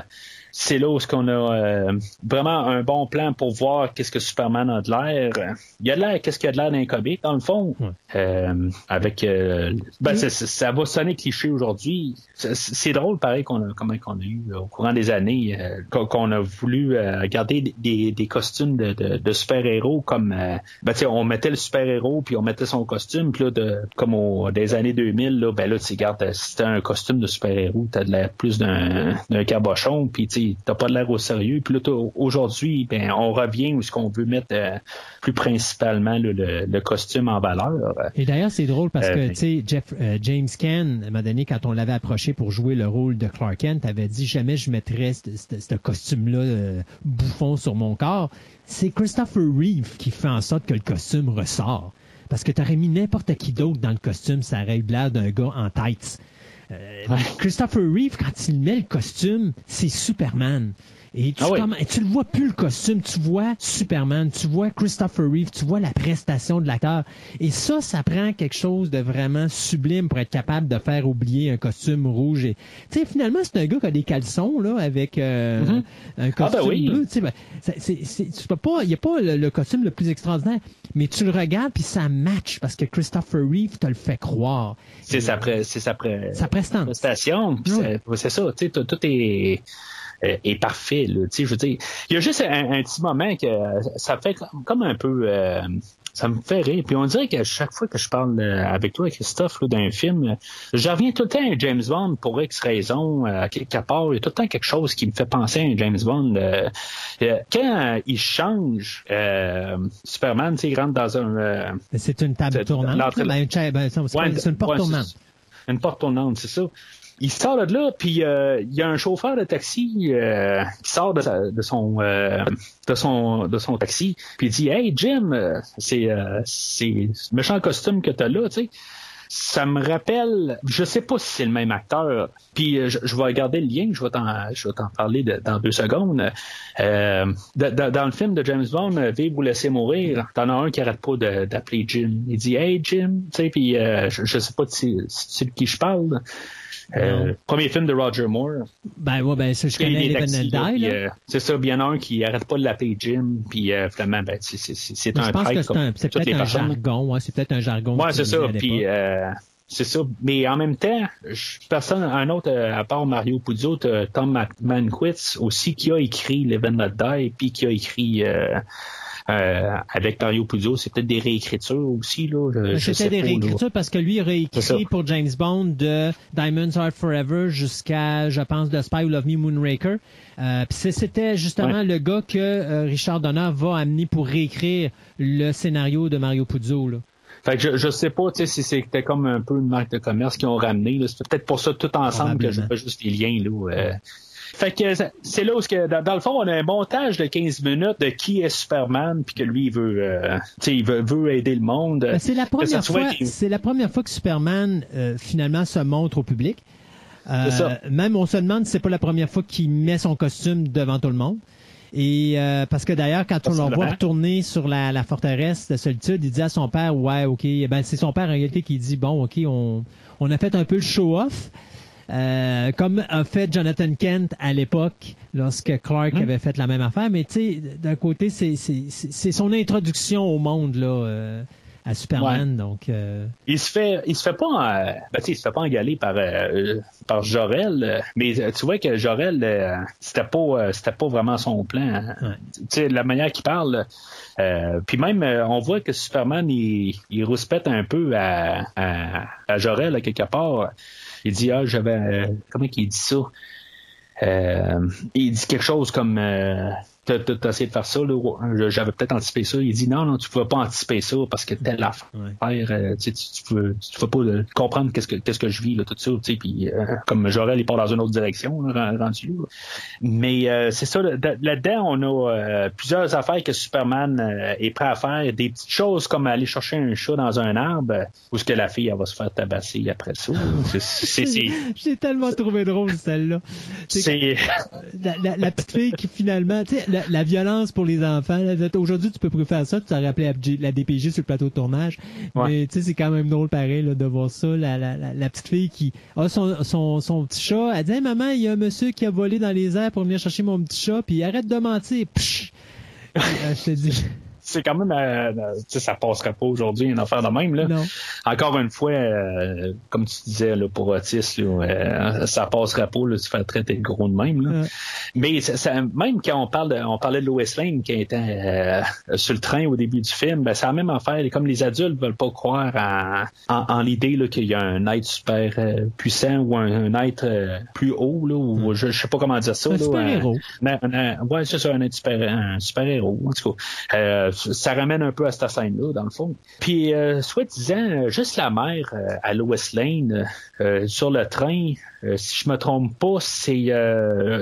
c'est là où qu'on a euh, vraiment un bon plan pour voir qu'est-ce que Superman a de l'air. Il y a de l'air, qu'est-ce qu'il y a de l'air d'un comic, dans le fond. Euh, avec euh, ben, ça va sonner cliché aujourd'hui. C'est drôle, pareil, qu'on a, comment qu'on a eu au courant des années, qu'on a voulu garder des, des, costumes de, de, super-héros comme ben, on mettait le super-héros puis on mettait son costume, puis là, de, comme au, des années 2000, là, ben là, tu gardes, c'était un costume de super-héros, t'as de l'air plus d'un cabochon, puis t'as pas de l'air au sérieux. Puis là, aujourd'hui, ben, on revient où ce qu'on veut mettre euh, plus principalement le, costume en valeur. Et d'ailleurs, c'est drôle parce que, euh, tu sais, Jeff, euh, James Ken, à un donné, quand on l'avait approché pour jouer le rôle de Clark Kent, avait dit jamais je mettrais ce costume-là bouffon sur mon corps. C'est Christopher Reeve qui fait en sorte que le costume ressort. Parce que t'aurais mis n'importe qui d'autre dans le costume, ça aurait eu l'air d'un gars en tights. Euh, Christopher Reeve, quand il met le costume, c'est Superman. Et tu, ah tu le vois plus le costume, tu vois Superman, tu vois Christopher Reeve, tu vois la prestation de l'acteur. Et ça, ça prend quelque chose de vraiment sublime pour être capable de faire oublier un costume rouge. Et, tu sais, finalement, c'est un gars qui a des caleçons là avec euh, un costume ah ben oui. bleu. Tu sais, ben, peux pas, il y a pas le, costume le plus extraordinaire, mais tu le regardes puis ça match parce que Christopher Reeve te le fait croire. C'est sa, c'est sa, sa prestation. C'est ça. Tu sais, tout est est parfait. Là. Je veux dire, il y a juste un, petit moment que ça fait comme un peu euh, ça me fait rire. Puis on dirait que chaque fois que je parle euh, avec toi, Christophe, d'un film, je reviens tout le temps à James Bond pour X raison, à quelque part. Il y a tout le temps quelque chose qui me fait penser à James Bond. quand il change, Superman, il rentre dans un... c'est une table tournante. Ben, ben, c'est une porte tournante. Une porte tournante, c'est ça il sort de là, puis euh, il y a un chauffeur de taxi euh, qui sort de, son euh, de son de son taxi, puis il dit Hey Jim, c'est c'est méchant costume que t'as là, tu sais. Ça me rappelle, je sais pas si c'est le même acteur. Puis je, vais regarder le lien, je vais t'en je vais t'en parler dans deux secondes. dans le film de James Bond, Vive ou laisser mourir, t'en as un qui arrête pas d'appeler Jim. Il dit Hey Jim, tu sais, puis je, je sais pas si c'est de qui je parle. Euh, premier film de Roger Moore. Ben ouais, ben ça, je connais Live Die. Euh, c'est ça, bien un qui arrête pas de l'appeler Jim, puis euh, finalement, ben, c'est un Je pense que c'est peut-être un jargon, ouais, c'est peut-être un jargon. Ouais, c'est ça, puis euh, c'est ça. Mais en même temps, personne, un autre, à part Mario Puzo, Tom Manquitz aussi, qui a écrit Live and Let Die, puis qui a écrit avec Mario Puzo, c'est peut-être des réécritures aussi. là. C'était des réécritures parce que lui il a réécrit pour James Bond de Diamonds Are Forever jusqu'à, je pense, The Spy Who Love Me Moonraker. Euh, c'était justement le gars que Richard Donner va amener pour réécrire le scénario de Mario Puzo. Là. Fait que je, je sais pas si c'était comme un peu une marque de commerce qu'ils ont ramené. C'est peut-être pour ça tout ensemble que je fais juste les liens. Là, euh. Fait que c'est là où que, dans, le fond, on a un montage de 15 minutes de qui est Superman, puis que lui, il veut, euh, il veut, veut, aider le monde. Ben, c'est la première fois. C'est la première fois que Superman euh, finalement se montre au public. Euh, même on se demande si c'est pas la première fois qu'il met son costume devant tout le monde. Et euh, parce que d'ailleurs, quand on le voit retourner sur la, la, forteresse de solitude, il dit à son père, ouais, ok, eh ben c'est son père en réalité qui dit, bon, ok, on, on a fait un peu le show-off. Euh, comme a fait Jonathan Kent à l'époque lorsque Clark hum. avait fait la même affaire, mais tu sais, d'un côté, c'est son introduction au monde là. Euh, à Superman. Donc, euh... il se fait, il se fait pas, euh, ben, il se fait pas engaler par euh, par Jorel, mais tu vois que Jorel, c'était pas, c'était pas vraiment son plan. Hein. Tu sais, la manière qu'il parle. puis même, on voit que Superman, il, il rouspète un peu à, à, à Jorel, quelque part. Il dit, ah, j'avais, comment qu'il dit ça? il dit quelque chose comme t'as essayé de faire ça, j'avais peut-être anticipé ça. Il dit non, non, tu pouvais pas anticiper ça parce que telle affaire, euh, tu, tu peux pas euh, comprendre qu'est-ce que qu'est-ce que je vis là, tout ça, tu sais, puis euh, comme Jorel il part dans une autre direction, là, rendu là. Mais c'est ça, là-dedans, on a plusieurs affaires que Superman est prêt à faire, des petites choses comme aller chercher un chat dans un arbre, ou ce que la fille elle va se faire tabasser après ça. J'ai tellement trouvé drôle celle-là. C'est la, la, petite fille qui finalement, tu sais, la, violence pour les enfants. Aujourd'hui, tu peux préférer ça, tu t'as rappelé la DPG sur le plateau de tournage. Mais tu sais, c'est quand même drôle pareil là, de voir ça. La, la, la, petite fille qui a son, son, son petit chat, elle dit Maman, il y a un monsieur qui a volé dans les airs pour venir chercher mon petit chat, puis arrête de mentir. Psh! je te dis c'est quand même, euh, euh ça passerait pas aujourd'hui une affaire de même là. Encore une fois, euh, comme tu disais là, pour Otis, là, euh, ça passerait pas là, se faire traiter de gros de même. Là. Mais ça, même quand on parle, de, on parlait de Lois Lane qui était sur le train au début du film, ben, c'est la même affaire. Comme les adultes veulent pas croire en, en, l'idée qu'il y a un être super puissant ou un, être plus haut là, ou je, je sais pas comment dire ça. Un super héros. ouais, c'est ça, un être super, un super héros. En tout cas, ça ramène un peu à cette scène-là, dans le fond. Puis, euh, soit disant, euh, juste la mère euh, à Lois Lane sur le train, si je me trompe pas, c'est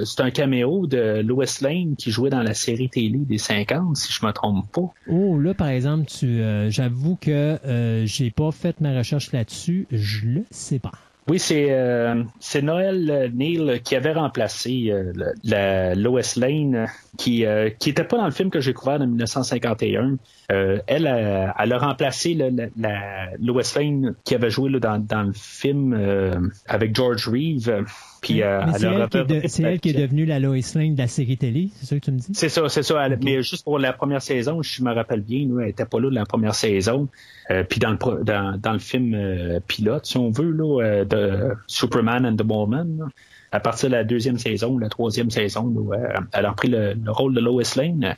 c'est un caméo de Lois Lane qui jouait dans la série télé des 50, si je me trompe pas. Oh, là, par exemple, tu j'avoue que j'ai pas fait ma recherche là-dessus. Je le sais pas. Oui, c'est euh, Noël Neal qui avait remplacé euh, la Lois Lane, qui euh, qui était pas dans le film que j'ai couvert en 1951. elle, elle a remplacé la, la, Lois Lane qui avait joué dans, dans le film avec George Reeve. Puis, euh, c'est elle, qui est devenue la Lois Lane de la série télé, c'est ça que tu me dis? C'est ça, c'est ça. Mais juste pour la première saison, je me rappelle bien, nous, elle était pas là de la première saison. Euh, puis dans le dans, dans le film euh, pilote, si on veut, là, euh, de Superman and the Woman, à partir de la deuxième saison, la troisième saison, elle a repris le, rôle de Lois Lane.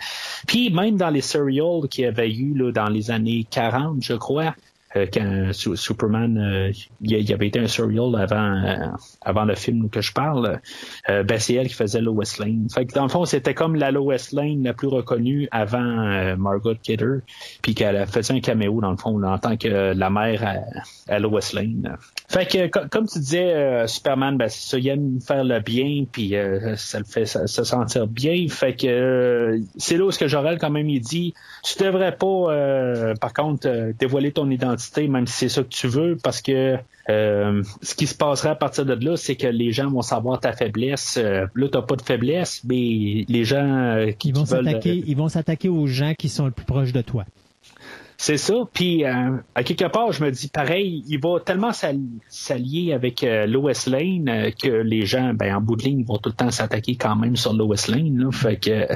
Puis même dans les serials qu'il y avait eu là, dans les années 40, je crois, euh, quand Superman, euh, il avait été un serial avant, euh, avant le film que je parle, ben c'est elle qui faisait Lois Lane. Fait que dans le fond, c'était comme la Lois Lane la plus reconnue avant Margot Kidder, puis qu'elle faisait un caméo dans le fond en tant que la mère à, Lois Lane. Fait que comme tu disais, Superman, ben ça, il aime faire le bien, puis ça le fait se sentir bien. Fait que c'est là où ce que Jorel quand même il dit, tu devrais pas, par contre, dévoiler ton identité même si c'est ça que tu veux, parce que euh, ce qui se passerait à partir de là, c'est que les gens vont savoir ta faiblesse. Euh, là, t'as pas de faiblesse, mais les gens euh, qui ils vont s'attaquer, ils vont s'attaquer aux gens qui sont le plus proches de toi. C'est ça. Puis à quelque part, je me dis pareil, il va tellement s'allier avec Lois Lane que les gens, ben en bout de ligne, vont tout le temps s'attaquer quand même sur Lois Lane. Fait que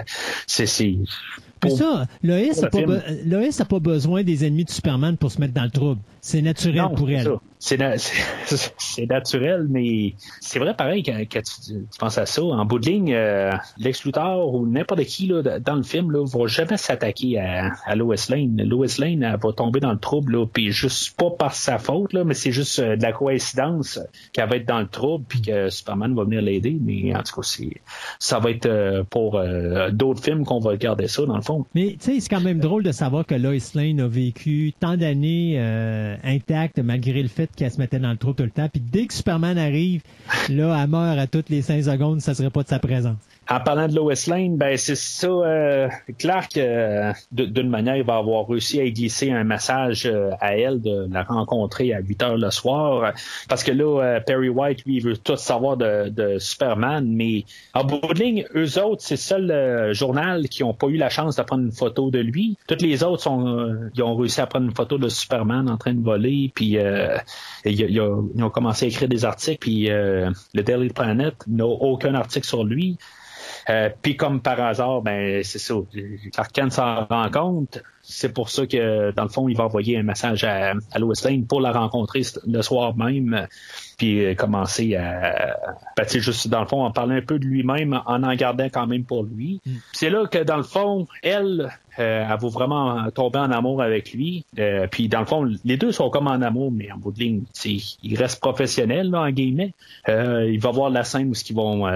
c'est puis ça, Loïs n'a pas, pas, besoin des ennemis de Superman pour se mettre dans le trouble. C'est naturel pour elle. c'est naturel, mais c'est vrai pareil quand, tu, penses à ça. En bout de ligne, euh, Lex Luthor ou n'importe qui là, dans le film ne va jamais s'attaquer à, à Lois Lane. Lois Lane elle va tomber dans le trouble, là, puis juste pas par sa faute, là, mais c'est juste euh, de la coïncidence qu'elle va être dans le trouble puis que Superman va venir l'aider. Mais en tout cas, ça va être euh, pour d'autres films qu'on va regarder ça, dans le fond. Mais tu sais, c'est quand même drôle de savoir que Lois Lane a vécu tant d'années intactes malgré le fait qu'elle se mettait dans le trou tout le temps. Puis dès que Superman arrive, là, elle meurt à toutes les cinq secondes, ça serait pas de sa présence. En parlant de Lois Lane, ben c'est ça. Euh, clair que euh, d'une manière, il va avoir réussi à glisser un message euh, à elle de la rencontrer à 8 heures le soir. Parce que là, euh, Perry White, lui, il veut tout savoir de, Superman, mais en bout de ligne, eux autres, c'est le seul journal qui n'ont pas eu la chance de prendre une photo de lui. Toutes les autres ils ont réussi à prendre une photo de Superman en train de voler, puis ils, ont commencé à écrire des articles, puis le Daily Planet n'a aucun article sur lui. Euh, puis comme par hasard, ben c'est ça. Clark s'en rend compte. C'est pour ça que, dans le fond, il va envoyer un message à, à Lois Lane pour la rencontrer le soir même, puis euh, commencer à, ben, juste dans le fond, en parler un peu de lui-même, en en gardant quand même pour lui. Mm. C'est là que, dans le fond, elle, euh, elle va vraiment tomber en amour avec lui. puis dans le fond, les deux sont comme en amour, mais en bout de ligne, il reste professionnel là, en guillemets. il va voir la scène où ce qu'ils vont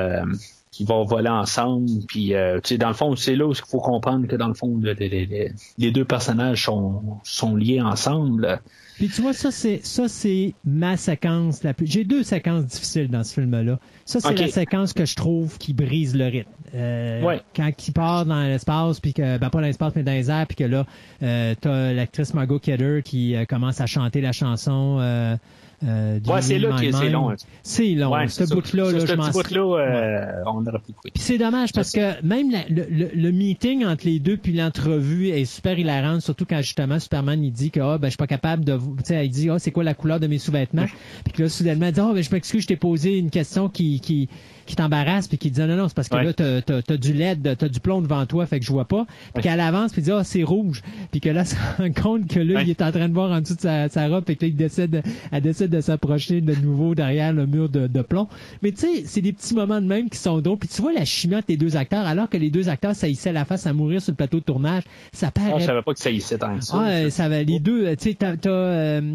qui vont voler ensemble. Puis, euh, tu sais, dans le fond, c'est là où il faut comprendre que dans le fond, les deux personnages sont, sont liés ensemble. Puis tu vois, ça c'est ça c'est ma séquence la plus. J'ai deux séquences difficiles dans ce film-là. Ça c'est la séquence que je trouve qui brise le rythme. Euh, ouais. Quand il part dans l'espace, puis que ben pas dans l'espace mais dans les airs, puis que là euh, t'as l'actrice Margot Kidder qui euh, commence à chanter la chanson. Euh, ouais, c'est là que c'est long. Hein. C'est long. Ouais, ce bout-là, là, je bout-là, euh, on aurait pu Puis c'est dommage parce que même le, le, meeting entre les deux puis l'entrevue est super hilarante, surtout quand justement Superman il dit que oh, ben je suis pas capable de, tu sais, il dit oh c'est quoi la couleur de mes sous-vêtements, puis que là soudainement il dit oh ben je m'excuse, je t'ai posé une question qui qui qui t'embarrasse puis qui dit non non c'est parce que là t'as as, du LED t'as du plomb devant toi fait que je vois pas. Puis qu'elle avance puis dit ah c'est rouge. Puis que là se rend compte que là il est en train de voir en dessous de sa, sa robe et qu'il décide elle décide de s'approcher de nouveau derrière le mur de, de plomb. Mais tu sais c'est des petits moments de même qui sont drôles. Puis tu vois la chimie entre les deux acteurs alors que les deux acteurs saillissaient la face à mourir sur le plateau de tournage ça paraît ah, je savais pas que ça saillissait tant que ça. Ah, ça va les deux tu sais t'as euh,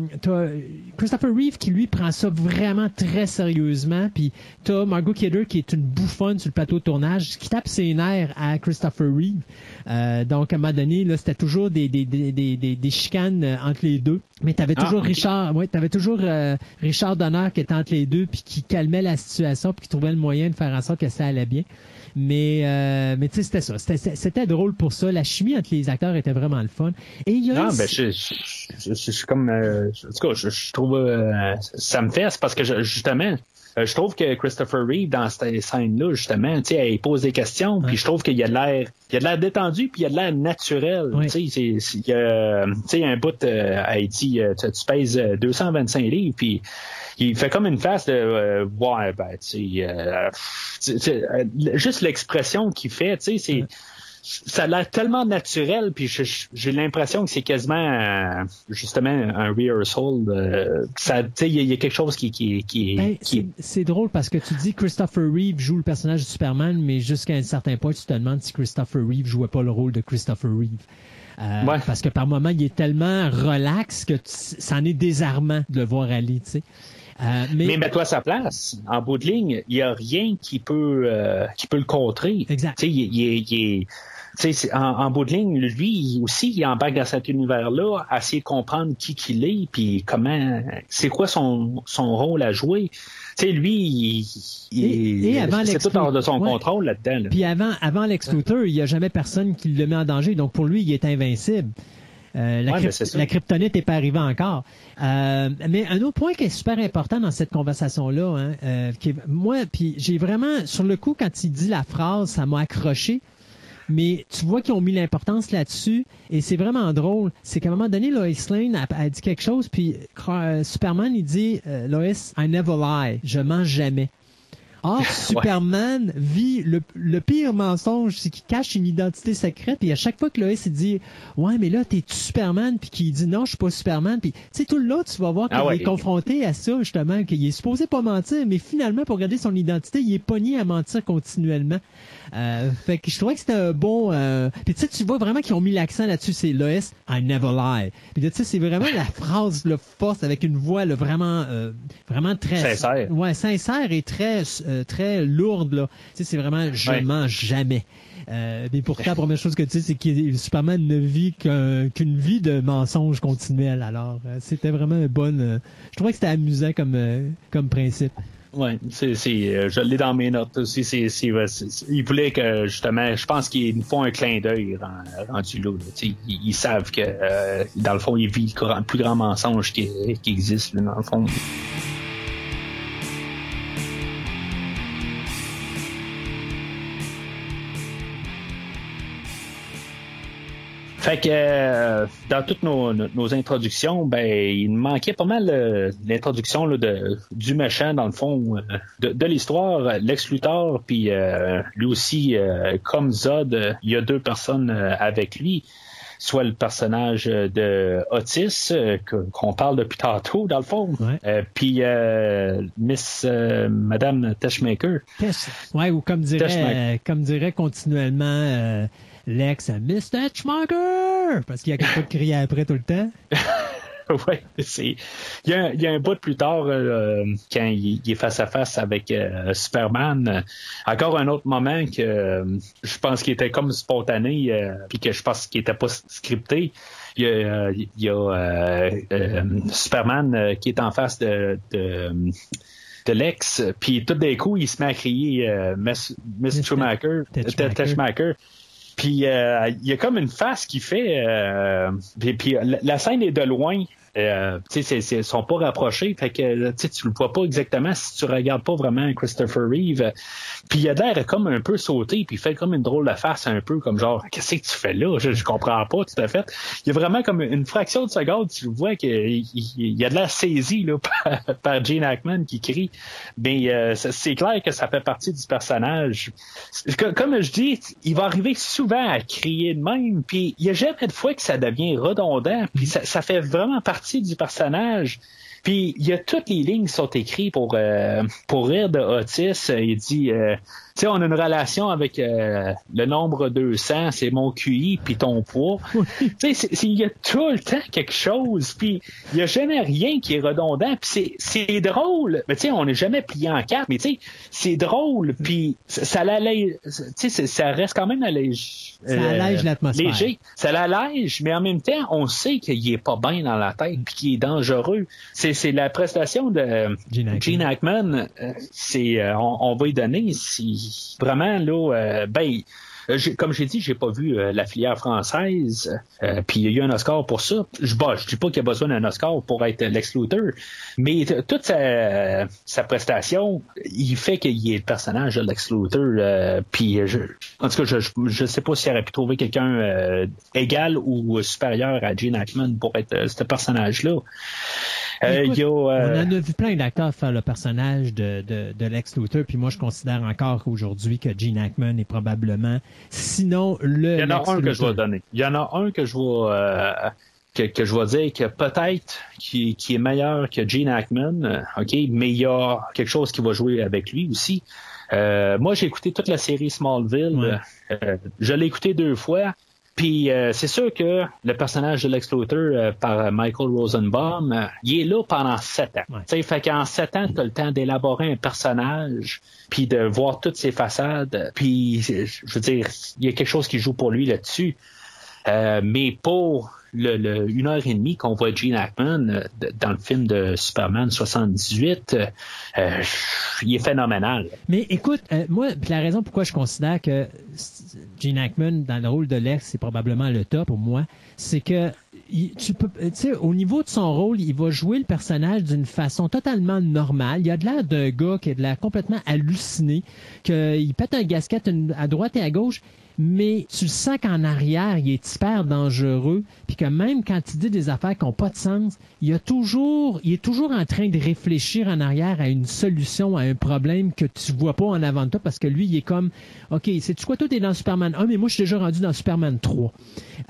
Christopher Reeve qui lui prend ça vraiment très sérieusement puis t'as Margot Kidder qui est une bouffonne sur le plateau de tournage, qui tape ses nerfs à Christopher Reeve. Euh, donc, à un moment donné, là, c'était toujours des, des, des, des, des chicanes euh, entre les deux. Mais tu avais ah, toujours Richard, ouais, t'avais toujours euh, Richard Donner qui était entre les deux, puis qui calmait la situation, puis qui trouvait le moyen de faire en sorte que ça allait bien. Mais, euh, mais tu sais, c'était ça. C'était drôle pour ça. La chimie entre les acteurs était vraiment le fun. Et il y a non, ben, je, je, je, suis comme, euh, en tout cas, je, trouve, ça me fait, parce que justement, euh, je trouve que Christopher Reeve, dans cette scène-là, justement, il pose des questions, puis je trouve qu'il y a de l'air, il y a de l'air détendu, puis il y a de l'air naturel. Tu sais, il y a, un bout, euh, a dit, euh, tu, tu pèses 225 livres, puis il fait comme une face de ouais ben tu sais juste l'expression qu'il fait tu sais c'est ça a l'air tellement naturel, puis j'ai l'impression que c'est quasiment euh, justement un rehearsal. Ça, il y, a quelque chose qui, qui, qui, ben, C'est drôle parce que tu dis Christopher Reeve joue le personnage de Superman, mais jusqu'à un certain point, tu te demandes si Christopher Reeve jouait pas le rôle de Christopher Reeve. Euh, parce que par moment, il est tellement relax que ça en est désarmant de le voir aller, tu sais. Euh, mais, mets-toi à sa place. En bout de ligne, il n'y a rien qui peut qui peut le contrer. Exact. Il, il, il, en, en bout de ligne, lui aussi, il embarque dans cet univers-là, à essayer de comprendre qui qu'il est, puis comment, c'est quoi son, son rôle à jouer. Tu sais, lui, il, c'est tout hors de son contrôle là-dedans. Puis avant, avant Lex Luthor, il n'y a jamais personne qui le met en danger. Donc pour lui, il est invincible. Euh, la, la, kryptonite n'est pas arrivée encore. Euh, mais un autre point qui est super important dans cette conversation-là, hein, euh, qui moi, puis j'ai vraiment, sur le coup, quand il dit la phrase, ça m'a accroché mais tu vois qu'ils ont mis l'importance là-dessus et c'est vraiment drôle. C'est qu'à un moment donné, Lois Lane a, dit quelque chose, puis euh, Superman, il dit euh, Lois, I never lie. Je mens jamais. Or, Superman vit le, pire mensonge, c'est qu'il cache une identité secrète, puis à chaque fois que Lois se dit Ouais, mais là, t'es Superman, puis qu'il dit non, je suis pas Superman, puis tu sais, tout le long, tu vas voir qu'il ah est confronté à ça, justement, qu'il est supposé pas mentir, mais finalement, pour garder son identité, il est pogné à mentir continuellement. Euh, fait que je trouvais que c'était un bon. Euh... Puis tu sais, tu vois vraiment qu'ils ont mis l'accent là-dessus. C'est Lois, I never lie. Puis tu sais, c'est vraiment la phrase le force avec une voix là, vraiment, euh, vraiment très sincère. Ouais, sincère et très, euh, très lourde là. Tu sais, c'est vraiment je mens jamais. Euh, mais pourtant, la première chose que tu sais, c'est que Superman ne vit qu'une vie de mensonges continuels. Alors, euh, c'était vraiment une bonne. je trouvais que c'était amusant comme, comme principe. Oui, euh, je l'ai dans mes notes aussi. C'est, c'est, il voulait que, justement, je pense qu'ils font un clin d'œil rendu là. Ils, ils, savent que, euh, dans le fond, ils vivent le plus grand mensonge qui, qui existe, dans le fond. Fait que euh, dans toutes nos, nos, introductions, ben il manquait pas mal euh, l'introduction de, du méchant dans le fond euh, de, de l'histoire, Lex Luthor, puis lui aussi comme Zod, il y a deux personnes avec lui. Soit le personnage de Otis, qu'on parle depuis tantôt, dans le fond, puis Miss Madame Teshmaker. Ouais, ou comme dirait, comme dirait continuellement Lex Mr. Schmucker! Parce qu'il y a quelqu'un qui crie après tout le temps. oui, c'est. Il y, a, il y, a, un bout plus tard, euh, quand il, est face à face avec euh, Superman, encore un autre moment que euh, je pense qu'il était comme spontané, puis que je pense qu'il était pas scripté. Il y a, Superman qui est en face de, de de Lex, puis tout d'un coup, il se met à crier Miss, Miss Schumacher. Puis euh, il y a comme une face qui fait. Euh, puis, la, scène est de loin. Euh, tu sais, ils sont pas rapprochés, fait que tu le vois pas exactement si tu regardes pas vraiment Christopher Reeve. Puis il a l'air comme un peu sauté, puis il fait comme une drôle de face, un peu comme genre, qu'est-ce que tu fais là? Je, je comprends pas tout à fait. Il y a vraiment comme une fraction de seconde, tu vois qu'il y a de la saisie là, par, Gene Hackman qui crie. Mais euh, c'est clair que ça fait partie du personnage. Comme je dis, il va arriver souvent à crier de même, puis il y a jamais de fois que ça devient redondant, puis ça, ça fait vraiment partie du personnage. Puis il y a toutes les lignes qui sont écrites pour euh, pour rire de Otis. Il dit euh, sais, on a une relation avec euh, le nombre 200, c'est mon QI puis ton poids. tu sais, il y a tout le temps quelque chose, puis il y a jamais rien qui est redondant, puis c'est drôle. Mais tu sais, on n'est jamais plié en quatre, mais tu sais, c'est drôle, puis ça, ça tu sais, ça reste quand même allège. Ça allège euh, l'atmosphère. Léger. Ça l'allège, mais en même temps, on sait qu'il est pas bien dans la tête, puis qu'il est dangereux. C'est la prestation de Gene Hackman. Euh, c'est, on, on, va y donner si vraiment, là, euh, ben, euh, comme j'ai dit, j'ai pas vu euh, la filière française, puis il y a eu un Oscar pour ça. Je bah, je dis pas qu'il y a besoin d'un Oscar pour être Lex Luthor, mais toute sa, prestation, il fait qu'il ait le personnage de Lex Luthor. puis en tout cas, je, je sais pas s'il aurait pu trouver quelqu'un égal ou supérieur à Gene Hackman pour être ce personnage-là. Euh, on en a vu plein d'acteurs faire le personnage de, de, de Lex Luthor, puis moi je considère encore aujourd'hui que Gene Hackman est probablement, sinon le. Il y en a un que je vais donner. Il y en a un que je vais euh, que, que, je vais dire que peut-être qui, qui, est meilleur que Gene Hackman, euh, ok, mais il y a quelque chose qui va jouer avec lui aussi. moi, j'ai écouté toute la série Smallville. je l'ai écouté deux fois. Puis euh, c'est sûr que le personnage de Lex Luthor euh, par Michael Rosenbaum, euh, il est là pendant sept ans. Ouais. Fait qu'en sept ans, tu as le temps d'élaborer un personnage, puis de voir toutes ses façades. Puis, je veux dire, il y a quelque chose qui joue pour lui là-dessus. mais pour le, une heure et demie qu'on voit Gene Hackman euh, dans le film de Superman 78, euh, euh, il est phénoménal. Mais écoute, moi, la raison pourquoi je considère que Gene Hackman dans le rôle de Lex, c'est probablement le top pour moi, c'est que tu peux, sais, au niveau de son rôle, il va jouer le personnage d'une façon totalement normale. Il a de l'air d'un gars qui a de l'air complètement halluciné, qu'il pète un gasket à droite et à gauche, mais tu le sens qu'en arrière, il est hyper dangereux, puis que même quand il dit des affaires qui n'ont pas de sens, il, a toujours, il est toujours en train de réfléchir en arrière à une solution à un problème que tu vois pas en avant de toi, parce que lui, il est comme, OK, c'est-tu quoi, toi, t'es dans Superman 1, mais moi, je suis déjà rendu dans Superman 3.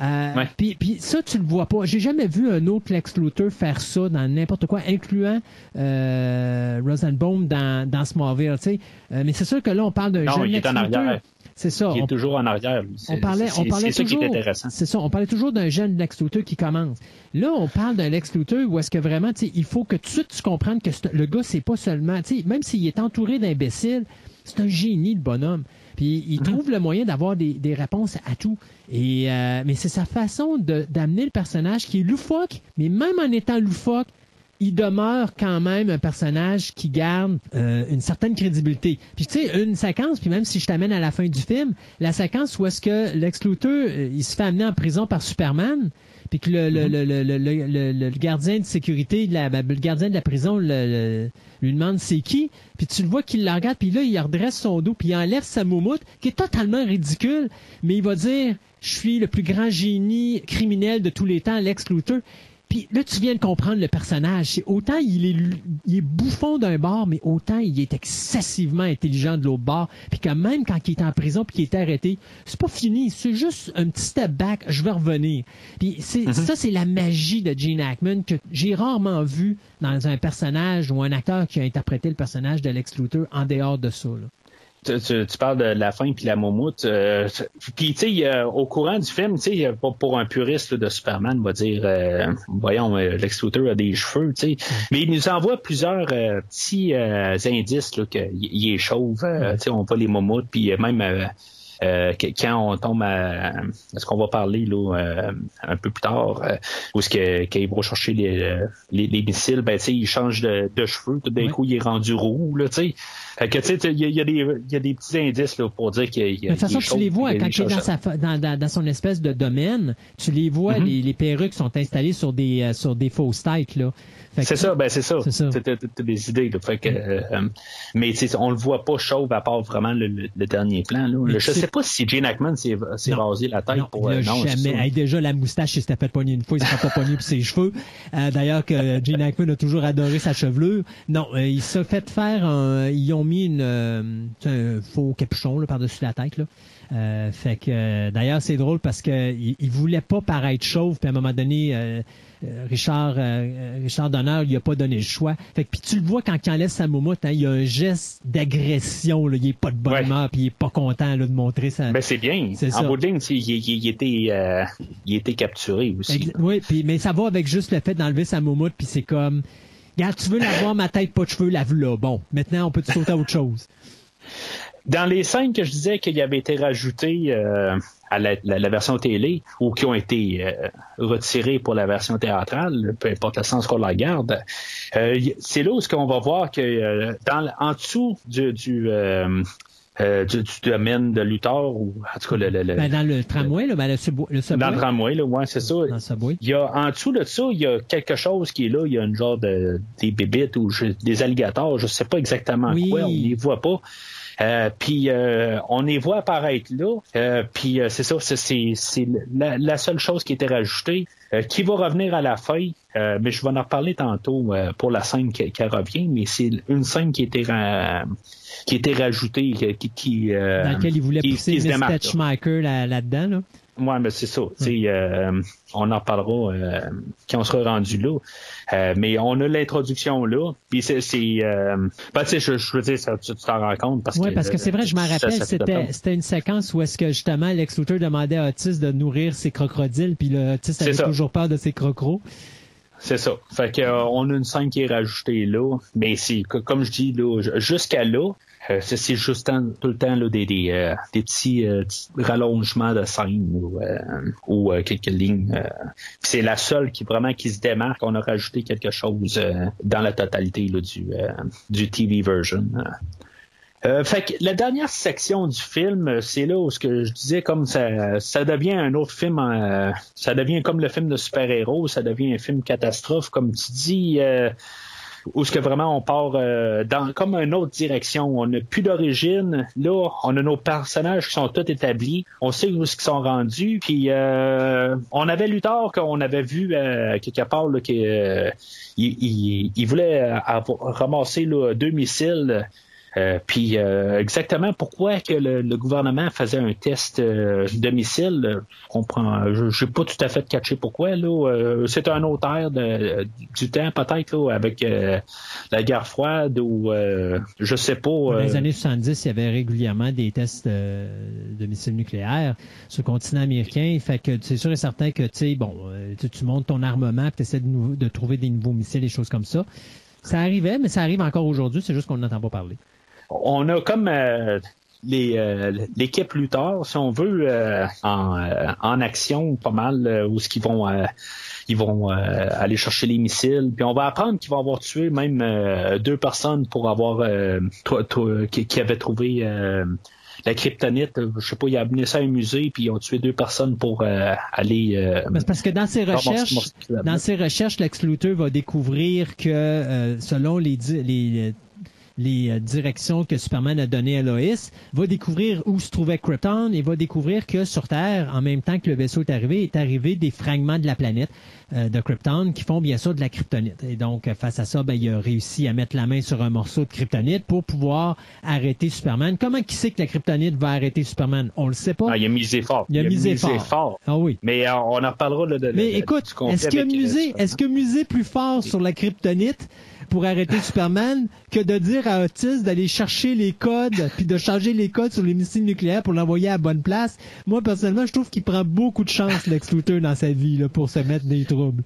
Euh, puis, puis ça, tu le vois pas. J'ai jamais vu un autre Lex Luthor faire ça dans n'importe quoi, incluant euh, Rosenbaum dans, dans Smallville, tu sais. Euh, mais c'est sûr que là, on parle d'un jeune Lex Luthor. C'est ça. Il est toujours en arrière. On parlait, on parlait ça toujours. qui est intéressant. C'est ça. On parlait toujours d'un jeune Lex Luthor qui commence. Là, on parle d'un Lex Luthor où est-ce que vraiment, il faut que tout de suite tu comprennes que le gars, c'est pas seulement, même s'il est entouré d'imbéciles, c'est un génie, le bonhomme. Puis il mm-hmm. trouve le moyen d'avoir des, des, réponses à tout. Et euh, mais c'est sa façon d'amener le personnage qui est loufoque, mais même en étant loufoque, il demeure quand même un personnage qui garde euh, une certaine crédibilité. Puis tu sais, une séquence, puis même si je t'amène à la fin du film, la séquence où est-ce que Lex Luthor, euh, il se fait amener en prison par Superman, puis que le, le, le, le, gardien de sécurité, la, ben, le gardien de la prison lui demande c'est qui, puis tu le vois qu'il la regarde, puis là, il redresse son dos, puis il enlève sa moumoute, qui est totalement ridicule, mais il va dire, je suis le plus grand génie criminel de tous les temps, Lex Luthor. Puis là, tu viens de comprendre le personnage. autant il est, il est bouffon d'un bord, mais autant il est excessivement intelligent de l'autre bord. Puis que même quand il est en prison puis qu'il est arrêté, c'est pas fini. C'est juste un petit step back. Je vais revenir. Puis mm-hmm. ça, c'est la magie de Gene Hackman que j'ai rarement vu dans un personnage ou un acteur qui a interprété le personnage de Lex Luthor en dehors de ça. Là. Tu, tu, parles de la fin puis la moumoute. Euh, puis tu sais, au courant du film, tu sais, pour, pour un puriste de Superman, on va dire, euh, voyons, euh, Lex Luthor a des cheveux, tu sais, mais il nous envoie plusieurs petits indices qu'il est chauve. tu sais, on voit les moumoutes, puis même euh, quand on tombe à, ce qu'on va parler là, euh, un peu plus tard, euh, où ce que quand ils vont chercher les, les, les missiles, ben il change de, de, cheveux, tout d'un coup il est rendu roux, là, tu sais. Fait que, tu sais, il y, a des, y a des petits indices là, pour dire qu'il y a. De toute façon, tu les vois quand est dans, sa, dans, dans, dans, son espèce de domaine. Tu les vois, mm-hmm. les, les, perruques sont installées sur des, sur des fausses têtes. Là. C'est ça, ben c'est ça. C'est des idées. Là. Fait que, euh, mais on le voit pas chauve à part vraiment le, le, dernier plan. Là. je sais pas si Jane Ackman s'est rasé la tête non, pour. Il non, jamais. déjà la moustache, il s'était fait pogner une fois, il s'est pas pogné pour ses cheveux. Euh, D'ailleurs que Gene Ackman a toujours adoré sa chevelure. Non, euh, il s'est fait faire. Un, ils ont mis une, euh, un faux capuchon là, par-dessus la tête. Là. Euh, fait que d'ailleurs c'est drôle parce que il, il, voulait pas paraître chauve puis à un moment donné euh, euh, Richard, euh, Richard Donner, il a pas donné le choix. Fait que, puis tu le vois quand il enlève sa moumoute, hein, il y a un geste d'agression. Il est pas de bonne humeur, puis il est pas content là, de montrer ça. Ben c'est bien. En bout de ligne, il, il, était, euh, il était capturé aussi. oui, puis mais ça va avec juste le fait d'enlever sa moumoute, puis c'est comme, regarde, tu veux l'avoir ma tête pas de cheveux, lave-la. Bon, maintenant on peut te sauter à autre chose. Dans les scènes que je disais qu'il avait été rajouté euh, à la, la, version télé ou qui ont été euh, retirées pour la version théâtrale, peu importe le sens qu'on la garde, euh, c'est là où ce qu'on va voir que dans en dessous du euh, du, du, domaine de Luthor ou en tout cas le, le, ben dans le tramway là, ben le, subway, le dans le tramway là ouais c'est ça. dans le il y a en dessous de ça il y a quelque chose qui est là. Il y a une genre de des bébites ou des alligators. Je sais pas exactement quoi. On les voit pas. Euh, puis euh, on les voit apparaître là. Euh, puis c'est ça, c'est, la, la, seule chose qui était rajoutée, qui va revenir à la fin. mais je vais en reparler tantôt pour la scène qui, qui, revient. Mais c'est une scène qui était qui était rajoutée, qui, qui dans laquelle il voulait pousser Mr. Schmeicher là-dedans. Là Ouais, mais c'est ça. Euh, on en parlera euh, quand on sera rendu là. Euh, mais on a l'introduction là. Puis c'est, c'est euh, ben, je, je, veux dire, ça, tu t'en rends compte parce ouais, que. parce que c'est vrai, je m'en rappelle, c'était, c'était une séquence où est-ce que justement Lex Luthor demandait à Otis de nourrir ses crocodiles, puis le Otis avait toujours peur de ses crocros. C'est ça. Fait que on a une scène qui est rajoutée là, mais c'est comme je dis là, jusqu'à là, euh, c'est juste tout le temps là, des, des, euh, des petits, euh, rallongements de scène ou, ou quelques lignes. c'est la seule qui vraiment qui se démarque. On a rajouté quelque chose dans la totalité là, du, du TV version. Fait que la dernière section du film, c'est là où ce que je disais comme ça, ça devient un autre film, ça devient comme le film de super-héros, ça devient un film catastrophe, comme tu dis. où ce que vraiment on part euh, dans comme une autre direction. On n'a plus d'origine. Là, on a nos personnages qui sont tous établis. On sait où ils sont rendus. Puis euh, on avait Luthor qu'on avait vu euh, quelque part qu'il il, voulait ramasser deux missiles euh, puis euh, exactement pourquoi que le, gouvernement faisait un test euh, domicile, je comprends. Je n'ai pas tout à fait catché pourquoi. Là, c'est un autre ère du temps peut-être avec la guerre froide ou je sais pas. Dans les années 70, il y avait régulièrement des tests de missiles nucléaires sur le continent américain. Fait que c'est sûr et certain que tu bon, tu montes ton armement, tu essaies de, de trouver des nouveaux missiles, des choses comme ça. Ça arrivait, mais ça arrive encore aujourd'hui, c'est juste qu'on n'entend pas parler on a comme euh, euh, l'équipe plus tard, si on veut, euh, en, action pas mal, où ce qu'ils vont ils vont aller chercher les missiles. Puis on va apprendre qu'ils vont avoir tué même deux personnes pour avoir qui, qui, avaient trouvé la kryptonite. Je sais pas, ils ont amené ça à un musée puis ils ont tué deux personnes pour aller. parce que dans ses recherches, dans ses recherches, Lex Luthor va découvrir que selon les, les les euh, directions que Superman a données à Lois, va découvrir où se trouvait Krypton et va découvrir que sur Terre, en même temps que le vaisseau est arrivé, est arrivé des fragments de la planète euh, de Krypton qui font bien sûr de la kryptonite. Et donc, euh, face à ça, ben, il a réussi à mettre la main sur un morceau de kryptonite pour pouvoir arrêter Superman. Comment qui sait que la kryptonite va arrêter Superman? On le sait pas. Ah, il a misé fort. Il a, misé, fort. Ah oui. Mais on en reparlera de, de Mais écoute, est-ce qu'il a est-ce que musé plus fort sur la kryptonite? Pour arrêter Superman que de dire à Otis d'aller chercher les codes puis de changer les codes sur les missiles nucléaires pour l'envoyer à bonne place. Moi, personnellement, je trouve qu'il prend beaucoup de chance, Lex Luthor, dans sa vie, là, pour se mettre des troubles.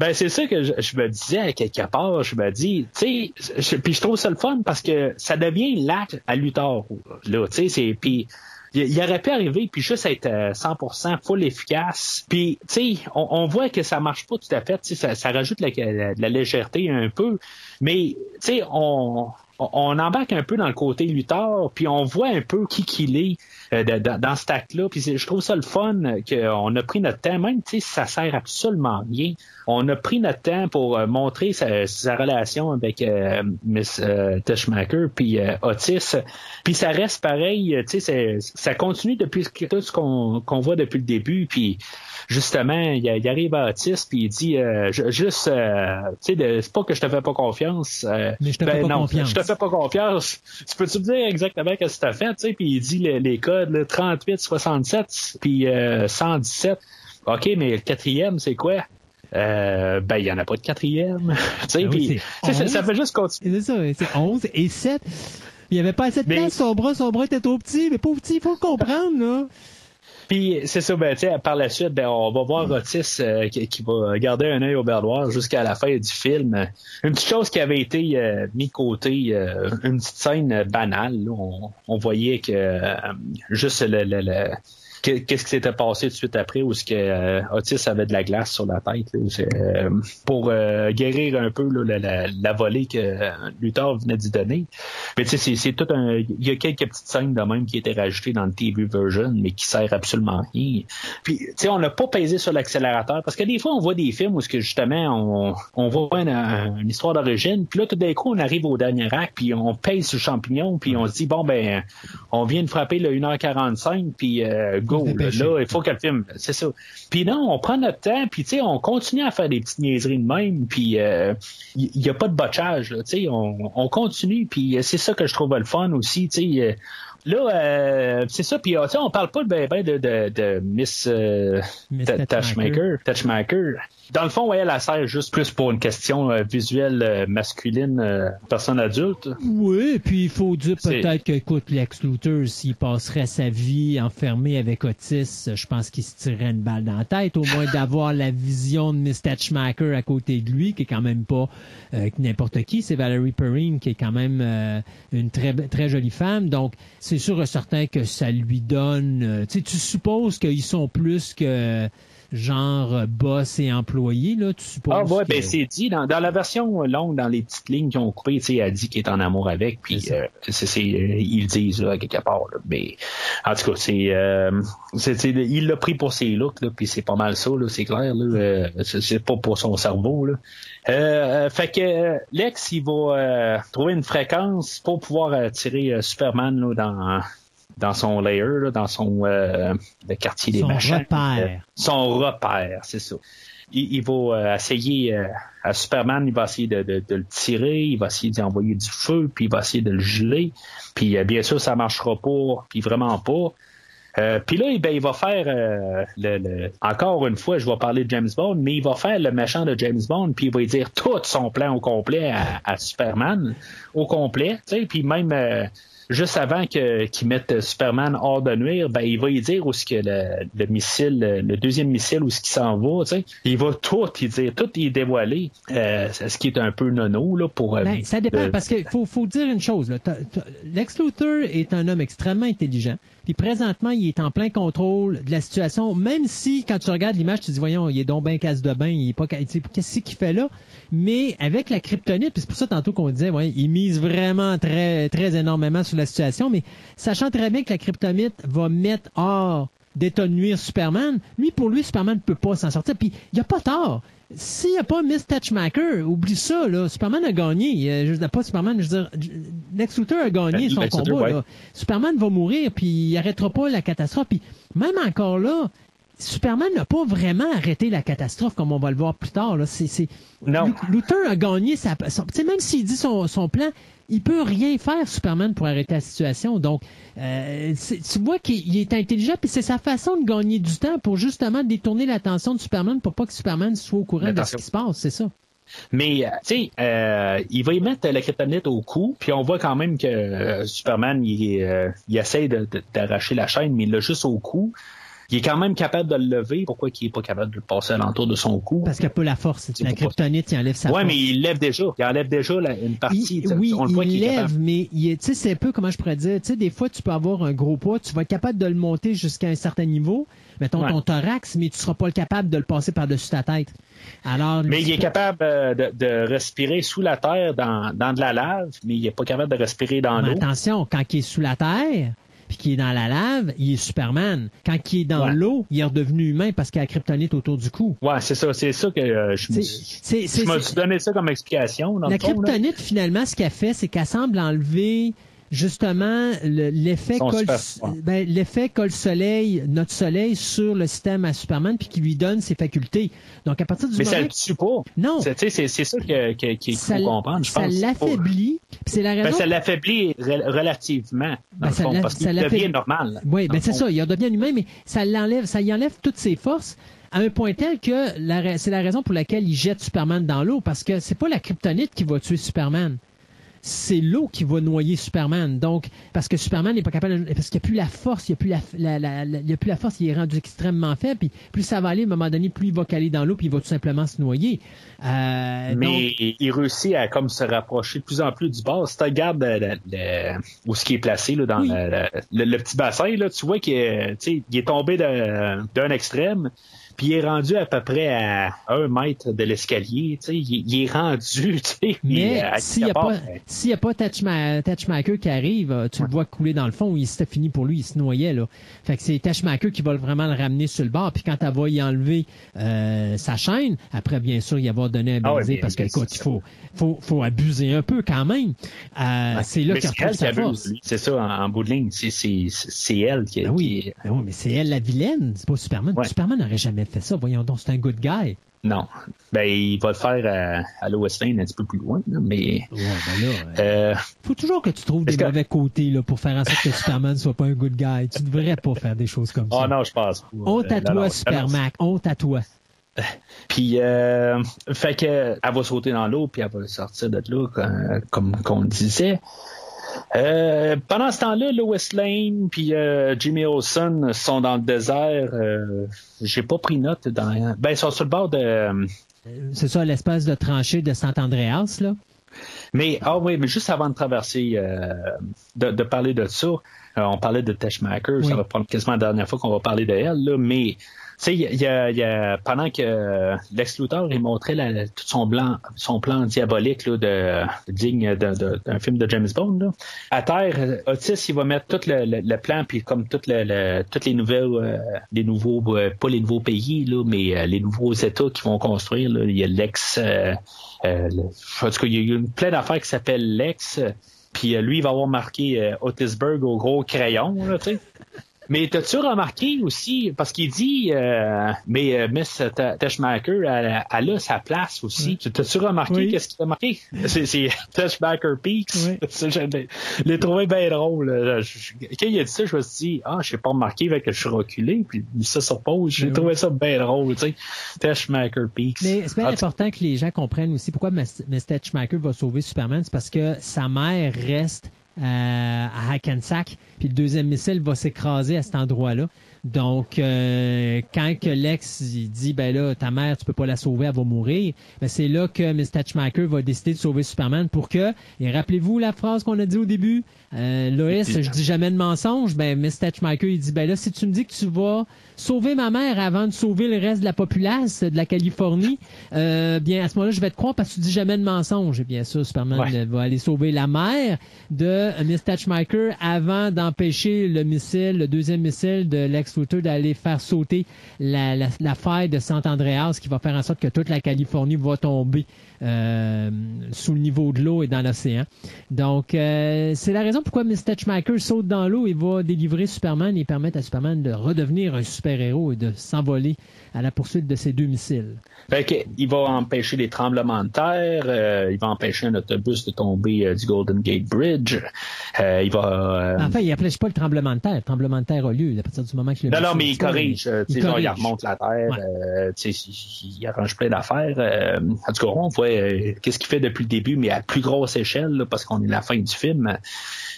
Ben c'est ça que je, me disais à quelque part, je me dis, tu sais, puis je trouve ça le fun parce que ça devient l'acte à Luthor là, tu sais, c'est puis il, aurait pu arriver puis juste être 100% euh, full efficace. Puis tu sais, on, voit que ça marche pas tout à fait, ça, ça rajoute la, la, légèreté un peu, mais tu sais, on, on embarque un peu dans le côté Luthor, puis on voit un peu qui qu'il est euh, dans, ce acte-là. Puis je trouve ça le fun qu'on a pris notre temps, même si ça sert absolument rien. On a pris notre temps pour euh, montrer sa, relation avec euh, Miss Teshmaker puis Otis. Puis ça reste pareil, tu sais, ça continue depuis tout ce qu'on voit depuis le début. Puis justement, il, arrive à Otis puis il dit juste, tu sais, c'est pas que je te fais pas confiance. Mais je te fais ben confiance. Je te fais pas confiance. Tu peux-tu me dire exactement ce que tu as fait, tu sais, puis il dit les codes 38, 67, puis 117. Euh, OK, mais le quatrième, c'est quoi? Euh, ben, il n'y en a pas de quatrième. tu ben ça, fait juste continuer. C'est ça, c'est 11 et 7. Il n'y avait pas assez de place, son bras, son bras était trop petit, mais pas petit, il faut le comprendre, là. Puis c'est ça, ben, par la suite, ben, on va voir Otis euh, qui, va garder un œil au berdoir jusqu'à la fin du film. Une petite chose qui avait été euh, mis de côté, euh, une petite scène banale. on, voyait que juste le, le, le qu'est-ce qui s'était passé tout de suite après où ce que euh, Otis avait de la glace sur la tête euh, pour euh, guérir un peu la, volée que Luthor venait d'y donner. Mais tu sais, c'est tout un. Il y a quelques petites scènes de même qui étaient rajoutées dans le TV version, mais qui sert absolument rien. Puis tu sais, on n'a pas pesé sur l'accélérateur parce que des fois on voit des films où ce que justement on, on voit une, histoire d'origine, puis là tout d'un coup on arrive au dernier acte, puis on pèse le champignon, puis on se dit bon ben on vient de frapper le 1h45, puis Là, il faut que le film. C'est ça. Puis non, on prend notre temps, puis tu sais, on continue à faire des petites niaiseries de même, puis il euh, n'y a pas de botchage, tu sais, on, on, continue, puis c'est ça que je trouve le fun aussi, tu sais. Euh, là, euh, c'est ça, puis on parle pas ben, ben de, de, de Miss, Miss Touchmaker. Touchmaker. Dans le fond, ouais, elle sert juste plus pour une question euh, visuelle euh, masculine, euh, personne adulte. Oui, puis il faut dire peut-être que, écoute, Lex Luthor, s'il passerait sa vie enfermé avec Otis, je pense qu'il se tirerait une balle dans la tête, au moins d'avoir la vision de Miss Tatchmaker à côté de lui, qui est quand même pas n'importe qui, c'est Valerie Perrine, qui est quand même une très, très jolie femme, donc c'est sûr et certain que ça lui donne, tu supposes qu'ils sont plus que genre euh, boss et employé, là, tu supposes? Ah ouais, ben c'est dit, dans, la version longue, dans les petites lignes qu'ils ont coupées, tu sais, elle dit qu'il est en amour avec, puis euh, c'est, euh, ils le disent, là, quelque part, là. Mais, en tout cas, c'est, euh, c'est, il l'a pris pour ses looks, là, puis c'est pas mal ça, là, c'est clair, là. c'est, pas pour son cerveau, là. fait que Lex, il va trouver une fréquence pour pouvoir tirer Superman, là, dans dans son layer, dans son euh, le quartier des son Repère. Euh, son repère, c'est ça. Il, va euh, essayer à Superman, il va essayer de, le tirer, il va essayer d'y envoyer du feu, puis il va essayer de le geler. Puis bien sûr, ça marchera pas, puis vraiment pas. puis là, eh ben, il va faire le, encore une fois, je vais parler de James Bond, mais il va faire le méchant de James Bond, puis il va dire tout son plan au complet à, Superman, au complet, tu sais, puis même juste avant que, qu'ils mettent Superman hors de nuire, ben, il va y dire où ce que le, missile, le deuxième missile, où ce qui s'en va, tu sais. Il va tout il dire, tout y dévoiler, euh, ce qui est un peu nono, là, pour... Euh, ben, ça dépend, parce qu'il faut, faut dire une chose, là. Lex Luthor est un homme extrêmement intelligent. Présentement, il est en plein contrôle de la situation, même si quand tu regardes l'image, tu te dis, voyons, il est donc bien casse de bain, il est pas, qu'est-ce qu'il fait là? Mais avec la kryptonite, puis c'est pour ça tantôt qu'on disait, ouais, il mise vraiment très, très énormément sur la situation, mais sachant très bien que la kryptonite va mettre hors d'état de nuire Superman, lui, pour lui, Superman ne peut pas s'en sortir. Puis il n'y a pas tort. S'il n'y a pas Miss Touchmaker, oublie ça, là. Superman a gagné. Je veux pas Superman, je veux dire, Lex Luthor a gagné ben, son combat, Superman va mourir, puis il arrêtera pas la catastrophe. Puis même encore là, Superman n'a pas vraiment arrêté la catastrophe comme on va le voir plus tard. Là. C'est, non. Luthor a gagné sa. même s'il dit son, son plan, il peut rien faire, Superman, pour arrêter la situation. Donc, euh, tu vois qu'il est intelligent, puis c'est sa façon de gagner du temps pour justement détourner l'attention de Superman pour pas que Superman soit au courant de ce qui se passe, c'est ça. Mais, euh, tu sais, euh, il va y mettre la kryptonite au cou, puis on voit quand même que Superman, il, il essaie d'arracher la chaîne, mais il l'a juste au cou il est quand même capable de le lever. Pourquoi il est pas capable de le passer alentour de son cou? Parce qu'il n'a pas la force. La kryptonite, il enlève sa ouais, force. mais il lève déjà. Il enlève déjà une partie. oui, il lève, mais tu sais, c'est un peu, comment je pourrais dire, tu sais, des fois, tu peux avoir un gros poids, tu vas être capable de le monter jusqu'à un certain niveau, mettons ton thorax, mais tu seras pas capable de le passer par-dessus ta tête. Alors, mais il est capable euh, de, respirer sous la terre dans, dans de la lave, mais il est pas capable de respirer dans l'eau. Attention, quand il est sous la terre, puis qui est dans la lave, il est Superman. Quand il est dans l'eau, il est redevenu humain parce qu'il a la kryptonite autour du cou. Ouais, c'est ça. C'est ça que euh, je me suis donné ça comme explication. la kryptonite, finalement, ce qu'elle fait, c'est qu'elle semble enlever justement l'effet colle, ben, l'effet colle soleil, notre soleil sur le système à Superman puis qui lui donne ses facultés. Donc à partir du mais moment ça le tue pas. Non. C'est, c'est, ça qu'il faut comprendre. Je ça l'affaiblit. C'est la ben, raison. Ben, ça l'affaiblit relativement. Dans ben, fond, parce qu'il devient normal. Oui, ben c'est ça. Il devient humain, mais ça l'enlève, ça y enlève toutes ses forces à un point tel que c'est la raison pour laquelle il jette Superman dans l'eau parce que c'est pas la kryptonite qui va tuer Superman c'est l'eau qui va noyer Superman. Donc, parce que Superman n'est pas capable, parce qu'il n'y a plus la force, il n'y a plus la, la, il a plus la force, il est rendu extrêmement faible. Puis plus ça va aller, à un moment donné, plus il va caler dans l'eau, puis il va tout simplement se noyer. Euh, Mais il réussit à comme se rapprocher de plus en plus du bas. Si tu regardes où ce qui est placé là, dans le, petit bassin, là, tu vois qu'il est, il est tombé d'un extrême puis il est rendu à peu près à un mètre de l'escalier. Il, il est rendu. Mais s'il n'y a, pas, s'il y a pas Touchmaker qui arrive, euh, tu le vois couler dans le fond. Il c'était fini pour lui, il se noyait. Là. Fait que c'est Touchmaker qui va vraiment le ramener sur le bord. Puis quand elle va y enlever euh, sa chaîne, après bien sûr, il va donner un ah baiser parce que écoute, il faut, faut, faut abuser un peu quand même. Euh, c'est là qu'il a sa force. C'est ça, en, bout de ligne. C'est, c'est, c'est elle qui, ben oui. Ben oui, mais c'est elle la vilaine. C'est pas Superman. Superman n'aurait jamais fait ça. Voyons donc, c'est un good guy. Non. Ben, il va le faire à, à Lois Lane un petit peu plus loin, mais. Ouais, ben là. Euh, faut toujours que tu trouves des mauvais côtés, là, pour faire en sorte que Superman soit pas un good guy. Tu devrais pas faire des choses comme ça. Oh non, je pense. Honte à toi, Superman. Honte à toi. Puis, euh, fait que, elle va sauter dans l'eau, puis elle va sortir de là, comme, comme on disait. Euh, pendant ce temps-là, Lois Lane puis euh, Jimmy Olsen sont dans le désert. Euh, j'ai pas pris note dans. Ben, ils sont sur le bord de. C'est ça, l'espace de tranchée de Sant Andreas, là. Mais ah oui, mais juste avant de traverser, de, parler de ça, on parlait de Teshmaker, ça va prendre quasiment la dernière fois qu'on va parler de elle, là, mais sais, il y a, y a, pendant que Lex Luthor il montrait tout son plan, son plan diabolique là, de, digne d'un film de James Bond. Là. À terre, Otis il va mettre tout le, le, plan puis comme toutes le, toutes les nouvelles, euh, les nouveaux, euh, pas les nouveaux pays là, mais euh, les nouveaux États qui vont construire. Là. Il y a Lex, euh, en tout cas, il y a une plein d'affaires qui s'appellent Lex. Puis lui, il va avoir marqué Otisburg au gros crayon, tu sais. Mais t'as-tu remarqué aussi, parce qu'il dit, euh, mais euh, Miss Teshmaker, elle, elle, a sa place aussi. T'as-tu remarqué qu'est-ce qu'il a marqué? C'est Teshmaker Peaks. je l'ai trouvé bien drôle. quand il a dit ça, je me suis dit, ah, je n'ai pas remarqué, fait que je suis reculé, puis ça sur pause. J'ai trouvé ça bien drôle, tu sais. Teshmaker Peaks. Mais c'est bien important que les gens comprennent aussi pourquoi Miss Teshmaker va sauver Superman. C'est parce que sa mère reste euh, à Hackensack, puis le deuxième missile va s'écraser à cet endroit-là. Donc, euh, quand que Lex dit, ben là, ta mère, tu peux pas la sauver, elle va mourir, ben c'est là que Miss Touchmaker va décider de sauver Superman pour que, et rappelez-vous la phrase qu'on a dit au début, euh, Lois, je dis jamais de mensonge, ben Miss Touchmaker, il dit, ben là, si tu me dis que tu vas sauver ma mère avant de sauver le reste de la populace de la Californie, euh, bien, à ce moment-là, je vais te croire parce que tu dis jamais de mensonge. Et bien sûr, Superman va aller sauver la mère de Miss Touchmaker avant d'empêcher le missile, le deuxième missile de Lex d'aller faire sauter la, la, faille de Sant Andreas, qui va faire en sorte que toute la Californie va tomber euh, sous le niveau de l'eau et dans l'océan. Donc, euh, c'est la raison pourquoi Mr. Touchmaker saute dans l'eau et va délivrer Superman et permettre à Superman de redevenir un super-héros et de s'envoler à la poursuite de ses deux missiles. Fait il va empêcher les tremblements de terre, euh, il va empêcher un autobus de tomber euh, du Golden Gate Bridge. Euh, il va. Enfin, il n'empêche pas le tremblement de terre. Le tremblement de terre a lieu à partir du moment que le. Non, non, mais il corrige. Il, il, remonte la terre. il, arrange plein d'affaires. en tout cas, on voit qu'est-ce qu'il fait depuis le début, mais à plus grosse échelle, parce qu'on est à la fin du film.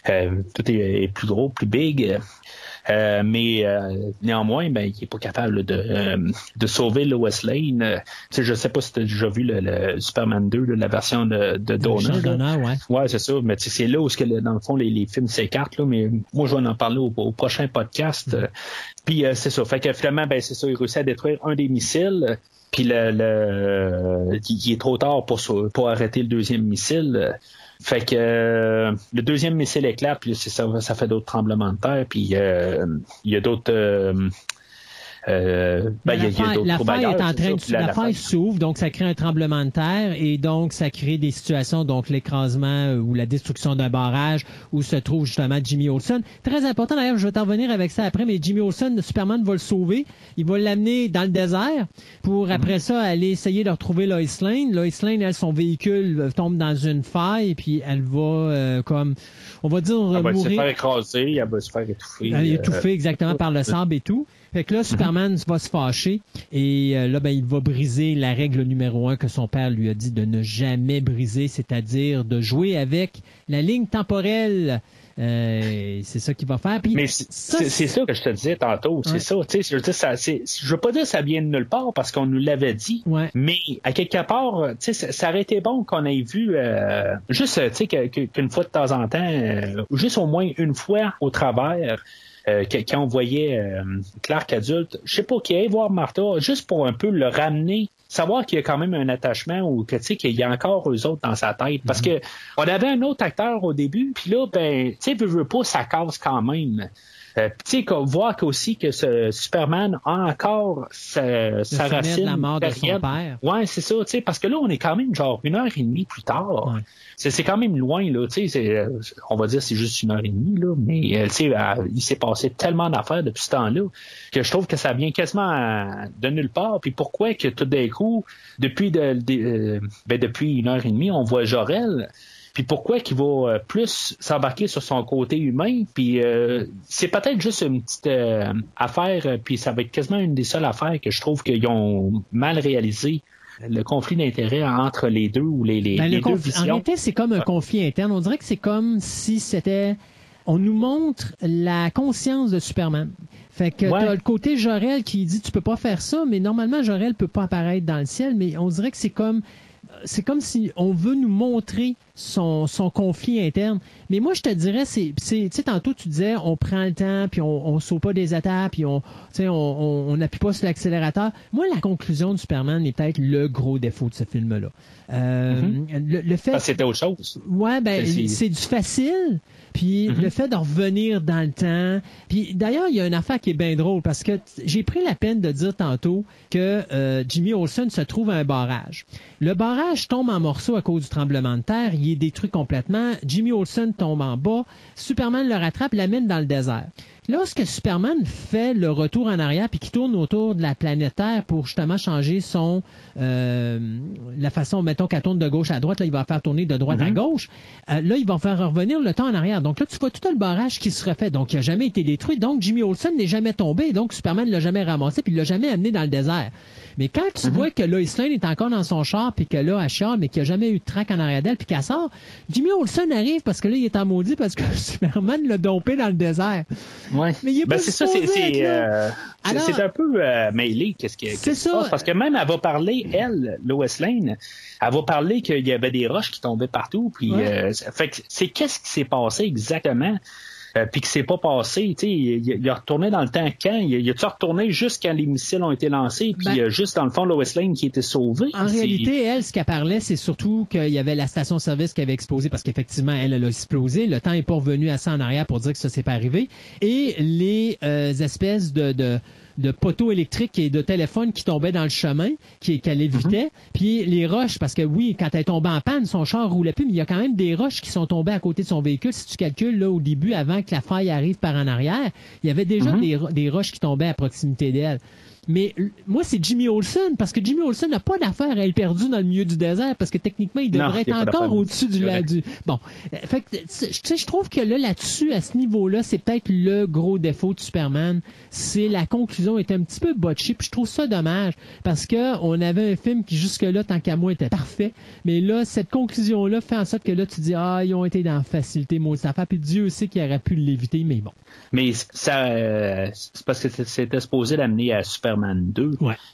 tout est, est, plus gros, plus big. Euh, mais euh, néanmoins, ben, il n'est pas capable de, euh, de sauver Lois Lane. je ne sais pas si tu as déjà vu le, Superman 2, la version de, de Donner. ouais. ouais c'est ça. Mais c'est là où, que, dans le fond, les, les films s'écartent. Mais moi, je vais en parler au, prochain podcast. Mm. Puis c'est ça. Fait que finalement, ben, c'est ça, il réussit à détruire un des missiles. Puis le, le, il est trop tard pour, pour arrêter le deuxième missile. Fait que euh, le deuxième missile éclaire, puis ça, ça fait d'autres tremblements de terre, puis euh, il y a d'autres euh, euh, ben, la, faille, est en train de, la, faille s'ouvre, donc ça crée un tremblement de terre et donc ça crée des situations, donc l'écrasement euh, ou la destruction d'un barrage où se trouve justement Jimmy Olsen. Très important d'ailleurs, je vais t'en revenir avec ça après, mais Jimmy Olsen, Superman va le sauver, il va l'amener dans le désert pour mhm. après ça aller essayer de retrouver Lois Lane. Lois Lane, elle, son véhicule euh, tombe dans une faille puis elle va comme, on va dire, elle va se faire écraser, elle va se faire étouffer. Elle est étouffée exactement par le sable et tout. Fait que là, Superman va se fâcher et euh, là, ben, il va briser la règle numéro un que son père lui a dit de ne jamais briser, c'est-à-dire de jouer avec la ligne temporelle. Euh, c'est ça qu'il va faire. mais c'est ça, que je te disais tantôt. C'est ça. Je veux, ça, je veux pas dire que ça vient de nulle part parce qu'on nous l'avait dit. Mais à quelque part, ça, ça aurait été bon qu'on ait vu euh, juste qu'une fois de temps en temps, juste au moins une fois au travers, euh, quand on voyait euh, Clark adulte, je sais pas, qui aille voir Martha, juste pour un peu le ramener. Savoir qu'il y a quand même un attachement ou que tu sais qu'il y a encore eux autres dans sa tête. Parce mhm. que on avait un autre acteur au début puis là ben tu sais veut, pas ça casse quand même euh, tu sais, voit aussi que ce Superman a encore sa, sa racine. la mort de son père. Ouais, c'est ça, tu sais, parce que là, on est quand même genre une heure et demie plus tard. C'est quand même loin, là, tu sais, on va dire c'est juste une heure et demie, là, mais euh, tu sais, euh, il s'est passé tellement d'affaires depuis ce temps-là que je trouve que ça vient quasiment de nulle part. Puis pourquoi que tout d'un coup, depuis de, ben, depuis une heure et demie, on voit Jorel puis pourquoi qu'il va euh, plus s'embarquer sur son côté humain, puis euh, c'est peut-être juste une petite euh, affaire, puis ça va être quasiment une des seules affaires que je trouve qu'ils ont mal réalisé le conflit d'intérêt entre les deux ou les, les, ben, deux visions. En réalité, c'est comme un conflit interne. On dirait que c'est comme si c'était... On nous montre la conscience de Superman. Fait que t'as le côté Jorel qui dit tu peux pas faire ça, mais normalement Jorel peut pas apparaître dans le ciel, mais on dirait que c'est comme c'est comme si on veut nous montrer son, son conflit interne. Mais moi, je te dirais, c'est, tu sais, tantôt tu disais, on prend le temps, puis on, on saute pas des étapes, puis on, on, on, n'appuie pas sur l'accélérateur. Moi, la conclusion de Superman est peut-être le gros défaut de ce film-là. Euh, mm-hmm. le, fait. c'était autre chose. Ouais, ben, c'est du facile. Puis mm-hmm. le fait de revenir dans le temps. Puis d'ailleurs, il y a une affaire qui est bien drôle parce que j'ai pris la peine de dire tantôt que euh, Jimmy Olsen se trouve à un barrage. Le barrage tombe en morceaux à cause du tremblement de terre. Il est détruit complètement. Jimmy Olsen tombe en bas. Superman le rattrape, l'amène dans le désert. Lorsque Superman fait le retour en arrière puis qu'il tourne autour de la planète Terre pour justement changer son euh, la façon, mettons qu'elle tourne de gauche à droite, là, il va faire tourner de droite à mm-hmm. gauche. Euh, là, il va faire revenir le temps en arrière. Donc là, tu vois tout le barrage qui se refait. Donc, il n'a jamais été détruit. Donc, Jimmy Olsen n'est jamais tombé. Donc, Superman ne l'a jamais ramassé puis il l'a jamais amené dans le désert. Mais quand tu mhm. vois que Lois Lane est encore dans son char, puis que là, elle char, mais qu'il n'y a jamais eu de trac en arrière d'elle, puis qu'elle sort, Jimmy Olsen arrive parce que là, il est en maudit parce que Superman l'a dompé dans le désert. Ouais. Mais il est ben, c'est ça, c'est euh, un peu euh, mêlé. Qu'est-ce qui, c'est ça. Parce que même, elle va parler, elle, Lois Lane, elle va parler qu'il y avait des roches qui tombaient partout. Puis, euh, fait c'est qu'est-ce qui s'est passé exactement? Euh, puis que c'est pas passé. Il, il, a retourné dans le temps quand? Il, il a retourné juste quand les missiles ont été lancés, puis ben, juste dans le fond Lois Lane qui était sauvée. En réalité, elle, ce qu'elle parlait, c'est surtout qu'il y avait la station-service qui avait explosé parce qu'effectivement, elle, elle a explosé. Le temps est pas revenu assez en arrière pour dire que ça s'est pas arrivé. Et les euh, espèces de, de de poteaux électriques et de téléphones qui tombaient dans le chemin, qui, qu'elle évitait. Mhm. Puis les roches, parce que oui, quand elle tombée en panne, son char roulait plus, mais il y a quand même des roches qui sont tombées à côté de son véhicule. Si tu calcules là au début, avant que la faille arrive par en arrière, il y avait déjà mhm. des, des roches qui tombaient à proximité d'elle. Mais moi, c'est Jimmy Olsen, parce que Jimmy Olsen n'a pas d'affaire à être perdu dans le milieu du désert, parce que techniquement, il devrait être encore au-dessus du, du... Bon, fait que, tu sais, je trouve que là, là-dessus, à ce niveau-là, c'est peut-être le gros défaut de Superman. C'est la conclusion est un petit peu botchée, puis je trouve ça dommage, parce que on avait un film qui jusque-là, tant qu'à moi, était parfait, mais là, cette conclusion-là fait en sorte que là, tu dis, ah, ils ont été dans la facilité, ça fait, puis Dieu sait qu'il aurait pu l'éviter, mais bon. Mais ça, euh, c'est parce que c'était supposé l'amener à Superman 2,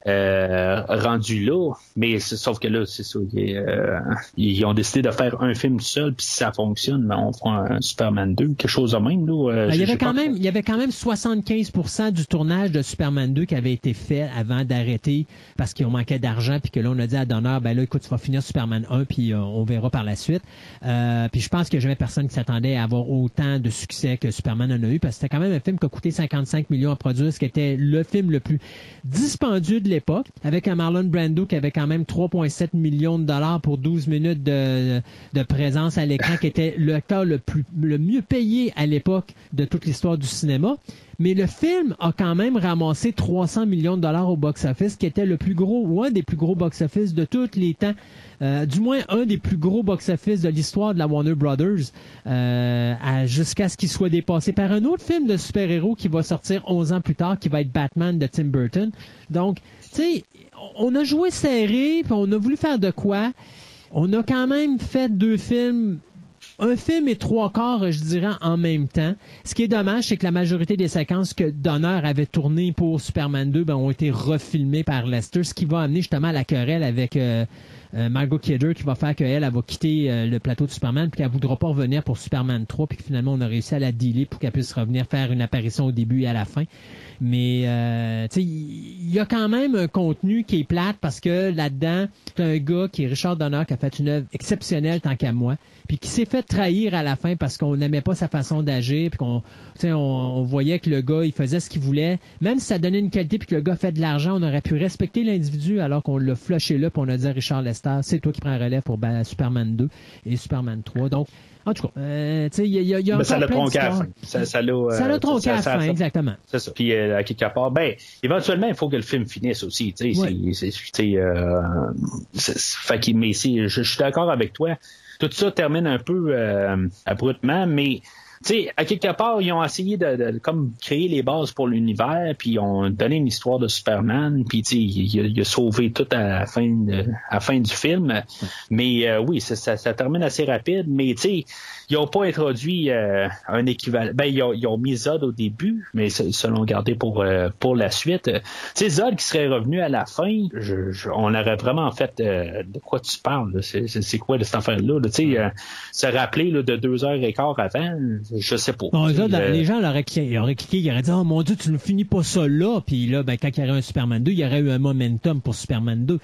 euh, rendu là. Mais sauf que là, c'est ça. Euh, ils, ont décidé de faire un film seul, puis si ça fonctionne, ben, on fera un Superman 2, quelque chose de même. Là, ben, il, y avait quand même, il y avait quand même 75% du tournage de Superman 2 qui avait été fait avant d'arrêter parce qu'ils ont manqué d'argent, puis que là, on a dit à Donner, ben là, écoute, tu vas finir Superman 1, puis on verra par la suite. puis je pense que j'avais personne qui s'attendait à avoir autant de succès que Superman en a eu, parce que c'était quand même un film qui a coûté 55 millions à produire, ce qui était le film le plus dispendieux de l'époque, avec un Marlon Brando qui avait quand même 3,7 millions de dollars pour 12 minutes de, présence à l'écran, qui était le le plus le mieux payé à l'époque de toute l'histoire du cinéma. Mais le film a quand même ramassé 300 millions de dollars au box-office, qui était le plus gros ou un des plus gros box-office de tous les temps. Euh, du moins un des plus gros box-office de l'histoire de la Warner Brothers, euh, jusqu'à ce qu'il soit dépassé par un autre film de super-héros qui va sortir 11 ans plus tard, qui va être Batman de Tim Burton. Donc, tu sais, on a joué serré, puis on a voulu faire de quoi. On a quand même fait deux films un film et trois quarts, je dirais, en même temps. Ce qui est dommage, c'est que la majorité des séquences que Donner avait tournées pour Superman 2 ben, ont été refilmées par Lester, ce qui va amener justement à la querelle avec euh, euh, Margot Kidder qui va faire qu'elle elle va quitter euh, le plateau de Superman puis qu'elle voudra pas revenir pour Superman 3 puis que finalement on a réussi à la dealer pour qu'elle puisse revenir faire une apparition au début et à la fin. Mais euh, il y a quand même un contenu qui est plate parce que là-dedans, c'est un gars qui est Richard Donner qui a fait une œuvre exceptionnelle tant qu'à moi puis qui s'est fait trahir à la fin parce qu'on n'aimait pas sa façon d'agir, puis qu'on on, on voyait que le gars, il faisait ce qu'il voulait. Même si ça donnait une qualité, puis que le gars fait de l'argent, on aurait pu respecter l'individu alors qu'on l'a flushé là, puis on a dit à Richard Lester, c'est toi qui prends relais pour ben, Superman 2 et Superman 3. Donc, en tout cas, euh, tu sais, il y a, y a Mais ça l'a tronqué à la fin. Ça, ça l'a euh, tronqué à la fin, exactement. C'est ça. Puis, euh, à quelque part, ben, éventuellement, il faut que le film finisse aussi. Tu sais, euh, fait mais je, je suis d'accord avec toi tout ça termine un peu euh, abruptement, mais sais, à quelque part, ils ont essayé de, comme créer les bases pour l'univers, puis ils ont donné une histoire de Superman, puis il, il, a sauvé tout à la fin, de, à la fin du film. Mais euh, oui, ça, ça, ça, termine assez rapide, mais tu sais, ils n'ont pas introduit euh, un équivalent. Ben, ils ont, ils ont, mis Zod au début, mais se l'ont gardé pour, euh, pour la suite. Tu sais, Zod qui serait revenu à la fin, je, on aurait vraiment fait euh, de quoi tu parles. C'est quoi de cette affaire-là? Tu sais, se rappeler là, de deux heures et quart avant, je sais pas. Zod, les gens auraient cliqué, ils auraient cliqué, ils auraient dit Oh mon Dieu, tu ne finis pas ça là. Puis là, ben, quand il y aurait un Superman 2, il y aurait eu un momentum pour Superman 2.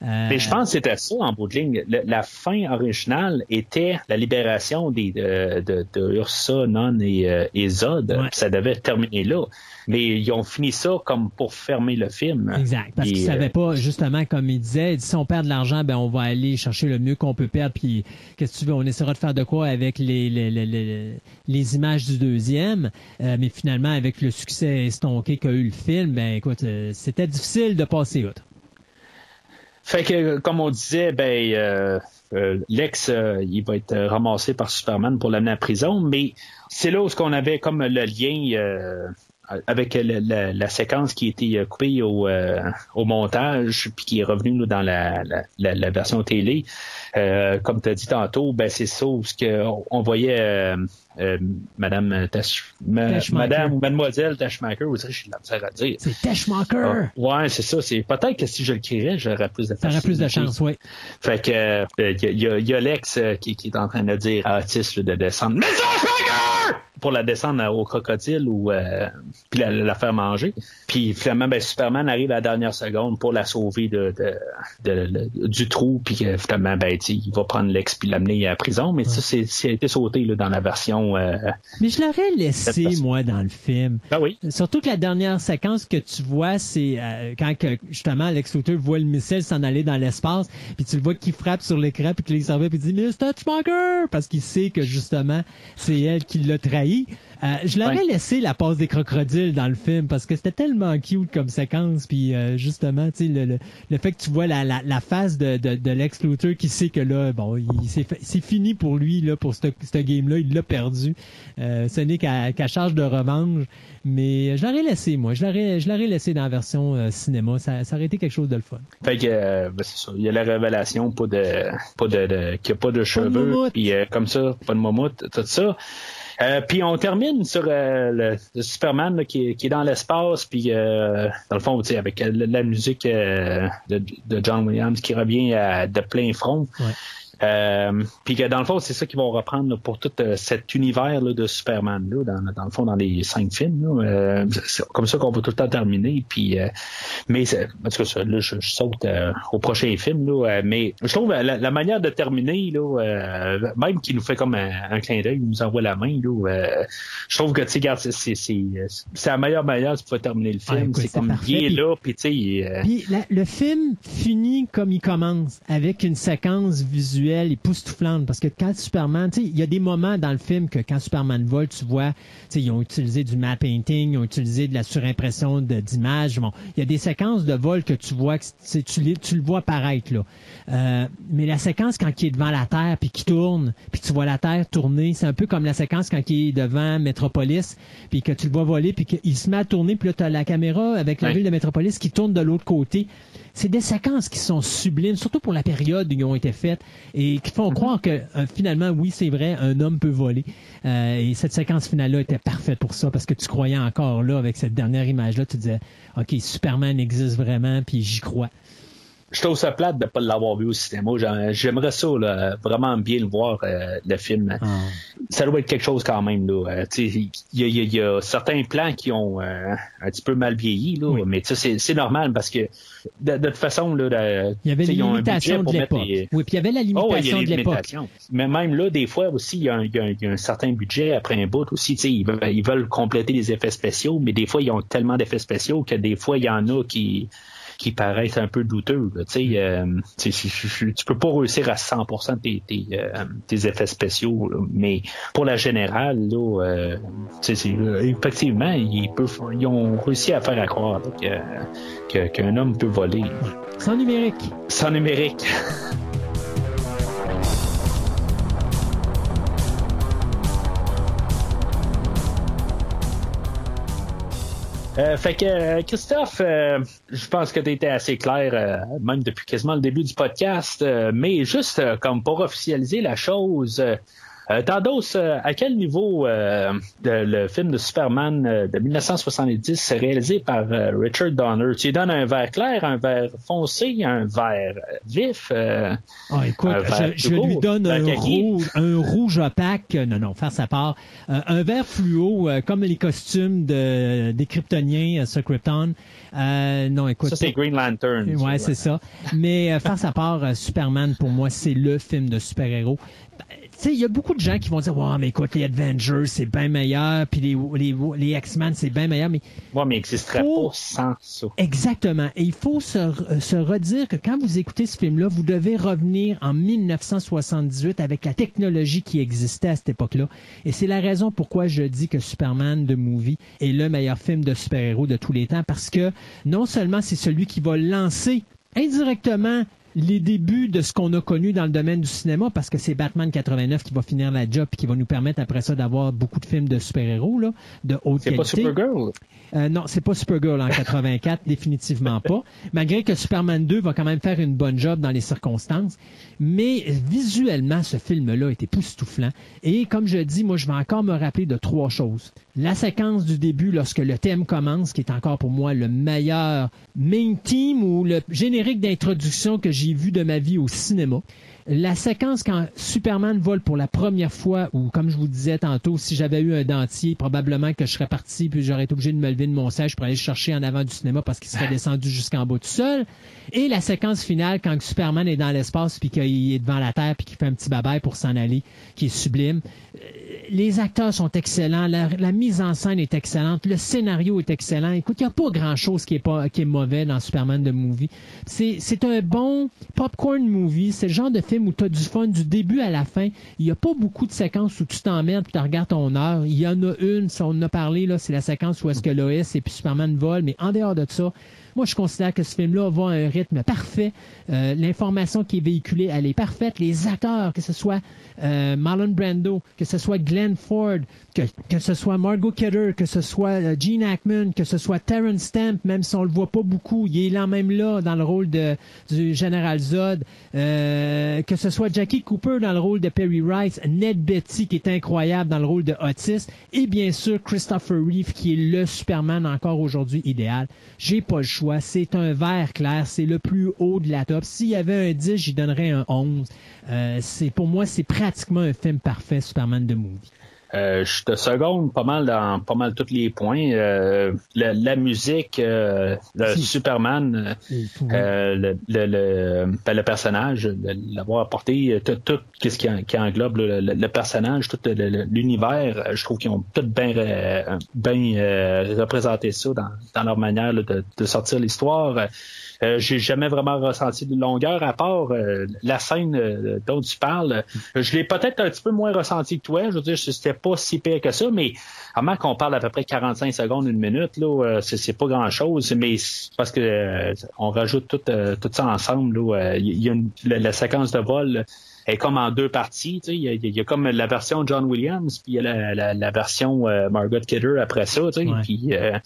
Mais je pense que c'était ça en bout de ligne. la fin originale était la libération des, de, de, de Ursa, Non et, euh, et Zod. Ça devait terminer là. Mais ils ont fini ça comme pour fermer le film. Exact. Parce qu'ils ne savaient pas, justement, comme il disait, si on perd de l'argent, ben on va aller chercher le mieux qu'on peut perdre. Puis qu'est-ce que tu veux, on essaiera de faire de quoi avec les, les, les, les images du deuxième? Euh, mais finalement, avec le succès estonqué qu'a eu le film, ben écoute, euh, c'était difficile de passer outre. Fait que, comme on disait, ben, euh, euh, Lex, euh, il va être ramassé par Superman pour l'amener à prison, mais c'est là où on avait comme le lien avec la, séquence qui a été coupée au, au montage, puis qui est revenue dans la, la, version télé. comme tu as dit tantôt, ben c'est ça où on voyait euh, Madame Tash, Madame ou Mademoiselle Tashmaker, vous savez, je suis de la misère à dire. C'est Tashmaker! Ah, ouais, c'est ça. C'est peut-être que si je le crierais, j'aurais plus de chance. J'aurais plus de chance, oui. Fait que il euh, y, a, Lex euh, qui, qui, est en train de dire à Otis de descendre. Mais! Pour la descendre au crocodile ou euh, puis la, faire manger. Puis finalement, ben, Superman arrive à la dernière seconde pour la sauver de, de, du trou, puis finalement, ben, il va prendre l'ex puis l'amener à la prison. Mais ça, c'est, a été sauté là, dans la version. Euh, mais je l'aurais laissé, moi, dans le film. Ben oui. Surtout que la dernière séquence que tu vois, c'est euh, quand que, justement Lex Luthor voit le missile s'en aller dans l'espace, puis tu le vois qui frappe sur l'écran, puis qu'il servait, puis il dit Miss Touchmonger! Parce qu'il sait que justement, c'est elle qui l'a trahi euh, je l'aurais laissé la pause des crocodiles dans le film parce que c'était tellement cute comme séquence. Puis euh, justement, tu sais, le, le, fait que tu vois la, la, la face de, de, de Lex Luthor qui sait que là, bon, c'est fini pour lui là pour ce, game-là, il l'a perdu. Euh, ce n'est qu'à charge de revanche. Mais je l'aurais laissé, moi. Je l'aurais, je l'aurais laissé dans la version cinéma. Ça, ça aurait été quelque chose de le fun. Fait que, ben, c'est ça. Il y a la révélation, pas de, pas de, de qu'il n'y a pas de cheveux. Puis comme ça, pas de mammouth, tout ça. Euh, puis on termine sur euh, le, Superman qui, est dans l'espace, puis euh, dans le fond, avec la, musique de, de, John Williams qui revient de plein front. Euh, puis que dans le fond, c'est ça qu'ils vont reprendre pour tout euh, cet univers là, de Superman là, dans, dans, le fond, dans les cinq films. Là, euh, c'est comme ça qu'on va tout le temps terminer. Puis, euh, mais en tout cas, là, je, saute au prochain film. Là, mais je trouve la, manière de terminer, là, même qui nous fait comme un, clin d'œil, nous envoie la main. Là, je trouve que tu c'est, c'est, c'est la meilleure manière de pouvoir terminer le film. c'est comme il est là, puis tu sais. Le film finit comme il commence, avec une séquence visuelle visuelle époustouflante parce que quand Superman, tu sais, il y a des moments dans le film que quand Superman vole, tu vois, tu sais, ils ont utilisé du matte painting, ils ont utilisé de la surimpression d'images. Bon, il y a des séquences de vol que tu vois, tu, tu le vois apparaître là. Euh, mais la séquence quand il est devant la Terre puis qui tourne, puis tu vois la Terre tourner, c'est un peu comme la séquence quand il est devant Metropolis, puis que tu le vois voler, puis qu'il se met à tourner, puis là as la caméra avec la ville de Metropolis qui tourne de l'autre côté. C'est des séquences qui sont sublimes, surtout pour la période où ils ont été faites et qui font mhm. croire que euh, finalement, oui, c'est vrai, un homme peut voler. Euh, et cette séquence finale-là était parfaite pour ça parce que tu croyais encore là avec cette dernière image-là, tu disais, OK, Superman existe vraiment, puis j'y crois je trouve ça plate de ne pas l'avoir vu au cinéma. J'aimerais ça, là, vraiment bien le voir, euh, le film. Ah. Ça doit être quelque chose quand même. Euh, il y, y, a certains plans qui ont euh, un petit peu mal vieilli, là, mais c'est normal parce que de, toute façon, là, il y avait limitation de l'époque. Oui, puis il y avait la oh, limitation de l'époque. Mais même là, des fois aussi, il y, a un, certain budget après un bout aussi. Ils veulent, ils veulent compléter les effets spéciaux, mais des fois, ils ont tellement d'effets spéciaux que des fois, il y en a qui qui paraissent un peu douteux. Là, euh, tu peux pas réussir à 100% tes, tes, euh, tes, effets spéciaux, mais pour la générale, là, euh, effectivement, ils, peuvent, ils ont réussi à faire à croire qu'un homme peut voler. Sans numérique. Sans numérique. fait que Christophe, je pense que tu assez clair, même depuis quasiment le début du podcast, mais juste comme pour officialiser la chose, euh, Tandos, euh, à quel niveau euh, le film de Superman de 1970 est réalisé par Richard Donner? Tu lui donnes un vert clair, un vert foncé, un vert vif? Ah, écoute, je, lui donne un rouge, un rouge opaque, non, non, faire sa part, un vert fluo, comme les costumes de, des Kryptoniens sur Krypton. non, écoute. Ça, c'est Green Lantern. Ouais, c'est ça. Mais faire sa part, Superman, pour moi, c'est le film de super-héros sais, il y a beaucoup de gens qui vont dire, ouais, mais écoute, les Avengers, c'est bien meilleur, puis les, les, les X-Men, c'est bien meilleur, mais. Ouais, mais il n'existerait pas sans ça. Exactement. Et il faut se, se redire que quand vous écoutez ce film-là, vous devez revenir en 1978 avec la technologie qui existait à cette époque-là. Et c'est la raison pourquoi je dis que Superman de Movie est le meilleur film de super-héros de tous les temps, parce que non seulement c'est celui qui va lancer indirectement les débuts de ce qu'on a connu dans le domaine du cinéma, parce que c'est Batman 89 qui va finir la job et qui va nous permettre après ça d'avoir beaucoup de films de super-héros là, de haute qualité. C'est pas Supergirl? Euh, non, c'est pas Supergirl en 84, définitivement pas. Malgré que Superman 2 va quand même faire une bonne job dans les circonstances, mais visuellement ce film-là était époustouflant. Et comme je dis, moi je vais encore me rappeler de trois choses. La séquence du début, lorsque le thème commence, qui est encore pour moi le meilleur main theme ou le générique d'introduction que j'ai vu de ma vie au cinéma. La séquence quand Superman vole pour la première fois, ou comme je vous disais tantôt, si j'avais eu un dentier, probablement que je serais parti puis j'aurais été obligé de me lever de mon siège pour aller chercher en avant du cinéma parce qu'il serait descendu jusqu'en bas tout seul. Et la séquence finale quand Superman est dans l'espace puis qu'il est devant la Terre puis qu'il fait un petit babaille pour s'en aller, qui est sublime. Les acteurs sont excellents, la, mise en scène est excellente, le scénario est excellent. Écoute, il n'y a pas grand-chose qui est qui est mauvais dans Superman de movie. C'est un bon popcorn movie, c'est le genre de film où tu as du fun du début à la fin. Il n'y a pas beaucoup de séquences où tu t'emmerdes et tu regardes ton heure. Il y en a une, si on en a parlé, là, c'est la séquence où est-ce que Lois et puis Superman volent, mais en dehors de ça, moi, je considère que ce film-là va à un rythme parfait. Euh, l'information qui est véhiculée, elle est parfaite. Les acteurs, que ce soit euh, Marlon Brando, que ce soit Glenn Ford, que, que ce soit Margot Kidder, que ce soit euh, Gene Hackman, que ce soit Terrence Stamp, même si on le voit pas beaucoup, il est là même là dans le rôle de, du général Zod, que ce soit Jackie Cooper dans le rôle de Perry Rice, Ned Betty qui est incroyable dans le rôle de Otis, et bien sûr Christopher Reeve qui est le Superman encore aujourd'hui idéal. J'ai pas le choix c'est un vert clair. C'est le plus haut de la top. S'il y avait un 10, j'y donnerais un 11. Euh, c'est pour moi, c'est pratiquement un film parfait, Superman de Movie. Euh, je te seconde pas mal dans pas mal tous les points. Euh, la, musique, euh, le Superman, le, le, ben, le, personnage, l'avoir apporté, tout, tout ce qui, qui, englobe le, personnage, tout l'univers, je trouve qu'ils ont tout bien bien représenté ça dans, dans leur manière de, de, sortir l'histoire. Euh, j'ai jamais vraiment ressenti de longueur à part euh, la scène euh, dont tu parles. Je l'ai peut-être un petit peu moins ressenti que toi. Je veux dire, c'était pas si pire que ça, mais à moins qu'on parle à peu près 45 secondes, une minute, là, c'est, pas grand-chose, mais parce que on rajoute tout, tout ça ensemble. Il y a une, la, séquence de vol est comme en deux parties. Il y, a, il y, a, comme la version John Williams, puis il y a la, la, la version euh, Margot Kidder après ça. Puis, euh,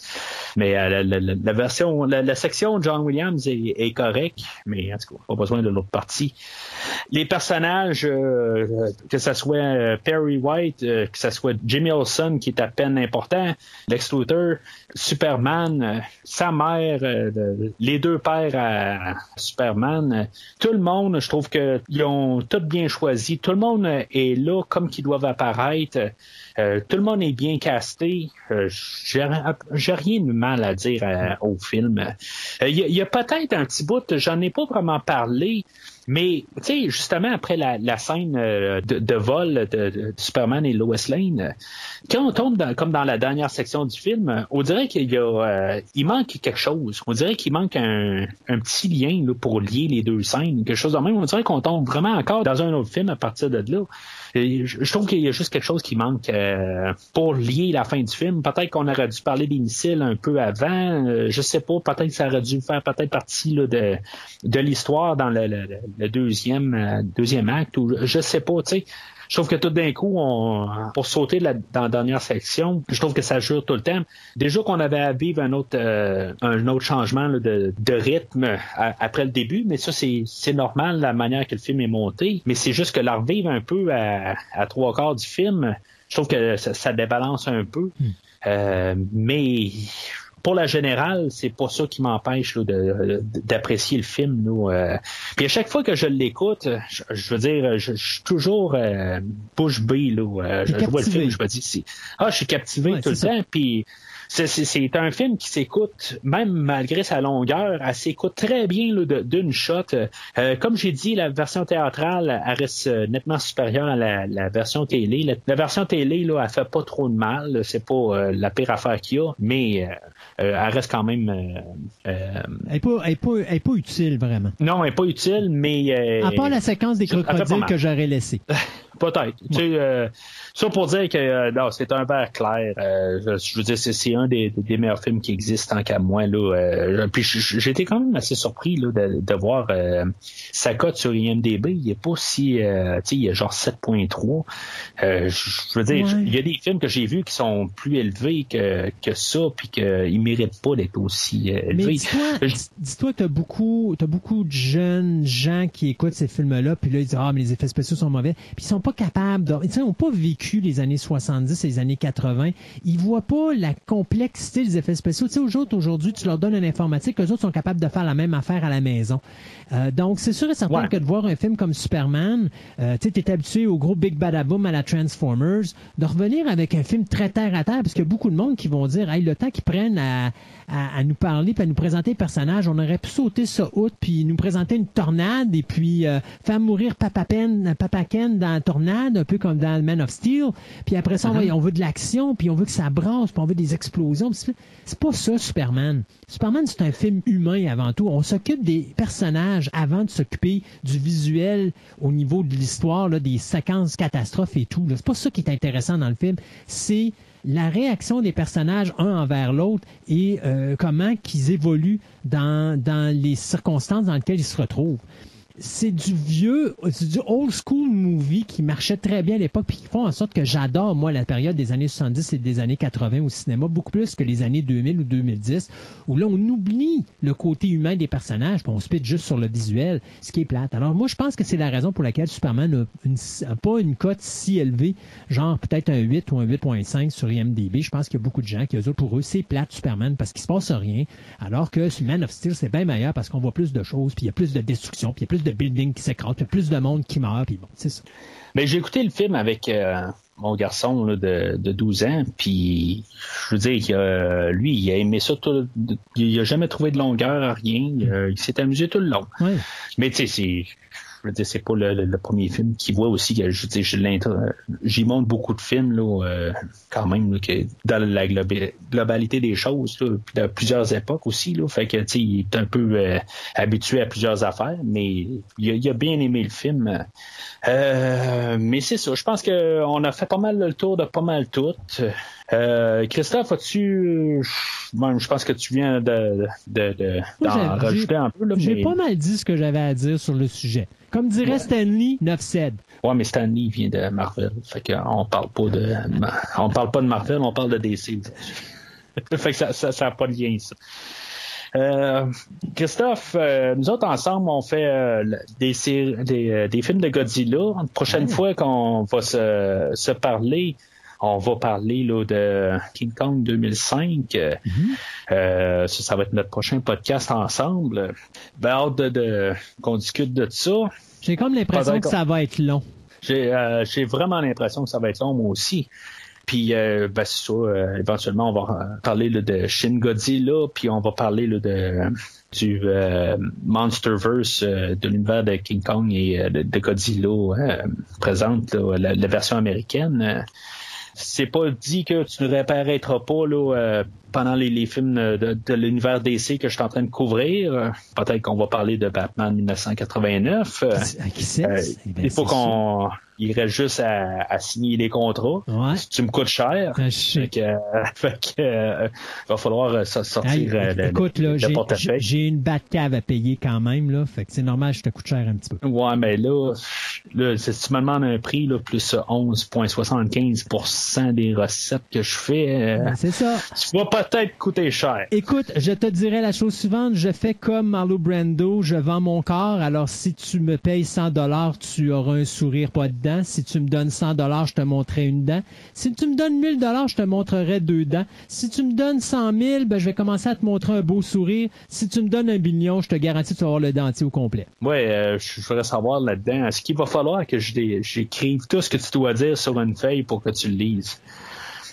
mais euh, la, la, version, la, section John Williams est, est correcte, mais en tout cas, pas besoin de l'autre partie. Les personnages, que ce soit Perry White, que ce soit Jimmy Olsen, qui est à peine important, Lex Luthor, Superman, sa mère, les deux pères à Superman, tout le monde, je trouve qu'ils ont tout bien choisi. Tout le monde est là comme qu'ils doivent apparaître. Euh, tout le monde est bien casté. Euh, J'ai rien de mal à dire euh, au film. Il y a, peut-être un petit bout, j'en ai pas vraiment parlé, mais tu sais, justement après la, scène de, vol de, Superman et Lois Lane, quand on tombe comme dans la dernière section du film, on dirait qu'il y a, il manque quelque chose. On dirait qu'il manque un, petit lien pour lier les deux scènes, quelque chose de même. On dirait qu'on tombe vraiment encore dans un autre film à partir de là. je trouve qu'il y a juste quelque chose qui manque euh, pour lier la fin du film. Peut-être qu'on aurait dû parler des missiles un peu avant. Euh, je sais pas. Peut-être que ça aurait dû faire peut-être partie de, de l'histoire dans le, deuxième euh, deuxième acte. Ou je sais pas. Tu sais je trouve que tout d'un coup, on, pour sauter dans la dernière section, je trouve que ça jure tout le temps. Déjà qu'on avait à vivre un autre, euh, un autre changement de, rythme après le début, mais ça, c'est normal la manière que le film est monté. Mais c'est juste que la revivre un peu à, trois quarts du film, je trouve que ça, débalance un peu. Hmm. Euh, mais pour la générale, c'est pas ça qui m'empêche d'apprécier le film. Nous, euh. Puis à chaque fois que je l'écoute, je, veux dire, je, suis toujours euh, bouche bée. Là, euh, je, vois le film, je me dis, ah, je suis captivé tout le temps. Puis c'est un film qui s'écoute, même malgré sa longueur, elle s'écoute très bien d'une shot. Euh, comme j'ai dit, la version théâtrale, elle reste euh, nettement supérieure à la, version télé. La, version télé, là, elle fait pas trop de mal. C'est pas euh, la pire affaire qu'il y a, mais elle reste quand même. elle, n'est pas, est pas, utile, vraiment. Non, elle n'est pas utile, mais. à part la séquence des crocodiles que j'aurais laissé. Peut-être. Tu sais, ça pour dire que euh, non, c'est un verre clair. Euh, je, veux dire, c'est un des, des, meilleurs films qui existent tant qu'à moi. Là, euh, puis j'étais quand même assez surpris là, de, de voir sa cote sur IMDB. Il est pas si, tu sais, il est genre 7.3. je veux dire, il y a des films que j'ai vus qui sont plus élevés que, que ça, puis qu'ils méritent pas d'être aussi élevés. Dis-toi, tu as beaucoup, as beaucoup de jeunes gens qui écoutent ces films-là, puis là ils disent ah mais les effets spéciaux sont mauvais, puis ils sont pas capables, de, ils n'ont pas vécu les années 70 et les années 80, ils voient pas la complexité des effets spéciaux. Tu sais, aux autres, aujourd'hui, tu leur donnes une informatique, les autres sont capables de faire la même affaire à la maison. Euh, donc, c'est sûr et certain que de voir un film comme Superman, euh, tu es habitué au gros Big Badaboom à la Transformers, de revenir avec un film très terre à terre, parce qu'il y a beaucoup de monde qui vont dire, hey, le temps qu'ils prennent à, à, nous parler puis à nous présenter les personnages, on aurait pu sauter ça out puis nous présenter une tornade et puis euh, faire mourir Papa, Pen, Papa Ken dans la tornade, un peu comme dans Man of Steel. Puis après ça, uh-huh. on veut de l'action, puis on veut que ça brasse, puis on veut des explosions. C'est pas ça, Superman. Superman, c'est un film humain avant tout. On s'occupe des personnages avant de s'occuper du visuel au niveau de l'histoire, des séquences catastrophes et tout. C'est pas ça qui est intéressant dans le film. C'est la réaction des personnages un envers l'autre et euh, comment qu'ils évoluent dans, dans les circonstances dans lesquelles ils se retrouvent c'est du vieux, c'est du old school movie qui marchait très bien à l'époque puis qui font en sorte que j'adore, moi, la période des années 70 et des années 80 au cinéma, beaucoup plus que les années 2000 ou 2010, où là, on oublie le côté humain des personnages puis on se pète juste sur le visuel, ce qui est plate. Alors, moi, je pense que c'est la raison pour laquelle Superman n'a pas une cote si élevée, genre peut-être un 8 ou un 8.5 sur IMDb. Je pense qu'il y a beaucoup de gens qui, eux, pour eux, c'est plate Superman parce qu'il se passe rien, alors que Man of Steel, c'est bien meilleur parce qu'on voit plus de choses, puis il y a plus de destruction, puis il y a plus de buildings qui s'écrasent, puis plus de monde qui meurt, puis bon, c'est ça. Mais j'ai écouté le film avec euh, mon garçon de, de 12 ans, puis je veux dire, lui, il a aimé ça tout, il a jamais trouvé de longueur à rien, il, s'est amusé tout le long. Mais tu sais, c'est je veux dire, c'est pas le, premier film qu'il voit aussi. Je veux dire, j'y montre beaucoup de films, là, euh, quand même, que dans la globalité des choses, là, dans plusieurs époques aussi, là. Fait que, tu il est un peu euh, habitué à plusieurs affaires, mais il a, bien aimé le film. Euh, mais c'est ça. Je pense qu'on a fait pas mal le tour de pas mal tout. Christophe, as-tu. je pense que tu viens de, de, rajouter un peu. J'ai pas mal dit ce que j'avais à dire sur le sujet. Comme dirait Stanley, 9 Ouais, mais Stanley vient de Marvel. Fait qu'on parle pas de, on parle pas de Marvel, on parle de DC. fait que ça, ça, ça pas de lien, ça. Euh, Christophe, euh, nous autres ensemble, on fait euh, des, des, des, films de Godzilla. La prochaine fois qu'on va se, se, parler, on va parler là, de King Kong 2005. Mm-hmm. ça, ça va être notre prochain podcast ensemble. Ben, hâte de, qu'on discute de ça. J'ai comme l'impression que ça va être long. J'ai vraiment l'impression que ça va être long, moi aussi. Puis, euh, ben, c'est ça, euh, éventuellement, on va parler de Shin Godzilla, puis on va parler de, du euh, Monsterverse de l'univers de King Kong et de, Godzilla présente, la, version américaine. C'est pas dit que tu ne réapparaîtras pas là, pendant les, films de, l'univers DC que je suis en train de couvrir. Peut-être qu'on va parler de Batman 1989. Qui sait? Eh ben, il faut qu'on il reste juste à, signer les contrats. Tu me coûtes cher. Ben, fait euh, va falloir euh, sortir euh, le, écoute, là, J'ai une cave à payer quand même, là. Fait que c'est normal, je te coûte cher un petit peu. Ouais, mais là, là si tu me demandes un prix, là, plus 11,75% des recettes que je fais, c'est ça. Tu vas peut-être coûter cher. Écoute, je te dirais la chose suivante. Je fais comme Marlo Brando, je vends mon corps. Alors, si tu me payes 100 dollars, tu auras un sourire pas dedans. Si tu me donnes 100 dollars, je te montrerai une dent. Si tu me donnes 1000 dollars, je te montrerai deux dents. Si tu me donnes 100 000, ben, je vais commencer à te montrer un beau sourire. Si tu me donnes un million, je te garantis que tu vas avoir le dentier au complet. Ouais, euh, je voudrais savoir là-dedans, est-ce qu'il va falloir que j'écrive tout ce que tu dois dire sur une feuille pour que tu le lises?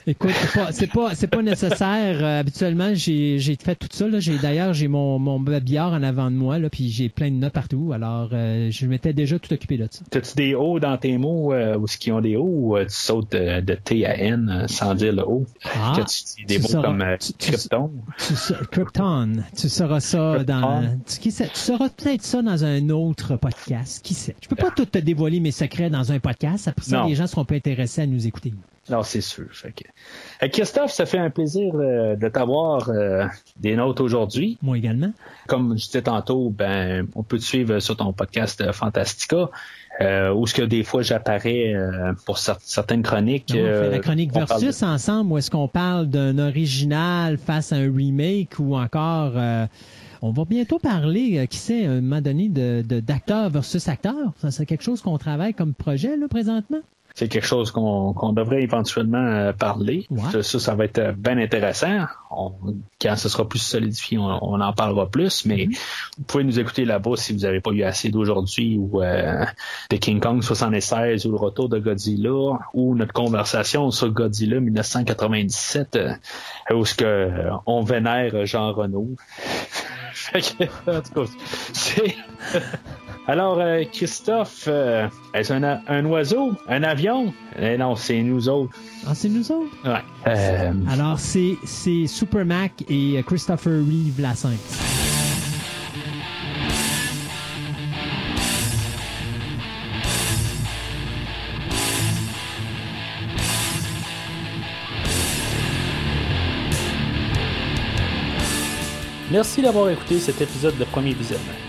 Écoute, c'est pas, c'est pas, nécessaire. Euh, habituellement, j'ai, j'ai fait tout ça. Là. J'ai, d'ailleurs, j'ai mon, mon babillard en avant de moi, là, puis j'ai plein de notes partout. Alors, euh, je m'étais déjà tout occupé de ça. T'as-tu des hauts dans tes mots euh, ou ce qui ont des hauts ou tu sautes de, T à N sans dire le haut? Ah, tu des mots comme Krypton? Tu, Krypton. Tu sauras ça dans. Tu, qui sait, tu sauras peut-être ça dans un autre podcast. Qui sait? Je peux pas tout te dévoiler mes secrets dans un podcast. Après ça, les gens seront pas intéressés à nous écouter. Non, c'est sûr. Christophe, ça fait un plaisir euh, de t'avoir euh, des notes aujourd'hui. Moi également. Comme je disais tantôt, ben, on peut te suivre sur ton podcast euh, Fantastica. où ce que des fois j'apparais pour certaines chroniques. on fait la chronique versus ensemble, où est-ce qu'on parle d'un original face à un remake ou encore on va bientôt parler, qui sait, à un moment donné, de, d'acteur versus acteur. Ça, c'est quelque chose qu'on travaille comme projet là présentement c'est quelque chose qu'on devrait éventuellement euh, parler. Ça, ça va être euh, bien intéressant. quand ce sera plus solidifié, on, en parlera plus, mais mm-hmm. vous pouvez nous écouter là-bas si vous n'avez pas eu assez d'aujourd'hui ou euh, de King Kong 76 ou le retour de Godzilla ou notre conversation sur Godzilla 1997 où ce que on vénère Jean Renault. c'est alors, euh, Christophe, euh, est-ce un, un, oiseau? Un avion? Eh non, c'est nous autres. Ah, c'est nous autres? Ouais. Euh... Alors, c'est Super Mac et Christopher Reeve la 5. Merci d'avoir écouté cet épisode de Premier Visionnement.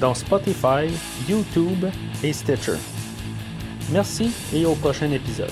dans Spotify, YouTube et Stitcher. Merci et au prochain épisode.